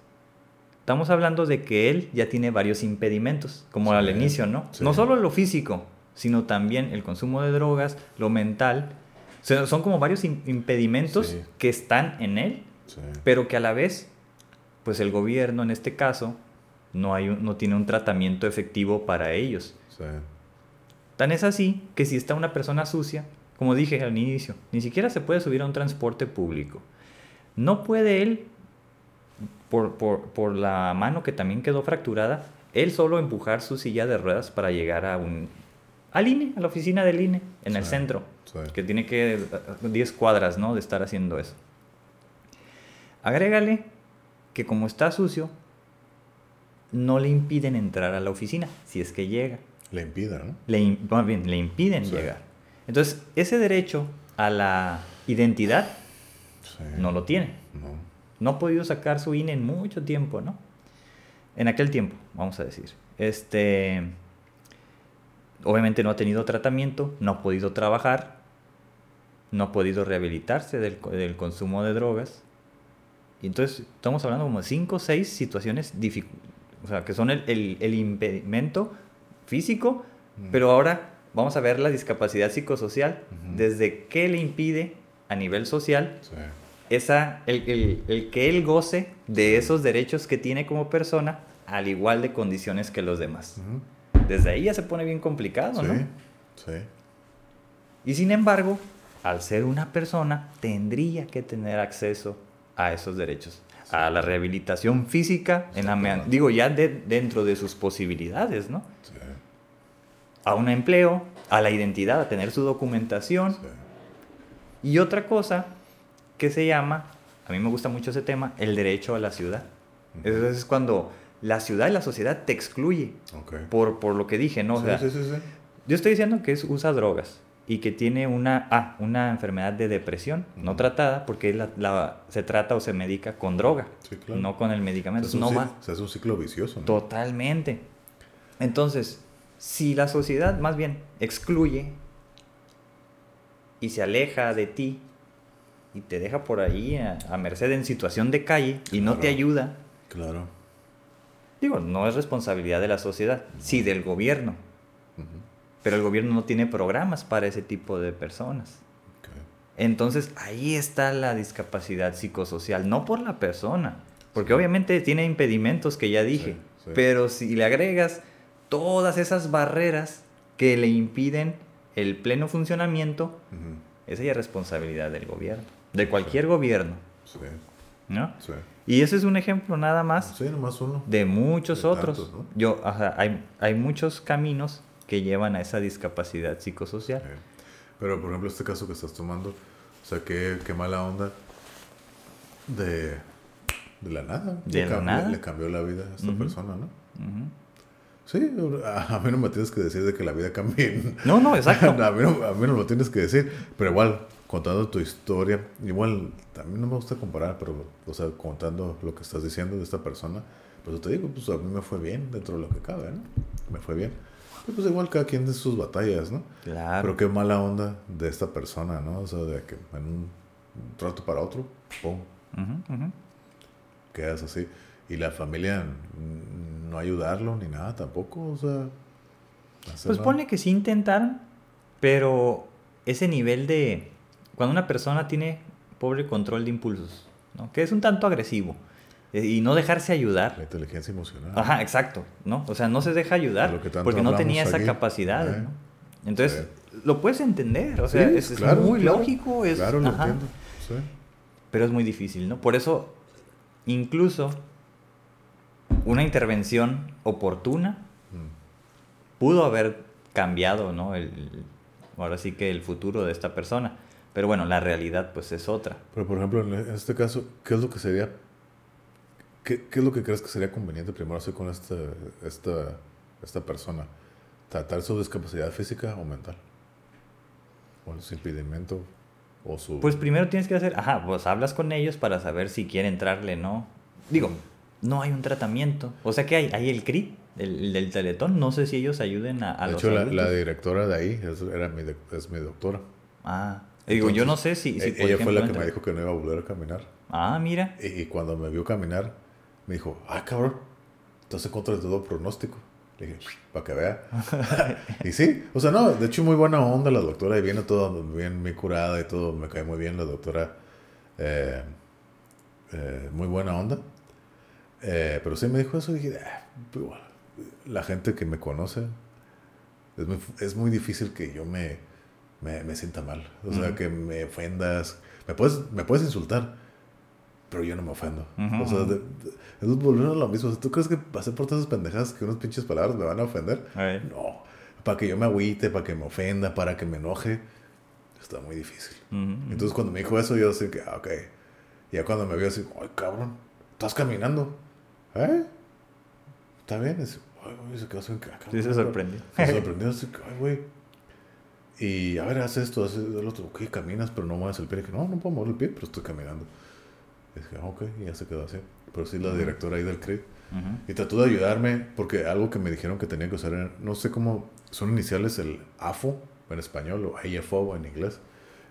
estamos hablando de que él ya tiene varios impedimentos, como Sí, al inicio, ¿no? sí. No solo lo físico, sino también el consumo de drogas, lo mental. O sea, son como varios im- impedimentos Sí. que están en él, pero que a la vez, pues el gobierno en este caso no, hay un- no tiene un tratamiento efectivo para ellos. Sí. Tan es así que si está una persona sucia, como dije al inicio, ni siquiera se puede subir a un transporte público. No puede él, por, por- por la mano que también quedó fracturada, él solo empujar su silla de ruedas para llegar a un, al INE, a la oficina del INE, en el centro, sí. que tiene que 10 cuadras, ¿no? De estar haciendo eso. Agrégale que como está sucio, no le impiden entrar a la oficina, si es que llega Le impida, ¿no? le, más bien, le impiden Sí. llegar. Entonces, ese derecho a la identidad Sí. no lo tiene. No. No ha podido sacar su INE en mucho tiempo, ¿no? En aquel tiempo, vamos a decir. Este, obviamente no ha tenido tratamiento, no ha podido trabajar, no ha podido rehabilitarse del, del consumo de drogas. Y entonces estamos hablando como de cinco o seis situaciones dificu- o sea, que son el, el- el impedimento físico, Mm. pero ahora vamos a ver la discapacidad psicosocial, desde qué le impide a nivel social Sí. esa, el, que él goce de esos derechos que tiene como persona, al igual de condiciones que los demás. Desde ahí ya se pone bien complicado, Sí. ¿no? Sí. Y sin embargo, al ser una persona, tendría que tener acceso a esos derechos. A la rehabilitación física, en la, digo, ya de- dentro de sus posibilidades, ¿no? Sí. A un empleo, a la identidad, a tener su documentación. Sí. Y otra cosa que se llama, a mí me gusta mucho ese tema, el derecho a la ciudad. Eso es cuando la ciudad y la sociedad te excluye Ok. por, por lo que dije, ¿no? O Sí, sea, sí, sí, sí. Yo estoy diciendo que es, usa drogas y que tiene una, ah, una enfermedad de depresión no tratada porque la, la- se trata o se medica con droga, Sí, claro. no con el medicamento. Se hace no un, va. ci- se hace un ciclo vicioso, ¿no? Totalmente. Entonces, si la sociedad más bien excluye y se aleja de ti y te deja por ahí a, a merced en situación de calle y no te ayuda, Claro. digo, no es responsabilidad de la sociedad, sí del gobierno. Pero el gobierno no tiene programas para ese tipo de personas. Entonces ahí está la discapacidad psicosocial, no por la persona, porque obviamente tiene impedimentos que ya dije, Sí, sí. pero si le agregas todas esas barreras que le impiden el pleno funcionamiento, esa ya es responsabilidad del gobierno, de cualquier gobierno, Sí. ¿no? Y ese es un ejemplo nada más nomás uno. de muchos De otros. tantos, ¿no? Yo, ajá, hay, hay muchos caminos que llevan a esa discapacidad psicosocial. Pero, por ejemplo, este caso que estás tomando, o sea, qué, qué mala onda de, de la nada. De le la cambió, nada. Le cambió la vida a esta persona, ¿no? Sí, a mí no me tienes que decir de que la vida cambie. No, no, exacto. a, mí no, a mí no me tienes que decir. Pero igual, contando tu historia, igual, también no me gusta comparar, pero, o sea, contando lo que estás diciendo de esta persona, pues te digo, pues a mí me fue bien dentro de lo que cabe, ¿no? Me fue bien. Pero pues igual cada quien de sus batallas, ¿no? Claro. Pero qué mala onda de esta persona, ¿no? O sea, de que en un trato para otro, pum, ujú. quedas así. Y la familia no ayudarlo ni nada tampoco, o sea. Pues pone que sí intentaron, pero ese nivel de... Cuando una persona tiene pobre control de impulsos, ¿no? que es un tanto agresivo, y no dejarse La ayudar. inteligencia emocional. Ajá, exacto, ¿no? O sea, no se deja ayudar De porque no tenía esa aquí. capacidad, Eh. ¿no? Entonces, lo puedes entender, o sea, Sí, es, muy claro. lógico, es... Claro, lo ajá. entiendo. Sí. pero es muy difícil, ¿no? Por eso, incluso una intervención oportuna Mm. pudo haber cambiado, ¿no? El, ahora sí que el futuro de esta persona. Pero bueno, la realidad pues es otra. Pero por ejemplo, en este caso, ¿qué es lo que sería, qué, qué es lo que crees que sería conveniente primero hacer con esta, esta, esta persona? ¿Tratar su discapacidad física o mental? ¿O su impedimento? ¿O su... Pues primero tienes que hacer, ajá, pues hablas con ellos para saber si quiere entrarle, ¿no? Digo, no hay un tratamiento. O sea que hay, hay el CRI, el, del Teletón. No sé si ellos ayuden a, a de hecho, la, la, directora de ahí es, era mi, es mi doctora. Ah, digo, yo no sé si... si e, ella fue la que me dijo que no iba a volver a caminar. Ah, mira. Y, y cuando me vio caminar, me dijo, ah, cabrón, entonces contra todo pronóstico. Le dije, para que vea. y sí, o sea, no, de hecho muy buena onda la doctora y viene todo bien, muy curada y todo, me cae muy bien la doctora. Eh, eh, muy buena onda. Eh, pero sí me dijo eso y dije, ah, pues, la gente que me conoce, es muy, es muy difícil que yo me, me, me sienta mal. O sea, que me ofendas. Me puedes, me puedes insultar, pero yo no me ofendo. O sea, es volver a lo mismo. ¿Tú crees que pasé por todas esas pendejadas que unas pinches palabras me van a ofender? No. Para que yo me agüite, para que me ofenda, para que me enoje, está muy difícil. Entonces, cuando me dijo eso, yo así que, ah, ok. Y ya cuando me vio así, ay, cabrón, estás caminando. ¿Eh? ¿Está bien? Y se quedó así, cabrón. Sí, se sorprendió. Se sorprendió así, ay, güey. Y a ver, haz esto, haz el otro. Ok, caminas, pero no mueves el pie. Y dije, no, no puedo mover el pie, pero estoy caminando. Y dije, ok, y ya se quedó así. Pero sí, la directora ahí del CRIT. Y trató de ayudarme porque algo que me dijeron que tenía que usar, no sé cómo, son iniciales el AFO en español o AFO en inglés.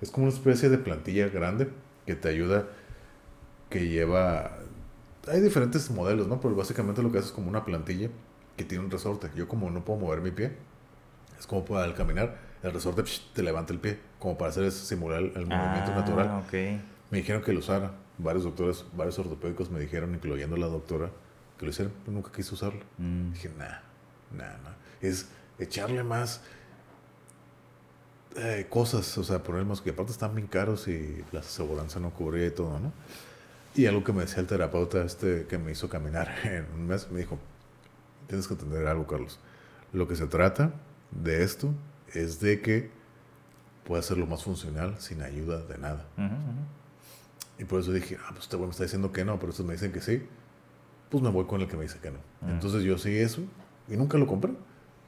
Es como una especie de plantilla grande que te ayuda, que lleva... Hay diferentes modelos, ¿no? Pero básicamente lo que hace es como una plantilla que tiene un resorte. Yo como no puedo mover mi pie, es como para al caminar, el resorte te levanta el pie, como para hacer simular el movimiento ah, natural. Me dijeron que lo usara varios doctores, varios ortopédicos me dijeron, incluyendo la doctora, que lo hicieron, pero nunca quise usarlo. Mm. Dije, nah, nah, nah. Es echarle más eh, cosas, o sea, problemas que aparte están bien caros y la aseguranza no cubría y todo, ¿no? Y algo que me decía el terapeuta este que me hizo caminar en un mes, me dijo, tienes que entender algo, Carlos. Lo que se trata de esto es de que pueda ser lo más funcional sin ayuda de nada. Y por eso dije, ah, pues este güey me está diciendo que no, pero estos me dicen que sí. Pues me voy con el que me dice que no. Ah. Entonces yo sí eso y nunca lo compré.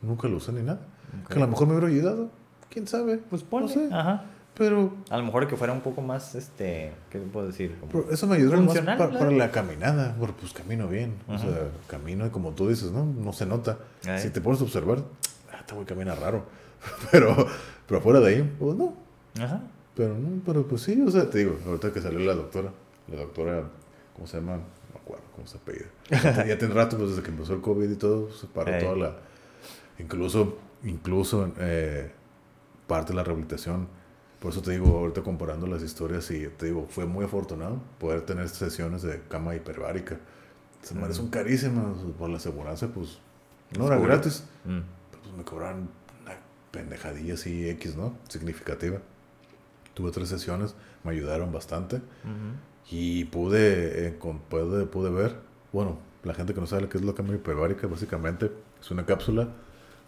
Nunca lo usé ni nada. Que a lo mejor me hubiera ayudado. ¿Quién sabe? Pues ponle. No sé. Ajá. Pero... A lo mejor que fuera un poco más, este... ¿Qué puedo decir? eso me ayudó más para, la caminada. Bueno, pues camino bien. O sea, camino y como tú dices, ¿no? No se nota. Si te pones a observar, ah, este güey camina raro. pero, pero fuera de ahí, pues no. Ajá. Pero no, pero pues sí, o sea, te digo, ahorita que salió la doctora, la doctora, ¿cómo se llama? No me acuerdo cómo se apellida. ya tiene rato, pues desde que empezó el COVID y todo, se paró toda la. Incluso, incluso eh, parte de la rehabilitación. Por eso te digo, ahorita comparando las historias, y te digo, fue muy afortunado poder tener sesiones de cama hiperbárica. Se me son carísimas por la aseguranza, pues no era gratis. Mm. Pues me cobraron una pendejadilla así X, ¿no? Significativa. Tuve tres sesiones, me ayudaron bastante. Y pude, eh, pude, pude ver, bueno, la gente que no sabe qué es la cámara hiperbárica, básicamente es una cápsula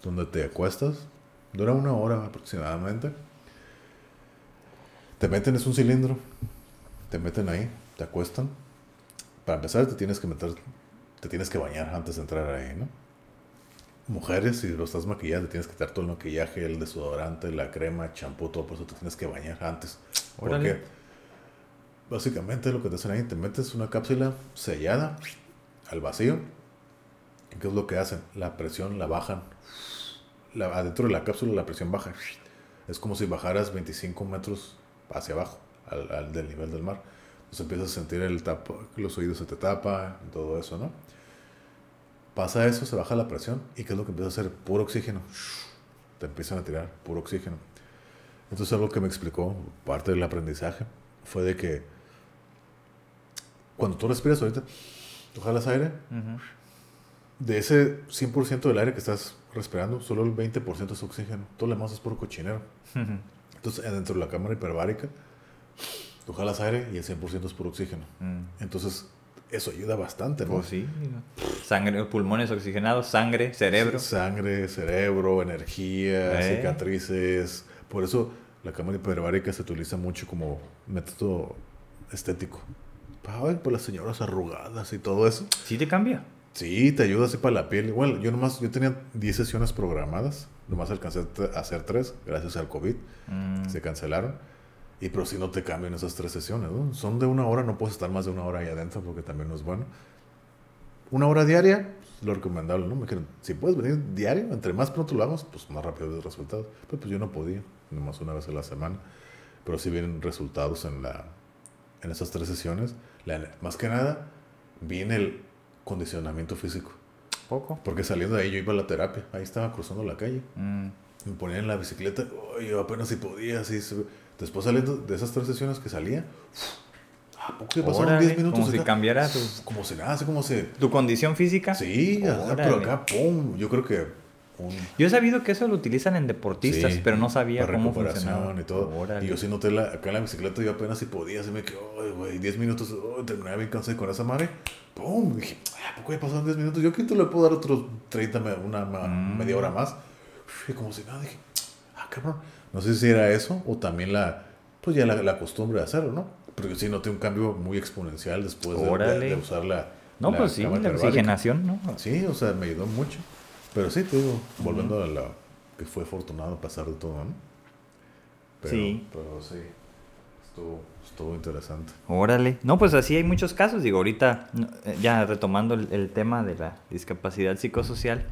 donde te acuestas, dura una hora aproximadamente. Te meten, es un cilindro, te meten ahí, te acuestan. Para empezar, te tienes que meter, te tienes que bañar antes de entrar ahí, ¿no? Mujeres, si lo estás maquillando, tienes que quitar todo el maquillaje, el desodorante, la crema, champú, todo, por eso te tienes que bañar antes. Porque básicamente lo que te hacen ahí, te metes una cápsula sellada al vacío. ¿Qué es lo que hacen? La presión la bajan. La, adentro de la cápsula la presión baja. Es como si bajaras 25 metros hacia abajo, al, del nivel del mar. Entonces empiezas a sentir el tapo, los oídos se te tapan, todo eso, ¿no? Pasa eso, se baja la presión y ¿qué es lo que empieza a hacer? Puro oxígeno. Te empiezan a tirar puro oxígeno. Entonces algo que me explicó, parte del aprendizaje, fue de que cuando tú respiras ahorita, tú jalas aire, de ese 100% del aire que estás respirando, solo el 20% es oxígeno. Todo lo demás es puro cochinero. Entonces, dentro de la cámara hiperbárica, tú jalas aire y el 100% es puro oxígeno. Mm. Entonces, eso ayuda bastante, ¿no? Pues sí. Sangre, pulmones oxigenados, sangre, cerebro. Sangre, cerebro, energía, Eh. cicatrices. Por eso la cámara hiperbárica se utiliza mucho como método estético. Ay, por las señoras arrugadas y todo eso. Sí te cambia. Sí, te ayuda así para la piel. Igual, yo nomás, yo tenía 10 sesiones programadas. Nomás alcancé a hacer 3 gracias al COVID. Mm. Se cancelaron. Y pero si no te cambian esas tres sesiones, ¿no? Son de una hora, no puedes estar más de una hora ahí adentro porque también no es bueno. Una hora diaria, pues, lo recomendable, ¿no? Me dijeron, si puedes venir diario, entre más pronto lo hagas, pues más rápido ves resultados. Pero pues yo no podía, nomás una vez a la semana. Pero sí vienen resultados en, la, en esas tres sesiones. La- más que nada, viene el condicionamiento físico. Poco. Porque saliendo de ahí yo iba a la terapia. Ahí estaba cruzando la calle. Mm. Me ponía en la bicicleta. Ay, yo apenas si podía. Así, Después saliendo de esas tres sesiones que salía. ¿A poco se pasaron Órale, 10 minutos? como si acá? cambiara tu, Como si nada, como si... tu condición física. Sí, acá, pero acá, pum. Yo creo que... Un, Yo he sabido que eso lo utilizan en deportistas, sí, pero no sabía cómo funcionaba. y todo. Órale. Y yo sí noté la, acá en la bicicleta, yo apenas si podía, así me quedó, güey, 10 minutos, oh, terminaba bien cansado con esa madre, pum, dije, "Ay, ¿a poco ya pasaron 10 minutos? Yo quito le puedo dar otros 30, me- una ma- Mm. media hora más. Y como si nada, dije, ah, cabrón. No sé si era eso o también la, pues ya la, la costumbre de hacerlo, ¿no? Porque sí noté un cambio muy exponencial después de, de- Órale. de usar la. No, la pues sí, la oxigenación, ¿no? Sí, o sea, me ayudó mucho. Pero sí, te digo, volviendo a la que fue afortunado pasar de todo, ¿no? Pero, Sí. Pero sí, estuvo, estuvo interesante. Órale. No, pues así hay muchos casos. Digo, ahorita, eh, ya retomando el, el tema de la discapacidad psicosocial,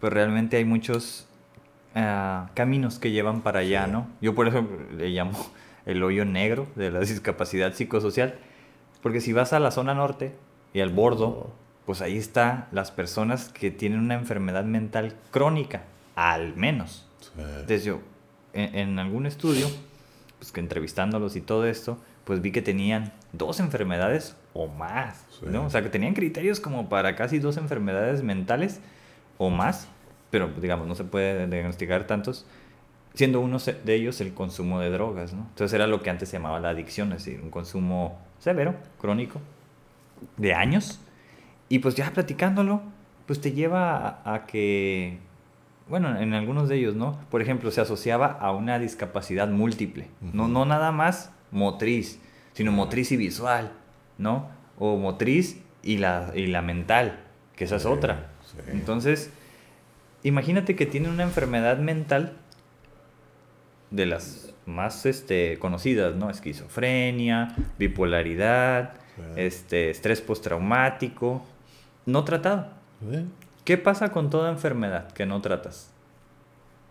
pues realmente hay muchos ah, caminos que llevan para allá, Sí. ¿no? Yo por eso le llamo el hoyo negro de la discapacidad psicosocial, porque si vas a la zona norte y al bordo, pues ahí está las personas que tienen una enfermedad mental crónica, al menos. Sí. Entonces yo, en, en algún estudio, pues que entrevistándolos y todo esto, pues vi que tenían dos enfermedades o más, Sí. ¿no? O sea, que tenían criterios como para casi dos enfermedades mentales o más, pero digamos, no se puede diagnosticar tantos, siendo uno de ellos el consumo de drogas, ¿no? Entonces era lo que antes se llamaba la adicción, es decir, un consumo severo, crónico, de años, y pues ya platicándolo, pues te lleva a, a que, bueno, en algunos de ellos, ¿no? Por ejemplo, se asociaba a una discapacidad múltiple, no, no nada más motriz, sino motriz y visual, ¿no? O motriz y la, y la mental, que esa es otra. sí. Entonces, imagínate que tiene una enfermedad mental de las más este, conocidas, ¿no? Esquizofrenia, bipolaridad, Sí. este, estrés postraumático, no tratado. Sí. ¿Qué pasa con toda enfermedad que no tratas?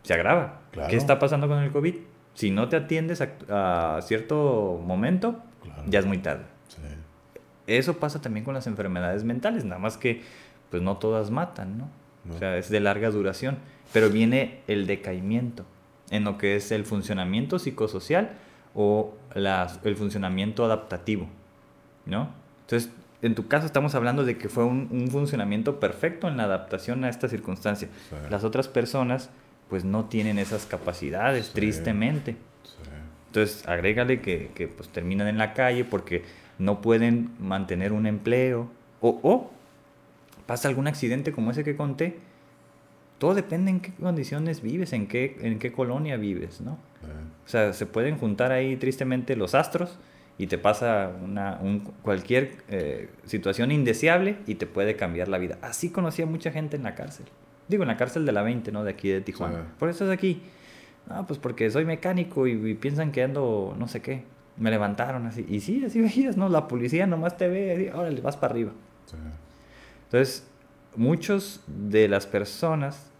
Se agrava. Claro. ¿Qué está pasando con el COVID? Si no te atiendes a, a cierto momento, Claro. ya es muy tarde. Sí. Eso pasa también con las enfermedades mentales, nada más que pues no todas matan, ¿no? No. O sea, es de larga duración, pero viene el decaimiento en lo que es el funcionamiento psicosocial o la- el funcionamiento adaptativo, ¿no? Entonces, en tu caso estamos hablando de que fue un, un funcionamiento perfecto en la adaptación a esta circunstancia. Sí. Las otras personas pues no tienen esas capacidades, Sí. tristemente. Sí. Entonces, agrégale que, que, pues terminan en la calle porque no pueden mantener un empleo o, o pasa algún accidente como ese que conté. Todo depende en qué condiciones vives, en qué, en qué colonia vives, ¿no? Sí. O sea, se pueden juntar ahí tristemente los astros y te pasa una, un- cualquier eh, situación indeseable y te puede cambiar la vida. Así conocí a mucha gente en la cárcel. Digo, en la cárcel de la 20, ¿no? De aquí de Tijuana. ¿Por eso estás aquí? No, pues porque soy mecánico y, y piensan que ando no sé qué. Me levantaron así. Y sí, así veías, ¿no? La policía nomás te ve y órale, vas para arriba. Sí. Entonces, muchos de las personas,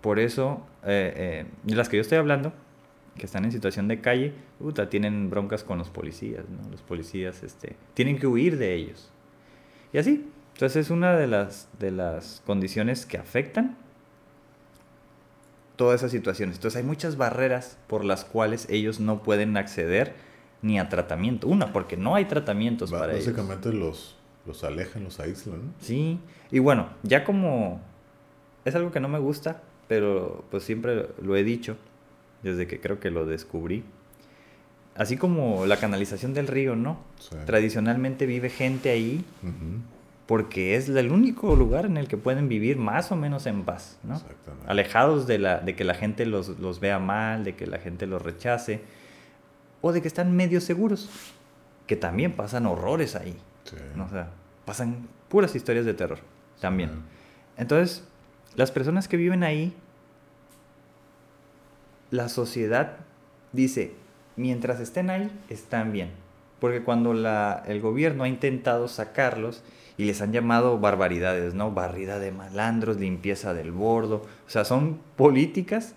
por eso, eh, eh, de las que yo estoy hablando, que están en situación de calle, puta, tienen broncas con los policías, ¿no? Los policías este, tienen que huir de ellos. Y así. Entonces, es una de las, de las condiciones que afectan todas esas situaciones. Entonces, hay muchas barreras por las cuales ellos no pueden acceder ni a tratamiento. Una, porque no hay tratamientos para ellos. Básicamente los, los alejan, los aíslan, ¿no? Sí, y bueno, ya como es algo que no me gusta, pero pues siempre lo he dicho, desde que creo que lo descubrí, así como la canalización del río, ¿no? Sí. Tradicionalmente vive gente ahí porque es el único lugar en el que pueden vivir más o menos en paz, ¿no? Exactamente. Alejados de, la, de que la gente los, los vea mal, de que la gente los rechace, o de que están medio seguros, que también pasan horrores ahí, Sí. ¿no? O sea, pasan puras historias de terror también. Sí. Entonces, las personas que viven ahí, la sociedad dice, mientras estén ahí, están bien. Porque cuando la, el gobierno ha intentado sacarlos y les han llamado barbaridades, ¿no? Barrida de malandros, limpieza del bordo. O sea, son políticas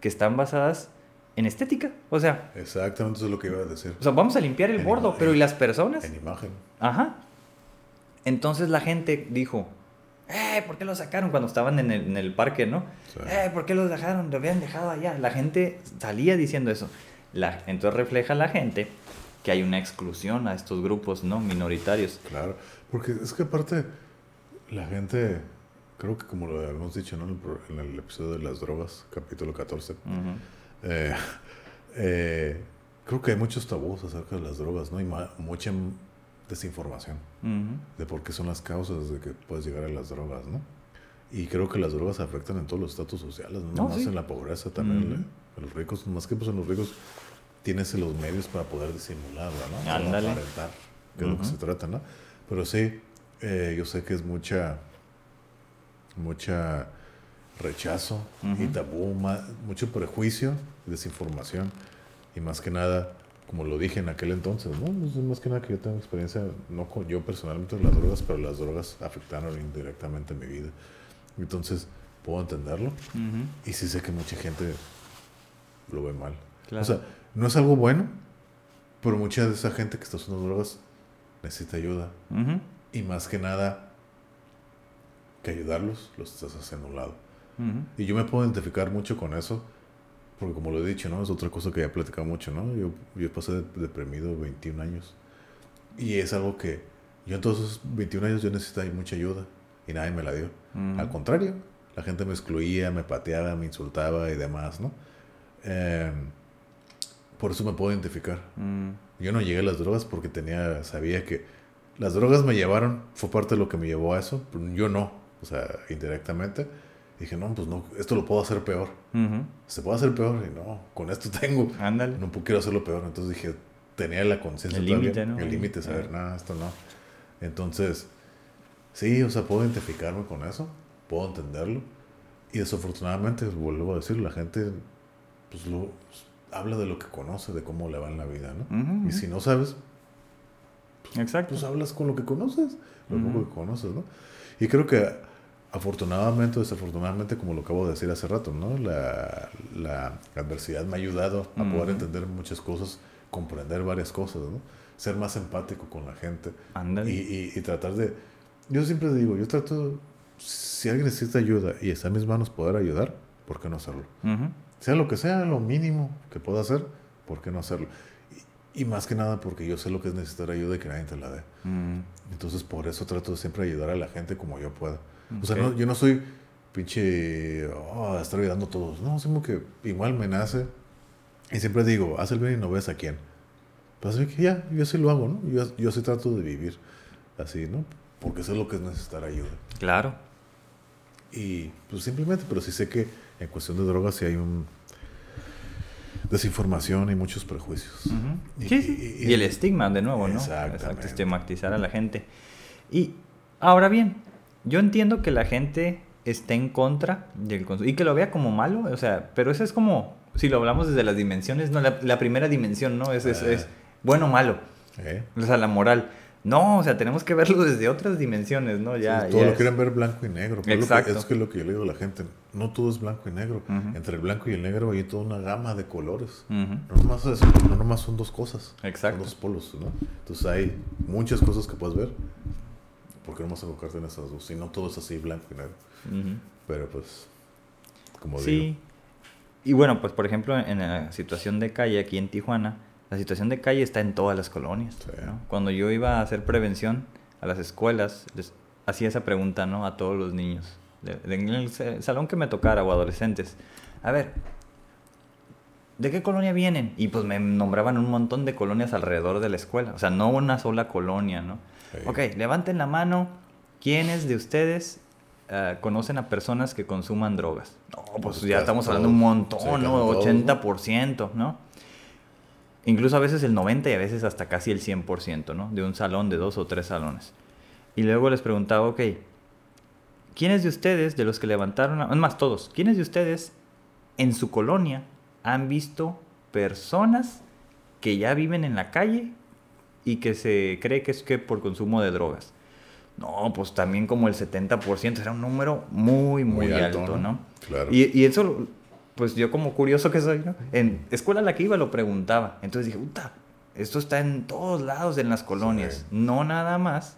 que están basadas en estética. O sea, Exactamente eso es lo que iba a decir. o sea vamos a limpiar el En bordo, imagen. pero ¿y las personas? En imagen. Ajá. Entonces la gente dijo, eh, ¿por qué lo sacaron cuando estaban en el, en el parque, no? Sí. Eh, ¿por qué los dejaron? Lo habían dejado allá. La gente salía diciendo eso. La, entonces refleja la gente que hay una exclusión a estos grupos, ¿no? Minoritarios. Claro, porque es que aparte la gente, creo que como lo habíamos dicho ¿no? en, el, episodio de las drogas, capítulo 14, Ujú. Eh, eh, creo que hay muchos tabús acerca de las drogas, ¿no? Y mucha desinformación Ujú. de por qué son las causas de que puedes llegar a las drogas, ¿no? Y creo que las drogas afectan en todos los estatus sociales, no, No, más sí. en la pobreza también, Ujú. ¿eh? En los ricos, más que pues en los ricos tienes los medios para poder disimularla, ¿no? Ándale. aparentar, que es lo que se trata, ¿no? Pero sí, eh, yo sé que es mucha, mucha rechazo y tabú, mucho prejuicio, desinformación y más que nada, como lo dije en aquel entonces, ¿no? Pues, más que nada que yo tengo experiencia, no con yo personalmente en las drogas, pero las drogas afectaron indirectamente mi vida. Entonces, puedo entenderlo Ujú. y sí sé que mucha gente lo ve mal. Claro. O sea, no es algo bueno, pero mucha de esa gente que está usando drogas necesita ayuda. Ujú. Y más que nada, que ayudarlos, los estás haciendo a un lado. Ujú. Y yo me puedo identificar mucho con eso, porque como lo he dicho, ¿no? Es otra cosa que ya he platicado mucho, ¿no? Yo, yo pasé de- deprimido 21 años. Y es algo que yo en todos esos 21 años yo necesitaba mucha ayuda y nadie me la dio. Ujú. Al contrario, la gente me excluía, me pateaba, me insultaba y demás, ¿no? Eh, por eso me puedo identificar. Mm. Yo no llegué a las drogas porque tenía, sabía que las drogas me llevaron, fue parte de lo que me llevó a eso, pero yo no, o sea, indirectamente. Dije, no, pues no, esto lo puedo hacer peor. Ujú. Se puede hacer peor y no, con esto tengo. Ándale. No pu- quiero hacerlo peor. Entonces dije, tenía la conciencia El límite, ¿no? El límite, saber, nada, esto no. Entonces, sí, o sea, puedo identificarme con eso, puedo entenderlo. Y desafortunadamente, vuelvo a decir, la gente, pues lo habla de lo que conoce, de cómo le va en la vida, ¿no? Ujú, Y si no sabes, Exacto. pues hablas con lo que conoces, lo poco que conoces, ¿no? Y creo que afortunadamente o desafortunadamente, como lo acabo de decir hace rato, ¿no? La, la adversidad me ha ayudado a poder entender muchas cosas, comprender varias cosas, ¿no? Ser más empático con la gente y, y- y tratar de... Yo siempre digo, yo trato, si alguien necesita ayuda y está en mis manos poder ayudar, ¿por qué no hacerlo? Sea lo que sea, lo mínimo que pueda hacer, ¿por qué no hacerlo? Y, y más que nada porque yo sé lo que es necesitar ayuda y que nadie te la dé. Mm. Entonces por eso trato de siempre ayudar a la gente como yo pueda. O sea, no, yo no soy pinche, oh, a estar ayudando a todos. No, sino que igual me nace. Y siempre digo, haz el bien y no ves a quién. Pues así que ya, yo sí lo hago, ¿no? Yo, yo sí trato de vivir así, ¿no? Porque sé lo que es necesitar ayuda. Claro. Y pues simplemente, pero sí sé que en cuestión de drogas sí hay un desinformación y muchos prejuicios. Y- Sí, sí. y- Y, el estigma, de nuevo, ¿no? Exacto, estigmatizar a la gente. Y ahora bien, yo entiendo que la gente esté en contra del consumo y que lo vea como malo, o sea, pero eso es como, si lo hablamos desde las dimensiones, ¿no? La, la primera dimensión, ¿no? Es, es, Ah. es bueno o malo, ¿Eh? o sea, la moral. No, o sea, tenemos que verlo desde otras dimensiones, ¿no? Ya, Sí, todo ya lo es- quieren ver blanco y negro. lo que- Exacto. Es que lo que yo le digo a la gente. No todo es blanco y negro. Entre el blanco y el negro hay toda una gama de colores. Ujú. No nomás, es- no nomás son dos cosas. Exacto. Son dos polos, ¿no? Entonces hay muchas cosas que puedes ver. ¿Por qué no más enfocarte en esas dos? Si no todo es así, blanco y negro. Ujú. Pero pues, como Sí. digo. Y bueno, pues por ejemplo, en la situación de calle aquí en Tijuana, la situación de calle está en todas las colonias. Sí. ¿no? Cuando yo iba a hacer prevención a las escuelas, les hacía esa pregunta ¿no? a todos los niños, en el sa- salón que me tocara o adolescentes. A ver, ¿de qué colonia vienen? Y pues me nombraban un montón de colonias alrededor de la escuela. O sea, no una sola colonia, ¿no? Sí. Ok, levanten la mano. ¿Quiénes de ustedes eh, conocen a personas que consuman drogas? No, pues Pues ya estamos hablando un montón, ¿no? 80%, ¿no? Incluso a veces el 90 y a veces hasta casi el 100%, ¿no? De un salón, de dos o tres salones. Y luego les preguntaba, ok, ¿quiénes de ustedes, de los que levantaron, la- es más, todos, ¿quiénes de ustedes en su colonia han visto personas que ya viven en la calle y que se cree que es que por consumo de drogas? No, pues también como el 70%, era un número muy, muy, Muy alto, alto, ¿no? Claro. Y, y eso, pues yo como curioso que soy, ¿no? En escuela a la que iba lo preguntaba. Entonces dije, puta, esto está en todos lados en las colonias. Sí. No nada más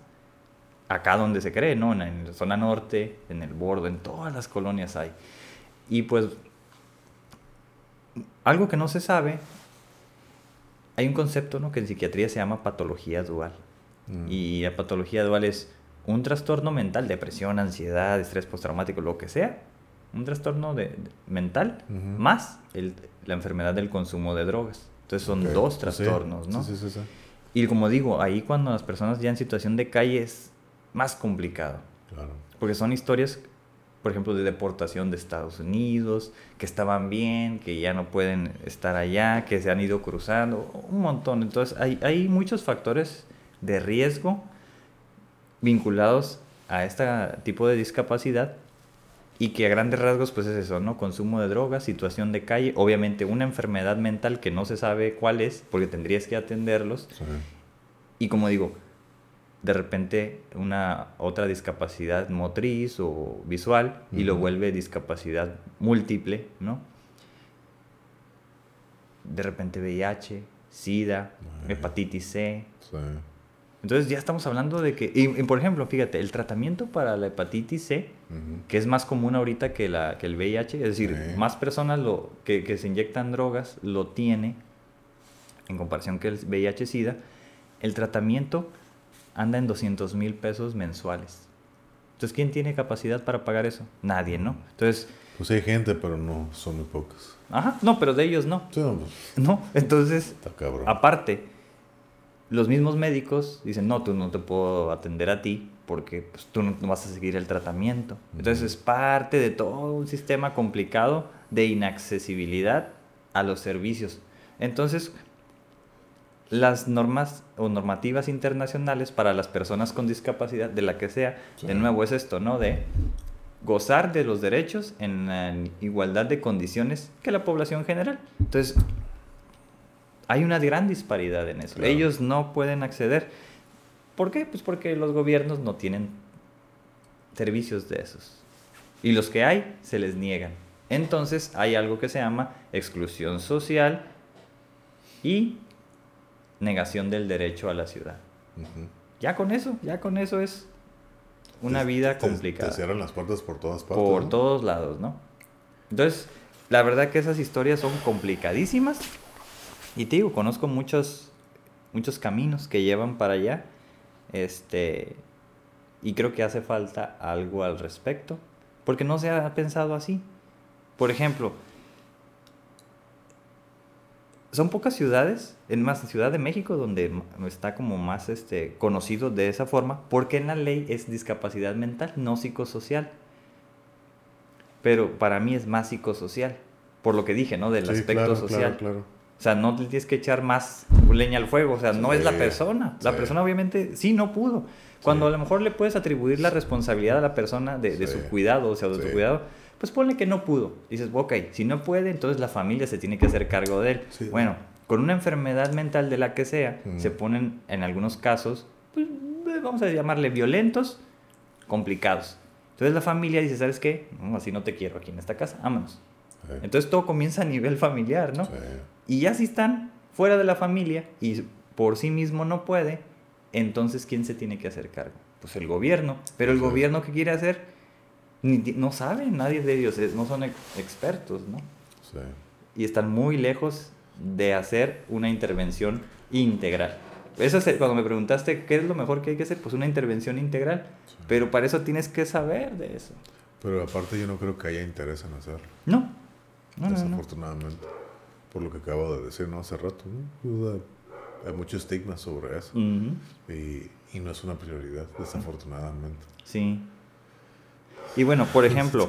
acá donde se cree, ¿no? En, en la zona norte, en el bordo, en todas las colonias hay. Y pues, algo que no se sabe, hay un concepto, ¿no? Que en psiquiatría se llama patología dual. Mm. Y la patología dual es un trastorno mental, depresión, ansiedad, estrés postraumático, lo que sea, un trastorno de, de- mental, más el- la enfermedad del consumo de drogas. Entonces son dos sí, trastornos, ¿no? Sí, sí. Y como digo, ahí cuando las personas ya en situación de calle es más complicado. Claro. Porque son historias, por ejemplo, de deportación de Estados Unidos, que estaban bien, que ya no pueden estar allá, que se han ido cruzando, un montón. Entonces hay, hay muchos factores de riesgo vinculados a este tipo de discapacidad y que a grandes rasgos pues es eso, ¿no? Consumo de drogas, situación de calle, obviamente una enfermedad mental que no se sabe cuál es, porque tendrías que atenderlos Sí. y como digo, de repente una otra discapacidad motriz o visual y lo vuelve discapacidad múltiple, ¿no? De repente VIH, SIDA, Ay. hepatitis C. Sí. Entonces ya estamos hablando de que, y, y por ejemplo, fíjate, el tratamiento para la hepatitis C, Ujú. que es más común ahorita que, la, que el VIH, es decir, Sí. más personas lo, que, que se inyectan drogas lo tiene en comparación que el VIH-Sida, el tratamiento anda en 200 mil pesos mensuales. Entonces, ¿quién tiene capacidad para pagar eso? Nadie, ¿no? Entonces, Pues hay gente, pero no son muy pocas. ajá, no, pero de ellos no. Sí, no, pues, No, entonces, está cabrón. aparte, los mismos médicos dicen, no, tú no te puedo atender a ti porque pues, tú no vas a seguir el tratamiento. Entonces, es parte de todo un sistema complicado de inaccesibilidad a los servicios. Entonces, las normas o normativas internacionales para las personas con discapacidad, de la que sea, de nuevo es esto, ¿no? De gozar de los derechos en la igualdad de condiciones que la población general. Entonces, hay una gran disparidad en eso. Claro. Ellos no pueden acceder. ¿Por qué? Pues porque los gobiernos no tienen servicios de esos. Y los que hay se les niegan. Entonces hay algo que se llama exclusión social y negación del derecho a la ciudad. Ya con eso, ya con eso es una Te- vida te- complicada Te cierran las puertas por todas partes. por ¿no? todos lados, ¿no? Entonces, la verdad que esas historias son complicadísimas. Y te digo, conozco muchos, muchos caminos que llevan para allá. Este, y creo que hace falta algo al respecto. Porque no se ha pensado así. Por ejemplo, son pocas ciudades, en más Ciudad de México, donde está como más este, conocido de esa forma, porque en la ley es discapacidad mental, no psicosocial. Pero para mí es más psicosocial, por lo que dije, ¿no? Del Sí, aspecto claro, social. Claro, claro. O sea, no le tienes que echar más leña al fuego. O sea, no es la persona. La sí. persona obviamente sí no pudo. Cuando a lo mejor le puedes atribuir la responsabilidad a la persona de, de su cuidado, o sea, de su cuidado, pues ponle que no pudo. Dices, ok, si no puede, entonces la familia se tiene que hacer cargo de él. Sí. Bueno, con una enfermedad mental de la que sea, Mm. se ponen en algunos casos, pues eh, vamos a llamarle violentos, complicados. Entonces la familia dice, ¿sabes qué? No, así no te quiero aquí en esta casa, vámonos. Sí. Entonces todo comienza a nivel familiar, ¿no? Sí. Y ya si están fuera de la familia y por sí mismo no puede, entonces ¿quién se tiene que hacer cargo? Pues el gobierno. Pero el Sí. gobierno que quiere hacer, no sabe, nadie de ellos, no son ex- expertos, ¿no? Sí. Y están muy lejos de hacer una intervención integral. Eso es, cuando me preguntaste qué es lo mejor que hay que hacer, pues una intervención integral. Pero para eso tienes que saber de eso. Pero aparte yo no creo que haya interés en hacerlo, No, no, no, no. desafortunadamente. por lo que acabo de decir, ¿no? Hace rato, ¿no? Hay mucho estigma sobre eso. Y, y no es una prioridad, desafortunadamente. Sí. Y bueno, por ejemplo,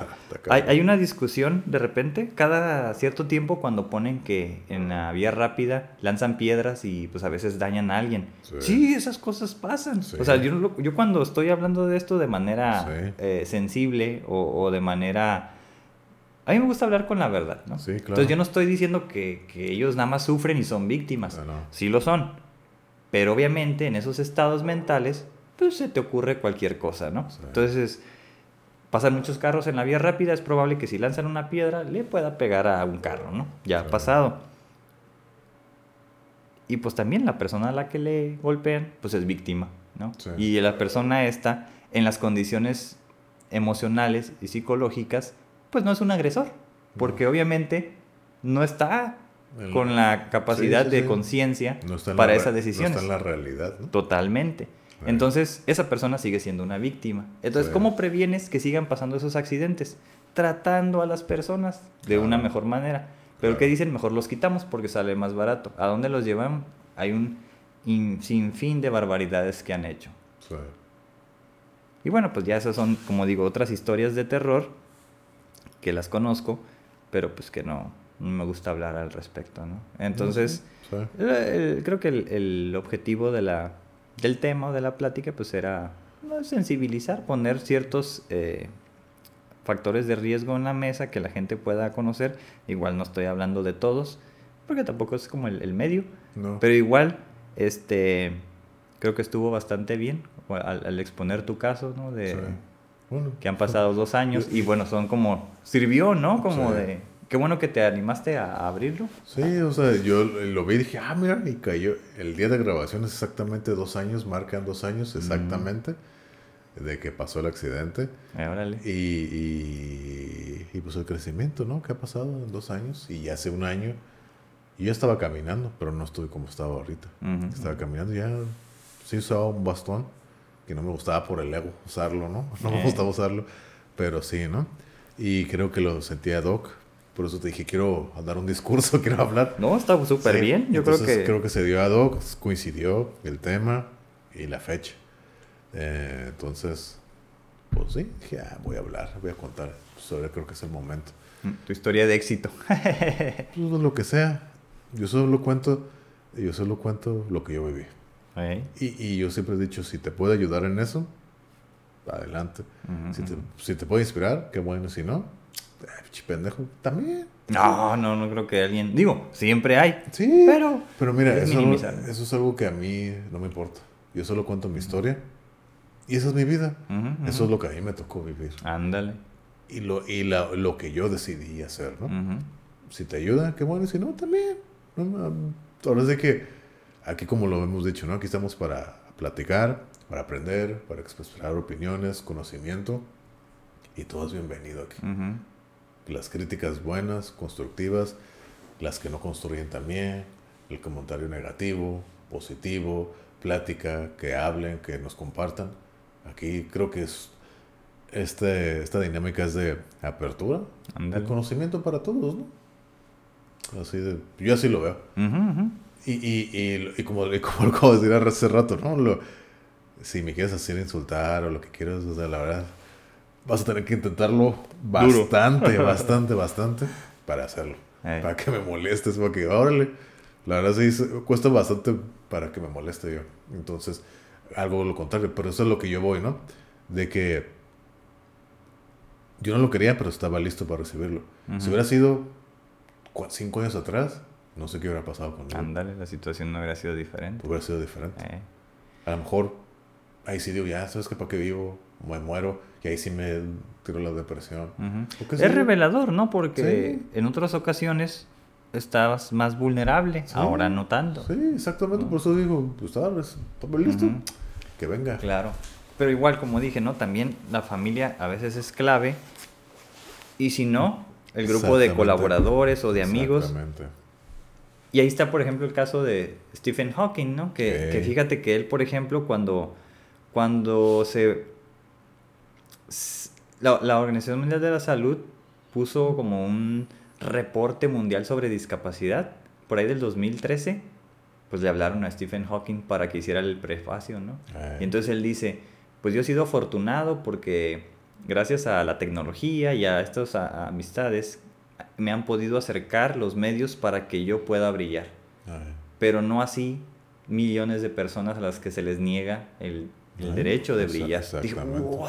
hay, hay una discusión de repente, cada cierto tiempo cuando ponen que en la vía rápida lanzan piedras y pues a veces dañan a alguien. Sí. Sí, esas cosas pasan. Sí. O sea, yo, no yo cuando estoy hablando de esto de manera Sí. eh, sensible o, o de manera... A mí me gusta hablar con la verdad, ¿no? Sí, claro. Entonces yo no estoy diciendo que, que ellos nada más sufren y son víctimas. Ah, no. Sí lo son. Pero obviamente en esos estados mentales, pues se te ocurre cualquier cosa, ¿no? Entonces, pasan muchos carros en la vía rápida, es probable que si lanzan una piedra le pueda pegar a un carro, ¿no? Ya ha pasado. Y pues también la persona a la que le golpean, pues es víctima, ¿no? Sí. Y la persona esta, en las condiciones emocionales y psicológicas, pues no es un agresor, porque obviamente no está El- con la capacidad Sí, sí, de conciencia No para la esas decisiones. No está en la realidad, ¿no? Totalmente. Entonces, esa persona sigue siendo una víctima. Entonces. ¿cómo previenes que sigan pasando esos accidentes? Tratando a las personas de Claro. una mejor manera. Pero Claro. ¿qué dicen? Mejor los quitamos porque sale más barato. ¿A dónde los llevan? Hay un in- sinfín de barbaridades que han hecho. Sí. Y bueno, pues ya esas son, como digo, otras historias de terror que las conozco, pero pues que no, no me gusta hablar al respecto, ¿no? Entonces, Sí. el- el- creo que el, el objetivo de la, del tema o de la plática pues era ¿no? sensibilizar, poner ciertos eh, factores de riesgo en la mesa que la gente pueda conocer. Igual no estoy hablando de todos, porque tampoco es como el, el medio, No. pero igual este creo que estuvo bastante bien al, al exponer tu caso, ¿no? De, Sí. Bueno, que han pasado dos años y bueno, son como, sirvió, ¿no? Como Sí. de, qué bueno que te animaste a, abrirlo. Sí, o sea, yo lo vi y dije, ah, mira, y cayó. El día de grabación es exactamente dos años, marcan dos años exactamente de que pasó el accidente. Eh, órale. Y, y, y, pues el crecimiento, ¿no? ¿Qué ha pasado en dos años? Y hace un año, yo estaba caminando, pero no estuve como estaba ahorita. Estaba caminando, ya sí usaba un bastón, que no me gustaba por el ego usarlo, ¿no? No me Eh. gustaba usarlo, pero sí, ¿no? Y creo que lo sentía Doc, por eso te dije, quiero dar un discurso, quiero hablar. No, está súper Sí, bien. Yo creo entonces que. creo que se dio a Doc, coincidió el tema y la fecha. Eh, entonces, pues sí, dije, ah, voy a hablar, voy a contar sobre, creo que es el momento. Mm, Tu historia de éxito. Pues lo que sea, yo solo cuento, yo solo cuento lo que yo viví. Y, y yo siempre he dicho, si te puedo ayudar en eso, adelante. ujú, Si te, ujú. si te puedo inspirar, qué bueno. Si no, pendejo, también. No, no, no creo que alguien. Digo, siempre hay. Sí. Pero. Pero mira, es eso, eso es algo que a mí no me importa. Yo solo cuento mi historia. Y esa es mi vida. Eso es lo que a mí me tocó vivir. Ándale. Y lo, y la- lo que yo decidí hacer, ¿no? Si te ayuda, qué bueno. Y si no, también. Ahora de que, aquí como lo hemos dicho, ¿no? Aquí estamos para platicar, para aprender, para expresar opiniones, conocimiento. Y todo es bienvenido aquí. Las críticas buenas, constructivas, las que no construyen también, el comentario negativo, positivo, plática, que hablen, que nos compartan. Aquí creo que es este, esta dinámica es de apertura, Ándale. de conocimiento para todos, ¿no? Así de, yo así lo veo. Y, y, y, y como, y como lo acabo de decir hace rato, ¿no? Lo- si me quieres hacer insultar o lo que quieras, o sea, la verdad, vas a tener que intentarlo bastante, bastante, bastante para hacerlo. Para que me molestes, para que, órale. La verdad sí, cuesta bastante para que me moleste yo. Entonces, algo lo contrario, pero eso es lo que yo voy, ¿no? De que yo no lo quería, pero estaba listo para recibirlo. Si hubiera sido cinco años atrás, no sé qué hubiera pasado conmigo. Ándale, la situación no hubiera sido diferente. Hubiera sido diferente. Eh. A lo mejor ahí sí digo, ya, ¿sabes qué? ¿Para qué vivo? Me muero. Y ahí sí me tiro la depresión. Ujú. ¿O qué sé Es revelador, ¿no? Porque Sí. en otras ocasiones estabas más vulnerable, Sí. ahora no tanto. Sí, exactamente. Por eso digo, pues sabes, estamos listo. Ujú. Que venga. Claro. Pero igual, como dije, ¿no? También la familia a veces es clave. Y si no, el grupo de colaboradores o de amigos. Exactamente. Y ahí está, por ejemplo, el caso de Stephen Hawking, ¿no? Que, que fíjate que él, por ejemplo, cuando, cuando se... La, la Organización Mundial de la Salud puso como un, reporte mundial sobre discapacidad, por ahí del 2013, pues le hablaron a Stephen Hawking para que hiciera el prefacio, ¿no? Ay. Y entonces él dice, pues yo he sido afortunado porque gracias a la tecnología y a estas amistades me han podido acercar los medios para que yo pueda brillar, Ay. pero no así millones de personas a las que se les niega el, el derecho de brillar. Exactamente. "Guau",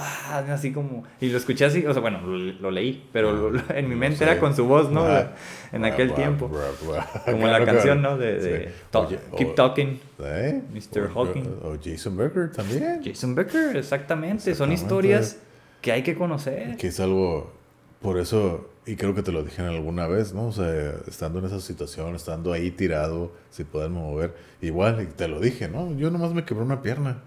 así como, y lo escuché así, o sea, bueno, lo, lo leí, pero lo- lo- en mi mente era con su voz, ¿no? Ah, en ah, aquel ah, tiempo. ah, ah, Como claro, la canción, claro. ¿no? De, de Sí. Talk- Oye, Keep o- Talking. ¿Eh? Mr. Hawking. O, Jason Becker también. Jason Becker, exactamente. Son Exactamente. historias que hay que conocer. Que es algo, por eso, y creo que te lo dije alguna vez, ¿no? O sea, estando en esa situación, estando ahí tirado, sin poder mover, igual, y te lo dije, ¿no? Yo nomás me quebré una pierna.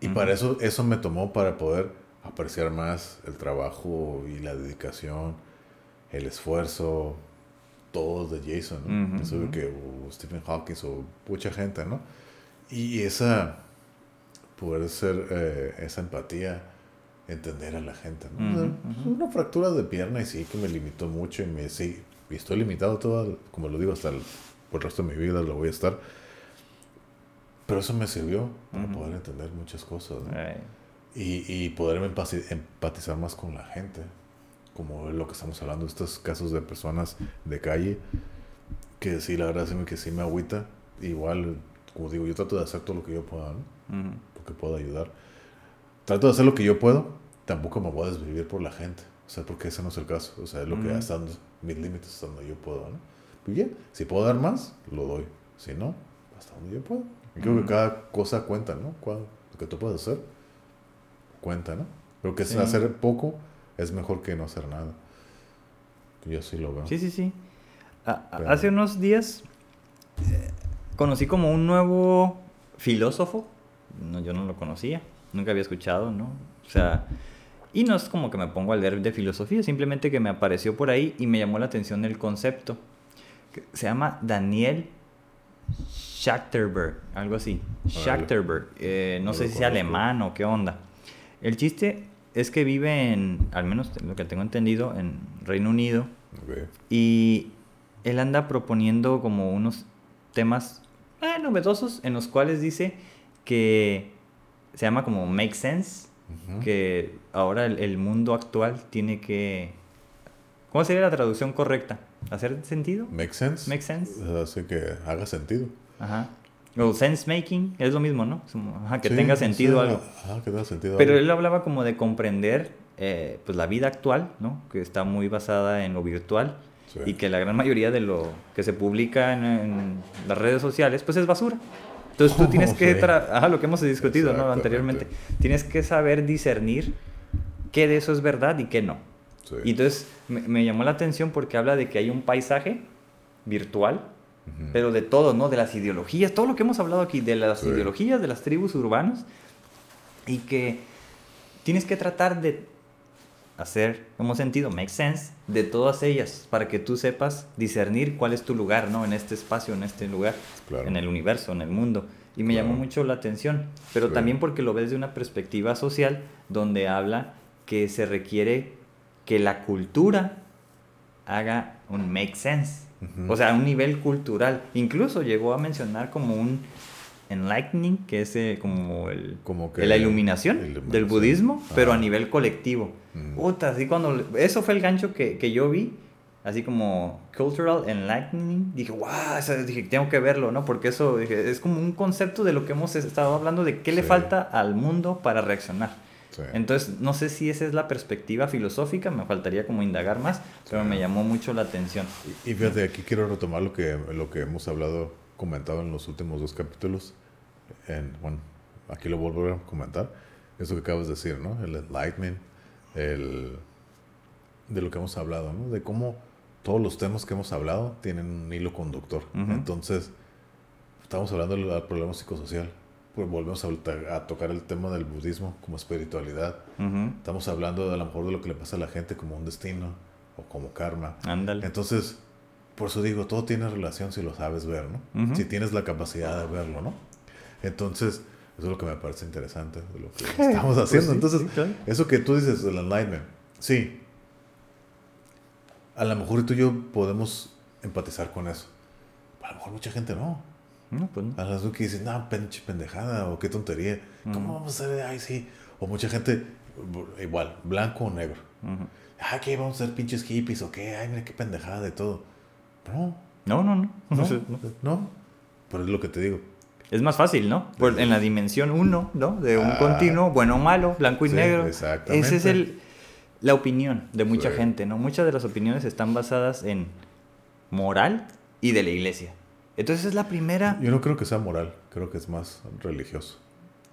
Y para eso, eso me tomó para poder apreciar más el trabajo y la dedicación, el esfuerzo, todo de Jason, ¿no? De ujú. que o Stephen Hawking o mucha gente, ¿no? Y esa, poder ser, eh, esa empatía, entender a la gente, ¿no? O sea, Ujú, pues, Una fractura de pierna y sí que me limitó mucho y me sí, y estoy limitado todo, como lo digo, hasta el, por el resto de mi vida lo voy a estar. Pero eso me sirvió para Ujú. poder entender muchas cosas, ¿no? Y, y poderme empati- empatizar más con la gente. Como lo que estamos hablando, estos casos de personas de calle, que sí, la verdad sí que sí me agüita. Igual, como digo, yo trato de hacer todo lo que yo pueda, ¿no? ujú. Porque puedo ayudar. Trato de hacer lo que yo puedo, tampoco me voy a desvivir por la gente. O sea, porque ese no es el caso. O sea, es lo que Ujú. hasta donde- mis límites hasta donde yo puedo, ¿no? Pues bien, si puedo dar más, lo doy. Si no, hasta donde yo puedo. Creo que cada cosa cuenta, ¿no? Lo que tú puedes hacer, cuenta, ¿no? Pero que Sí. hacer poco es mejor que no hacer nada. Yo sí lo veo. Sí, sí, sí. A- a- Pero- Hace unos días eh, conocí como un nuevo filósofo. No, yo no lo conocía, nunca había escuchado, ¿no? O sea, y no es como que me pongo a leer de filosofía, simplemente que me apareció por ahí y me llamó la atención el concepto. Se llama Daniel Schachterberg, algo así. Schachterberg, eh, no No sé si sea conozco. alemán o qué onda. El chiste es que vive en, al menos lo que tengo entendido, en Reino Unido. Y él anda proponiendo como unos temas eh, novedosos en los cuales dice que se llama como Make Sense, que ahora el, el mundo actual tiene que... ¿Cómo sería la traducción correcta? ¿Hacer sentido? Make sense. Make sense. Hace que haga sentido. Ajá. O sense making, es lo mismo, ¿no? Ajá, que Sí, tenga sí, sentido algo. Ajá, que tenga sentido Pero algo. él hablaba como de comprender eh, pues la vida actual, ¿no? Que está muy basada en lo virtual Sí. y que la gran mayoría de lo que se publica en, en las redes sociales pues es basura. Entonces tú tienes que, Sí. ajá, lo que hemos discutido ¿no? Anteriormente, tienes que saber discernir qué de eso es verdad y qué no. Sí. Y entonces me, me llamó la atención porque habla de que hay un paisaje virtual, Ujú. pero de todo, ¿no? De las ideologías, todo lo que hemos hablado aquí, de las Sí. ideologías de las tribus urbanas, y que tienes que tratar de hacer, como sentido, make sense, de todas ellas, para que tú sepas discernir cuál es tu lugar, ¿no? En este espacio, en este lugar, Claro. en el universo, en el mundo. Y me llamó Claro. mucho la atención, pero Sí. también porque lo ves de una perspectiva social, donde habla que se requiere que la cultura haga un make sense. Ujú. O sea, a un nivel cultural. Incluso llegó a mencionar como un enlightening, que es eh, como el, Como que la iluminación iluminación. del budismo, pero a nivel colectivo. Mm. Puta, así cuando... Eso fue el gancho que, que yo vi, así como cultural enlightening. Dije, wow, eso- dije, tengo que verlo, ¿no? Porque eso dije, es como un concepto de lo que hemos estado hablando, de qué le Sí. falta al mundo para reaccionar. Sí. Entonces, no sé si esa es la perspectiva filosófica, me faltaría como indagar más, pero Sí. me llamó mucho la atención. Y fíjate, aquí quiero retomar lo que, lo que hemos hablado, comentado en los últimos dos capítulos. En, bueno, aquí lo vuelvo a comentar. Eso que acabas de decir, ¿no? El enlightenment, el, de lo que hemos hablado, ¿no? De cómo todos los temas que hemos hablado tienen un hilo conductor. Entonces, estamos hablando del problema psicosocial. Pues volvemos a, a tocar el tema del budismo como espiritualidad. Estamos hablando de, a lo mejor de lo que le pasa a la gente como un destino o como karma. Ándale. Entonces, por eso digo, todo tiene relación si lo sabes ver, ¿no? Si tienes la capacidad de verlo, ¿no? Entonces, eso es lo que me parece interesante de lo que estamos haciendo. sí, Entonces, sí, claro. eso que tú dices del enlightenment, sí. a lo mejor tú y yo podemos empatizar con eso. A lo mejor mucha gente no. No, pues no. A las que dicen, no, pinche pendejada, o qué tontería. ¿Cómo vamos a hacer? Ay, sí. O mucha gente, igual, blanco o negro. Ujú. Ah, ¿qué? Vamos a ser pinches hippies o qué? Ay, mira qué pendejada de todo. No, No, no, no. no. Pero es lo que te digo. Es más fácil, ¿no? Por- en la dimensión 1, ¿no? De un Ah. continuo, bueno o malo, blanco y Sí, negro. exactamente. Ese es el, la opinión de mucha Sí. gente, ¿no? Muchas de las opiniones están basadas en moral y de la iglesia. Entonces es la primera... Yo no creo que sea moral, creo que es más religioso.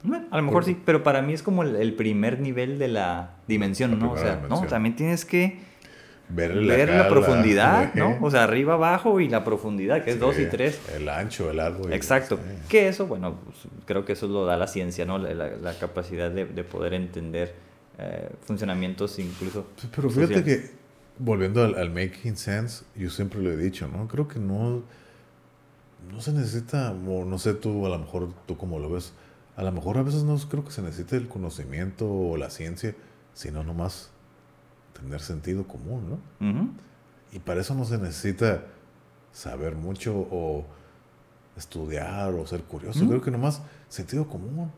Bueno, a lo mejor Por- sí, pero para mí es como el, el primer nivel de la dimensión, La ¿no? O sea, dimensión. no, también tienes que ver la profundidad. ¿no? O sea, arriba, abajo y la profundidad, que es Sí, 2 y 3. El ancho, el largo. y- Exacto. sí. Que eso, bueno, pues, creo que eso lo da la ciencia, ¿no? La, la- la capacidad de, de poder entender eh, funcionamientos incluso. Pero fíjate sociales. que, volviendo al, al making sense, yo siempre lo he dicho, ¿no? Creo que no, no se necesita, o no sé tú, a lo mejor tú como lo ves, a lo mejor a veces no creo que se necesite el conocimiento o la ciencia, sino nomás tener sentido común, ¿no? Y para eso no se necesita saber mucho o estudiar o ser curioso. Creo que nomás sentido común.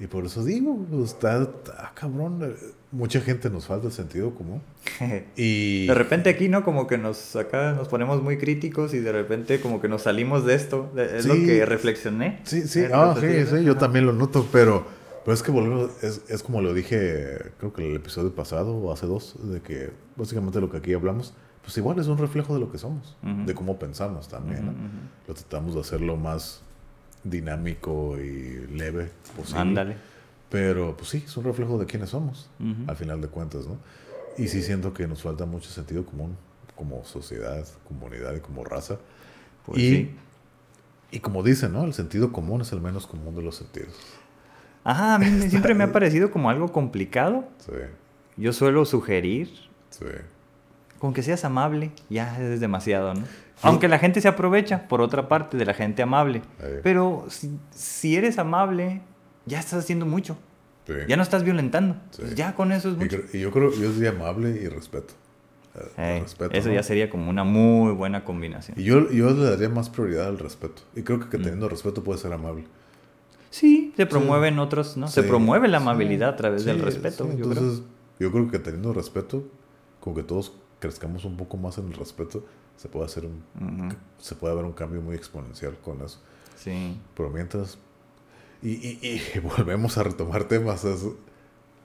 Y por eso digo, pues, está, está cabrón. eh, Mucha gente nos falta el sentido común. Y De repente aquí, ¿no? Como que nos acá nos ponemos muy críticos y de repente como que nos salimos de esto. Es lo que reflexioné. Sí, sí, Es ah, lo sí, sí, yo también lo noto, pero, pero es que volvemos, es, es como lo dije, creo que en el episodio pasado o hace dos, de que básicamente lo que aquí hablamos, pues igual es un reflejo de lo que somos, de cómo pensamos también. Lo tratamos de hacerlo más dinámico y leve posible. Ándale. Pero pues sí, es un reflejo de quiénes somos, al final de cuentas, ¿no? Y sí siento que nos falta mucho sentido común como sociedad, comunidad y como raza. Pues y, sí. y como dicen, ¿no? El sentido común es el menos común de los sentidos. Ajá, a mí siempre me ha parecido como algo complicado. Sí, Yo suelo sugerir sí. con que seas amable, ya es demasiado, ¿no? Aunque la gente se aprovecha, por otra parte, de la gente amable. Pero si, si eres amable, ya estás haciendo mucho. sí. Ya no estás violentando. Sí. Ya con eso es mucho. y yo creo, yo diría amable y respeto. Eh, respeto, eso ¿no? ya sería como una muy buena combinación. Y yo, yo le daría más prioridad al respeto. Y creo Mm. que, teniendo respeto puede ser amable. Sí, se promueven otros, ¿no? Se promueve la amabilidad a través del respeto, sí, yo creo. entonces, yo creo que teniendo respeto, con que todos crezcamos un poco más en el respeto, se puede hacer un, se puede haber un cambio muy exponencial con eso. Sí. Pero mientras, y, y, y volvemos a retomar temas, es-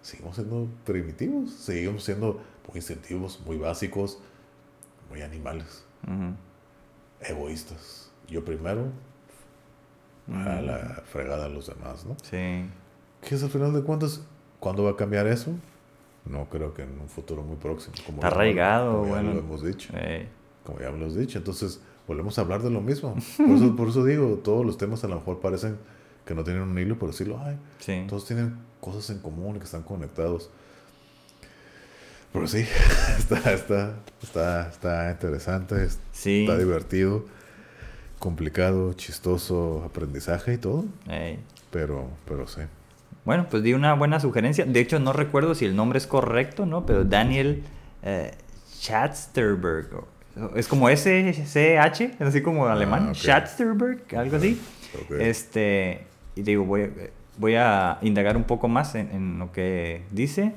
seguimos siendo primitivos, seguimos siendo muy instintivos, muy básicos, muy animales, egoístas. Yo primero, a la fregada a los demás, ¿no? Sí. ¿Qué es al final de cuentas? ¿Cuándo va a cambiar eso? No creo que en un futuro muy próximo. Como Está arraigado, como ya bueno. lo hemos dicho. Eh, Como ya hemos dicho. Entonces, volvemos a hablar de lo mismo. Por eso, por eso digo, todos los temas a lo mejor parecen que no tienen un hilo, pero sí lo hay. sí. Todos tienen cosas en común y que están conectados. Pero sí, está, está, está, está interesante, Sí. está divertido, complicado, chistoso, aprendizaje y todo. Pero, pero sí. Bueno, pues di una buena sugerencia. De hecho, no recuerdo si el nombre es correcto, ¿no? Pero Daniel eh. Es como S-C-H, así como alemán. Ah. Schatzterberg, algo así. Este, y digo, voy, voy a indagar un poco más en, en lo que dice,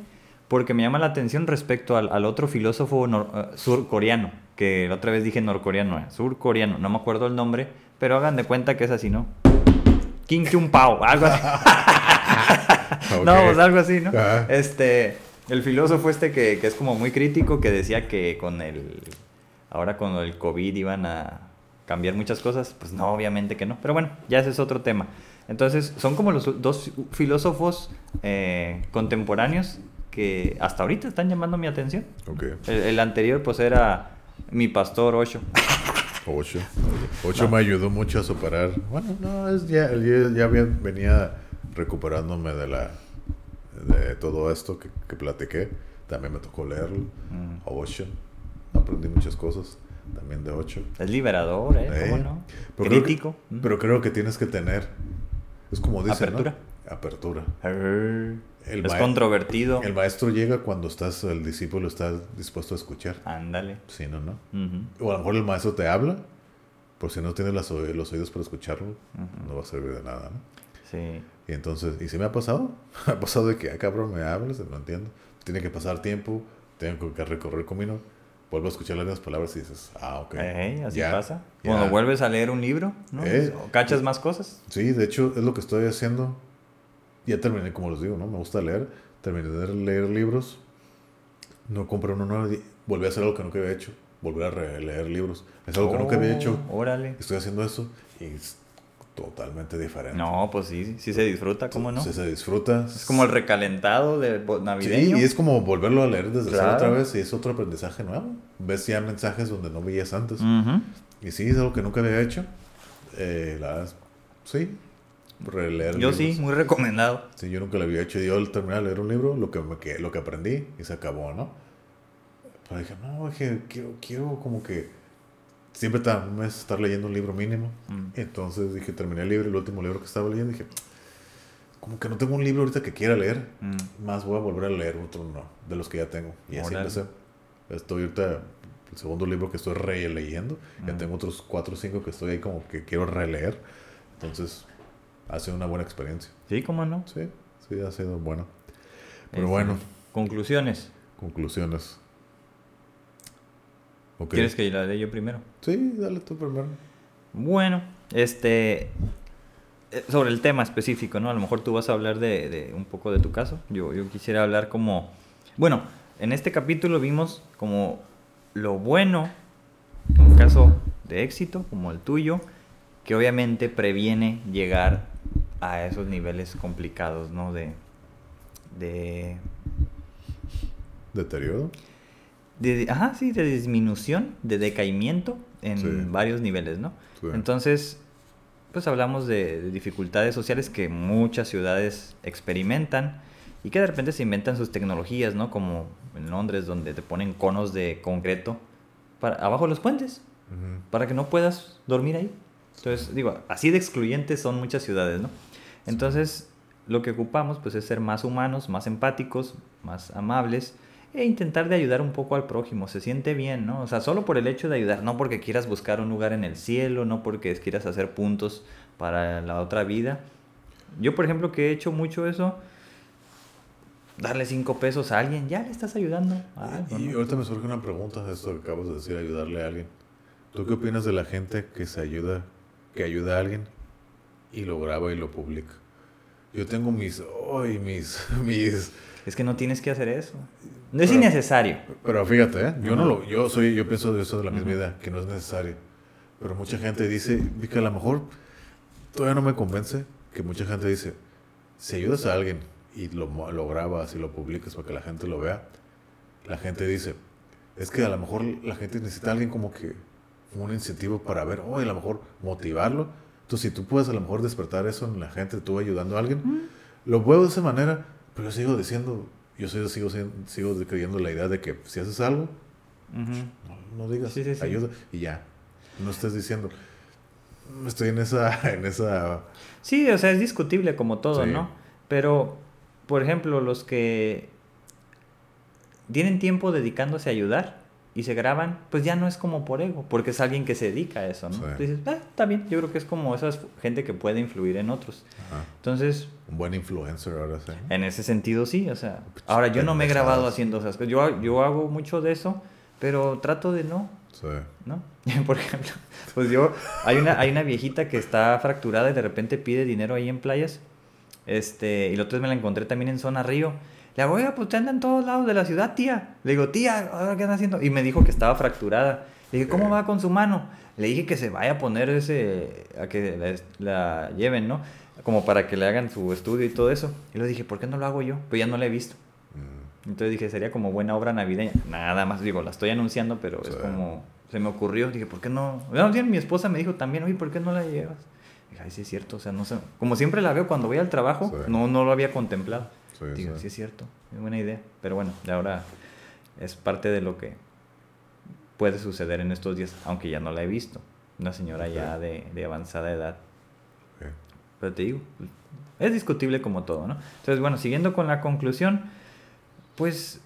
porque me llama la atención respecto al, al otro filósofo nor- eh, surcoreano, que la otra vez dije norcoreano, eh, surcoreano, no me acuerdo el nombre, pero hagan de cuenta que es así, ¿no? Kim Kyung Pao, algo así. No, pues algo así, ¿no? Este, el filósofo este que, que es como muy crítico, que decía que con el, ahora con el COVID iban a cambiar muchas cosas, pues no, obviamente que no. Pero bueno, ya ese es otro tema. Entonces, son como los dos filósofos eh, contemporáneos que hasta ahorita están llamando mi atención. El, el anterior, pues, era mi pastor Osho. Ocho. Ocho me ayudó mucho a superar. Bueno, no, es ya, ya, venía recuperándome de la de todo esto que, que platiqué. También me tocó leerlo. Mm. Aprendí muchas cosas. También de ocho. Es liberador, ¿eh? ¿Cómo no? pero creo que- Crítico. Pero creo que tienes que tener. Es como dicen. ¿no? Apertura. Apertura. Arr. El es controvertido. El maestro llega cuando estás, el discípulo está dispuesto a escuchar. Ándale. Sí, no, no. Ujú. O a lo mejor el maestro te habla, por si no tienes las los oídos para escucharlo, no va a servir de nada, ¿no? Sí. Y entonces, ¿y si me ha pasado? Me ha pasado de que, ah, cabrón, me hablas, no entiendo. Tiene que pasar tiempo, tengo que recorrer el camino, vuelvo a escuchar las mismas palabras y dices, ah, ok. Ey, así ya, pasa. ya. Cuando vuelves a leer un libro, ¿no? Eh. O cachas más cosas. Sí, de hecho, es lo que estoy haciendo. Ya terminé, como les digo, ¿no? Me gusta leer. Terminé de leer libros. No compré uno nuevo. Volví a hacer algo que nunca había hecho. Volver a releer libros. Es algo que nunca había hecho. Oh, Órale. Estoy haciendo eso y totalmente diferente. No, pues sí, sí se disfruta, ¿cómo no? Sí, se disfruta. Es como el recalentado de bo- Sí, navideño. y es como volverlo a leer desde Claro. otra vez y es otro aprendizaje nuevo. Ves ya mensajes donde no veías antes. Y sí, es algo que nunca había hecho. Eh, la sí. Releer Yo libros. sí, muy recomendado. Sí, yo nunca lo había hecho. Yo al terminar de leer un libro, lo que, me, que, lo que aprendí y se acabó, ¿no? Pero dije, no, dije, quiero, quiero como que siempre ta- un mes estar leyendo un libro mínimo. Mm. Entonces dije, terminé el libro, el último libro que estaba leyendo, dije, como que no tengo un libro ahorita que quiera leer. Mm. Más voy a volver a leer otro, no, de los que ya tengo. Y así empecé. Estoy ahorita, el segundo libro que estoy releyendo. Ya Mm. tengo otros cuatro o cinco que estoy ahí como que quiero releer. Entonces, ha sido una buena experiencia. Sí, ¿cómo no? Sí, sí, ha sido bueno. Pero Este, bueno, Conclusiones. conclusiones. ¿Quieres que la dé yo primero? Sí, dale tú primero. Bueno, este. eh, Sobre el tema específico, ¿no? A lo mejor tú vas a hablar de, de un poco de tu caso. Yo, yo quisiera hablar como. Bueno, en este capítulo vimos como lo bueno, un caso de éxito como el tuyo, que obviamente previene llegar a esos niveles complicados, ¿no? De. De. Deterioro. De ajá, sí, de disminución, de decaimiento en Sí. varios niveles, ¿no? Sí. Entonces, pues hablamos de, de dificultades sociales que muchas ciudades experimentan y que de repente se inventan sus tecnologías, ¿no? Como en Londres, donde te ponen conos de concreto para, abajo de los puentes para que no puedas dormir ahí. Entonces, digo, así de excluyentes son muchas ciudades, ¿no? Entonces, lo que ocupamos pues es ser más humanos, más empáticos, más amables e intentar de ayudar un poco al prójimo. Se siente bien, ¿no? O sea, solo por el hecho de ayudar, no porque quieras buscar un lugar en el cielo, no porque quieras hacer puntos para la otra vida. Yo, por ejemplo, que he hecho mucho eso, darle cinco pesos a alguien, ya le estás ayudando. a algo, y ¿no? ahorita me surge una pregunta de esto que acabas de decir, ayudarle a alguien. ¿Tú qué opinas de la gente que se ayuda, que ayuda a alguien y lo graba y lo publica? Yo tengo mis, ay, mis, mis, Es que no tienes que hacer eso. No es Pero- innecesario. pero fíjate, ¿eh? yo no lo, yo soy, yo pienso de eso de la misma idea, que no es necesario. Pero mucha gente dice, que a lo mejor todavía no me convence, que mucha gente dice, si ayudas a alguien y lo, lo grabas y lo publicas para que la gente lo vea, la gente dice, es que a lo mejor la gente necesita a alguien como que un incentivo para ver, o a lo mejor motivarlo. Entonces, si tú puedes a lo mejor despertar eso en la gente, tú ayudando a alguien, lo veo de esa manera, pero yo sigo diciendo, yo sigo, sigo, sigo creyendo la idea de que si haces algo, no, no digas Sí, sí, sí. ayuda y ya. No estés diciendo, "Mm, estoy en esa, en esa, Sí, o sea, es discutible como todo. ¿no? Pero, por ejemplo, los que tienen tiempo dedicándose a ayudar y se graban, pues ya no es como por ego, porque es alguien que se dedica a eso, ¿no? Sí. Dices, ah, está bien, yo creo que es como esa gente que puede influir en otros. ajá, Entonces, un buen influencer ahora sí. En ese sentido, sí, o sea. Ahora, yo no me he grabado haciendo esas cosas. Yo, yo hago mucho de eso, pero trato de no, Sí. ¿no? Por ejemplo, pues yo, hay una, hay una viejita que está fracturada y de repente pide dinero ahí en playas. Este, y la otra vez me la encontré también en zona río. Le digo, oiga, pues te anda en todos lados de la ciudad, tía. Le digo, tía, ¿ahora qué anda haciendo? Y me dijo que estaba fracturada. Le dije, ¿cómo va con su mano? Le dije que se vaya a poner ese, a que la, la lleven, ¿no? Como para que le hagan su estudio y todo eso. Y le dije, ¿por qué no lo hago yo? Pues ya no la he visto. Mm, Entonces dije, sería como buena obra navideña. Nada más, digo, la estoy anunciando, pero es como, se me ocurrió. Dije, ¿por qué no? Bien, mi esposa me dijo también, oye, ¿por qué no la llevas? Dije, ay, sí es cierto, o sea, no sé. Como siempre la veo cuando voy al trabajo, Sí. no, no lo había contemplado. Sí, Digo, sí. sí es cierto, es buena idea. Pero bueno, de ahora es parte de lo que puede suceder en estos días, aunque ya no la he visto. Una señora ya de, de avanzada edad. Pero te digo, Es discutible como todo, ¿no? Entonces, bueno, siguiendo con la conclusión, pues,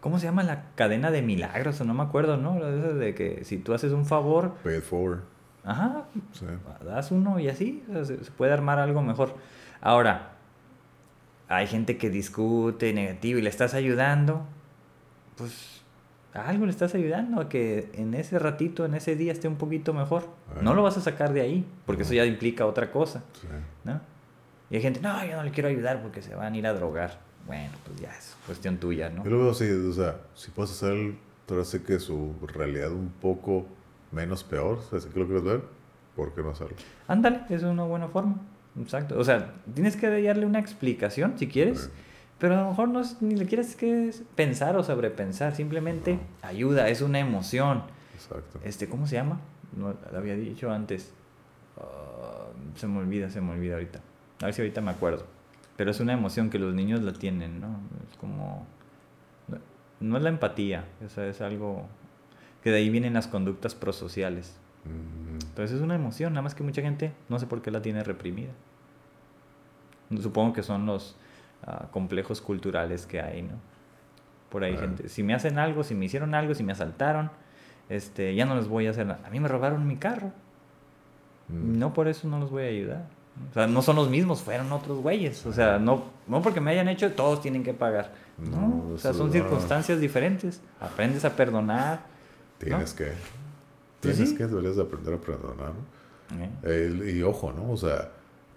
¿cómo se llama la cadena de milagros? No me acuerdo, ¿no? De, que si tú haces un favor, Pay it forward. ajá, Sí. das uno y así, o sea, se, se puede armar algo mejor. Ahora, hay gente que discute negativo y le estás ayudando, pues a algo le estás ayudando a que en ese ratito, en ese día esté un poquito mejor. No lo vas a sacar de ahí, porque eso ya implica otra cosa, Sí. ¿no? Y hay gente, no, yo no le quiero ayudar porque se van a ir a drogar. Bueno, pues ya es cuestión tuya, ¿no? Yo lo veo así, o sea, si puedes hacer, sé que su realidad un poco menos peor, o sea, si lo quieres ver, ¿por qué no hacerlo? Ándale, es una buena forma. Exacto. O sea, tienes que darle una explicación si quieres, pero a lo mejor no es- ni le quieres que pensar o sobrepensar, simplemente ayuda, es una emoción. Exacto. Este, ¿cómo se llama? No, lo había dicho antes. Ah, se me olvida, se me olvida ahorita. A ver si ahorita me acuerdo. Pero es una emoción que los niños la tienen, ¿no? Es como... no- No es la empatía, o sea, es algo que de ahí vienen las conductas prosociales. Mm, Entonces es una emoción, nada más que mucha gente no sé por qué la tiene reprimida. Supongo que son los ah, complejos culturales que hay, ¿no? Por ahí Ah. gente, si me hacen algo, si me hicieron algo, si me asaltaron, este, ya no les voy a hacer nada. A mí me robaron mi carro, mm, no por eso no los voy a ayudar. O sea, no son los mismos, fueron otros güeyes. O sea, no, no porque me hayan hecho, todos tienen que pagar. No, No, o sea, son no. circunstancias diferentes. Aprendes a perdonar. Tienes que. Pues Tienes sí. que, aprender a perdonar, ¿no? ¿eh? El- y ojo, ¿no? O sea,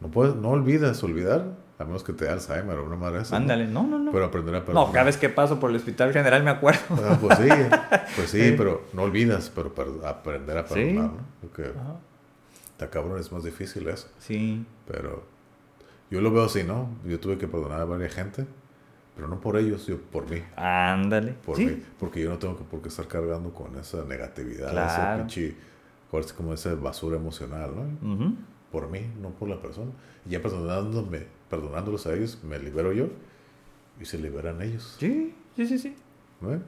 no puedes, no olvidas olvidar, a menos que te dé Alzheimer o una madre esa. ¿no? Ándale, no, no, no. Pero aprender a perdonar. No, cada vez que paso por el hospital general me acuerdo. Ah, pues sí, pues sí, pero no olvidas, pero per- aprender a perdonar, ¿no? Porque está cabrón, es más difícil eso. Sí. Pero yo lo veo así, ¿no? Yo tuve que perdonar a varias gente, pero no por ellos, yo por mí. Ándale. Por sí. mí. Porque yo no tengo que, por qué estar cargando con esa negatividad, Claro. esa pinche, como esa basura emocional, ¿no? Ujú. Por mí, no por la persona. Y ya perdonándome, perdonándolos a ellos, me libero yo y se liberan ellos. Sí, sí, sí, sí. ¿no?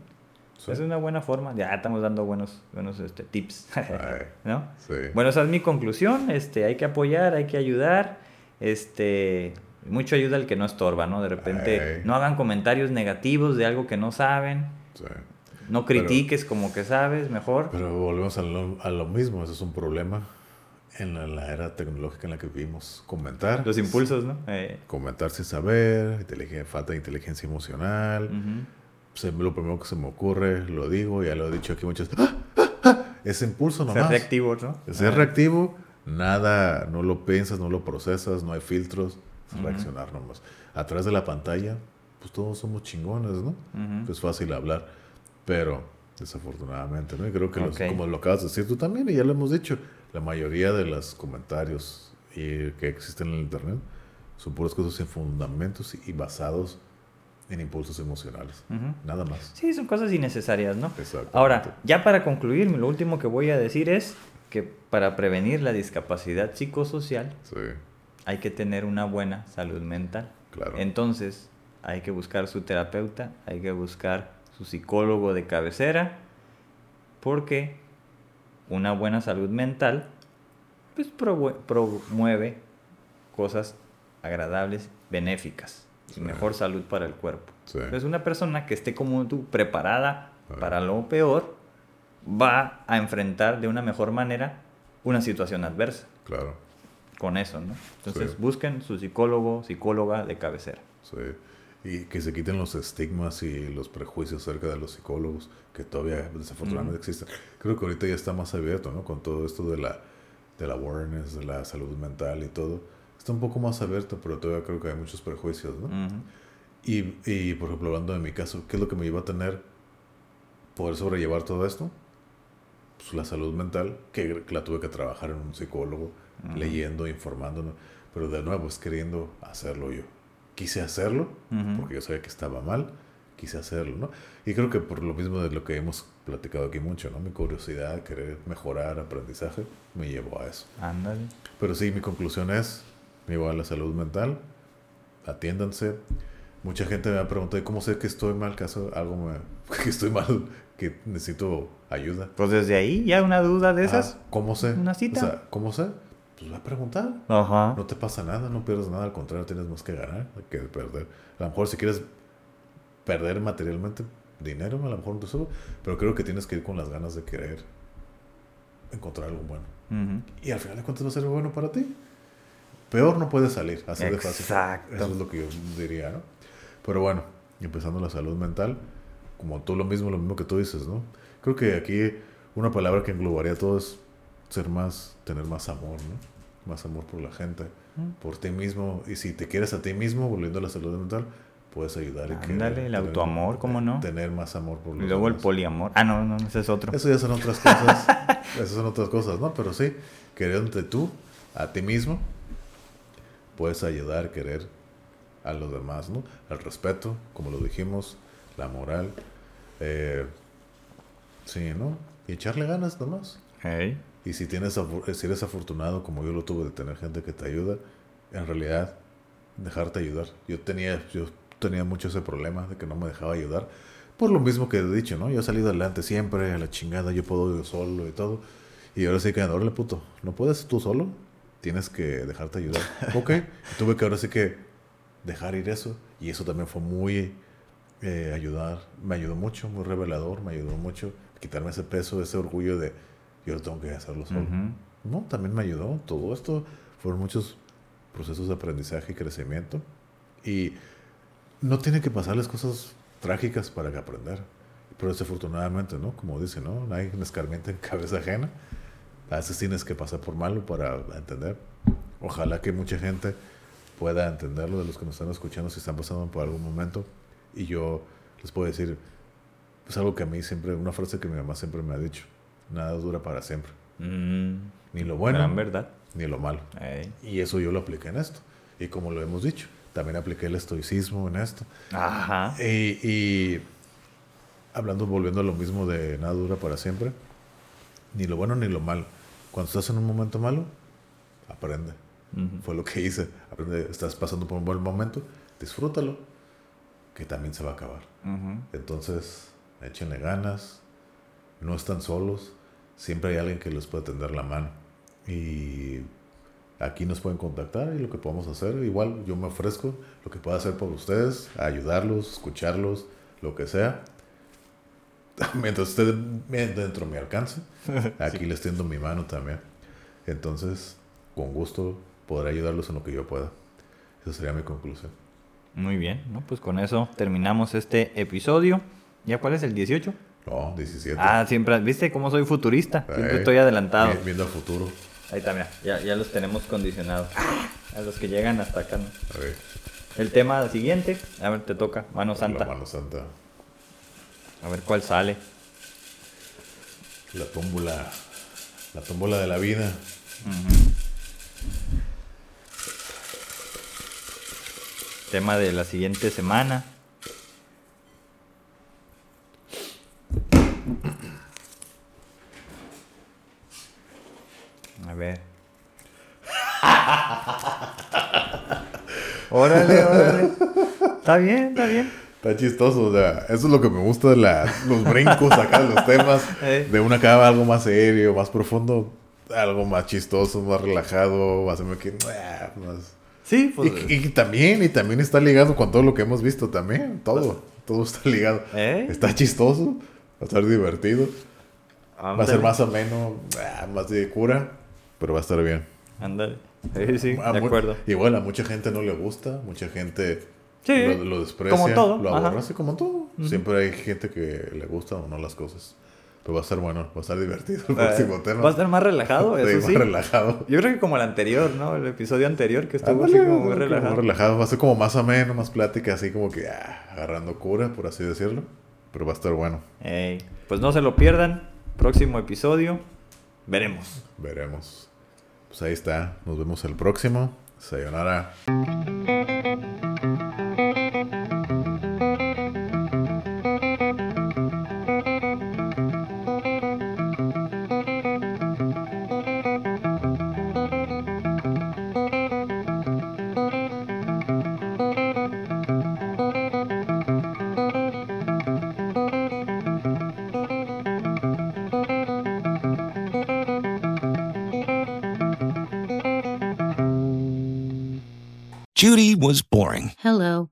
Sí. Es una buena forma. Ya estamos dando buenos, buenos este, tips. Ay, ¿No? sí. Bueno, esa es mi conclusión. Este, hay que apoyar, hay que ayudar. Este, mucho ayuda al que no estorba, ¿no? De repente, Ay. no hagan comentarios negativos de algo que no saben. sí. No Pero- critiques como que sabes, mejor. Pero volvemos a lo, a lo mismo, eso es un problema en la, la era tecnológica en la que vivimos. Comentar. Los impulsos, ¿no? Eh, Comentar sin saber, falta de inteligencia emocional. ujú. Se- lo primero que se me ocurre, lo digo, ya lo he dicho aquí muchas ¡Ah! ¡Ah! ¡Ah! Ese impulso Ser nomás. reactivo, ¿no? Ser reactivo, nada, no lo piensas, no lo procesas, no hay filtros, es Ujú. reaccionar nomás. A través de la pantalla, pues todos somos chingones, ¿no? Ujú. Es fácil hablar, pero desafortunadamente, ¿no? Y creo que, los- Ok. como lo acabas de decir tú también, y ya lo hemos dicho, la mayoría de los comentarios y, que existen en el Internet son puras cosas sin fundamentos y basados en impulsos emocionales. Nada más. Sí, son cosas innecesarias, ¿no? Ahora, ya para concluir, lo último que voy a decir es que para prevenir la discapacidad psicosocial Sí, hay que tener una buena salud mental. claro. Entonces, hay que buscar su terapeuta, hay que buscar su psicólogo de cabecera, porque una buena salud mental pues promueve cosas agradables, benéficas y Sí. mejor salud para el cuerpo. Sí. Entonces, una persona que esté como tú, preparada para lo peor, va a enfrentar de una mejor manera una situación adversa Claro. con eso, ¿no? Entonces, busquen su psicólogo, psicóloga de cabecera. Sí. Y que se quiten los estigmas y los prejuicios acerca de los psicólogos que todavía desafortunadamente existen. Creo que ahorita ya está más abierto, ¿no? Con todo esto de la, de la awareness, de la salud mental y todo. Está un poco más abierto, pero todavía creo que hay muchos prejuicios, ¿no? Ujú. Y, y, por ejemplo, hablando de mi caso, ¿qué es lo que me iba a tener poder sobrellevar todo esto? Pues la salud mental, que la tuve que trabajar en un psicólogo, Ujú. leyendo, informándome, pero de nuevo es queriendo hacerlo yo. Quise hacerlo, Ujú. porque yo sabía que estaba mal, quise hacerlo, ¿no? Y creo que por lo mismo de lo que hemos platicado aquí mucho, ¿no? Mi curiosidad, querer mejorar, aprendizaje, me llevó a eso. Ándale. Pero sí, mi conclusión es, igual la salud mental, atiéndanse. Mucha gente me ha preguntado, ¿y cómo sé que estoy mal? ¿Caso algo me, que estoy mal? Que necesito ayuda. Pues desde ahí ya una duda de esas. Ah, ¿Cómo sé? una cita. O sea, ¿cómo sé? pues va a preguntar. Ajá. No te pasa nada, no pierdes nada, al contrario, tienes más que ganar que perder. A lo mejor si quieres perder materialmente dinero, a lo mejor no te sube, pero creo que tienes que ir con las ganas de querer encontrar algo bueno. Y al final de cuentas va a ser bueno para ti. Peor no puede salir, así de fácil. Exacto. Eso es lo que yo diría, ¿no? Pero bueno, empezando la salud mental, como tú lo mismo, lo mismo que tú dices, ¿no? Creo que aquí una palabra que englobaría todo es ser más, tener más amor, ¿no? Más amor por la gente, por ti mismo. Y si te quieres a ti mismo, volviendo a la salud mental, puedes ayudar y querer Ándale, el tener- autoamor, ¿cómo no? Tener más amor por Y los luego el demás. poliamor. Ah, no, no, ese es otro. Eso ya son otras cosas. Esas son otras cosas, ¿no? Pero sí, queriéndote tú, a ti mismo, puedes ayudar, querer a los demás, ¿no? El respeto, como lo dijimos, la moral, eh, sí, ¿no? Y echarle ganas nomás. Hey. Y si, tienes, afor- si eres afortunado, como yo lo tuve, de tener gente que te ayuda, en realidad, dejarte ayudar. Yo tenía, yo tenía mucho ese problema de que no me dejaba ayudar. Por lo mismo que he dicho, ¿no? Yo he salido adelante siempre, a la chingada, yo puedo yo solo y todo. Y ahora sí que, órale, puto, ¿no puedes tú solo? Tienes que dejarte ayudar. ok, tuve que ahora sí que dejar ir eso. Y eso también fue muy eh, ayudar, me ayudó mucho, muy revelador, me ayudó mucho quitarme ese peso, ese orgullo de yo tengo que hacerlo solo. Ujú. No, también me ayudó. Todo esto fueron muchos procesos de aprendizaje y crecimiento. Y no tiene que pasarles cosas trágicas para que aprender. Pero desafortunadamente, ¿no? Como dice, ¿no? Nadie me escarmienta en cabeza ajena. A veces tienes que pasar por malo para entender. Ojalá que mucha gente pueda entenderlo de los que nos están escuchando si están pasando por algún momento. Y yo les puedo decir, es algo que a mí siempre, una frase que mi mamá siempre me ha dicho, nada dura para siempre. Mm, Ni lo bueno, verdad. ni lo malo. Y eso yo lo apliqué en esto. Y como lo hemos dicho, también apliqué el estoicismo en esto. Ajá. Y, y hablando, volviendo a lo mismo de nada dura para siempre, ni lo bueno ni lo malo. Cuando estás en un momento malo, aprende. Fue lo que hice. Aprende, estás pasando por un buen momento, disfrútalo, que también se va a acabar. Entonces, échenle ganas, no están solos, siempre hay alguien que les puede tender la mano. Y aquí nos pueden contactar y lo que podamos hacer, igual yo me ofrezco lo que pueda hacer por ustedes, a ayudarlos, escucharlos, lo que sea. Mientras esté dentro de mi alcance, aquí les tiendo mi mano también. Entonces, con gusto podré ayudarlos en lo que yo pueda. Esa sería mi conclusión. Muy bien, ¿no? Pues con eso terminamos este episodio. ¿Ya cuál es el 18? No, 17. Ah, siempre, ¿viste cómo soy futurista? Siempre Eh, estoy adelantado. vi- Viendo al futuro. Ahí está, mira, ya, ya los tenemos condicionados. A los que llegan hasta acá, ¿no? A ver, El tema siguiente, a ver, te toca, mano La santa. mano santa. A ver cuál sale. La tómbola. La tómbola de la vida. Tema de la siguiente semana. A ver. órale, órale. Está bien, está bien. Está chistoso, o sea, eso es lo que me gusta de la, los brincos acá de los temas. De una acaba algo más serio, más profundo, algo más chistoso, más relajado, más, ah, más- Sí, pues. Y, y también, y también está ligado con todo lo que hemos visto también. Todo, todo está ligado. ¿Eh? Está chistoso, va a estar divertido. Va a ser más ameno, ah, más de cura, pero va a estar bien. Ándale. Sí, sí, A de mu- acuerdo. Igual a mucha gente no le gusta, mucha gente Sí, lo, lo desprecia, como todo, lo aborrece como todo. Siempre hay gente que le gusta o no las cosas. Pero va a estar bueno, va a estar divertido el próximo Eh, tema. Va a estar más relajado, Sí, eso más sí. relajado. Yo creo que como el anterior, ¿no? El episodio anterior que estuvo Ándale, así como muy como relajado. relajado. Va a ser como más ameno, más plática, así como que ah, agarrando cura, por así decirlo. Pero va a estar bueno. Ey, pues no se lo pierdan. Próximo episodio. Veremos. Veremos. Pues ahí está. Nos vemos el próximo. Sayonara.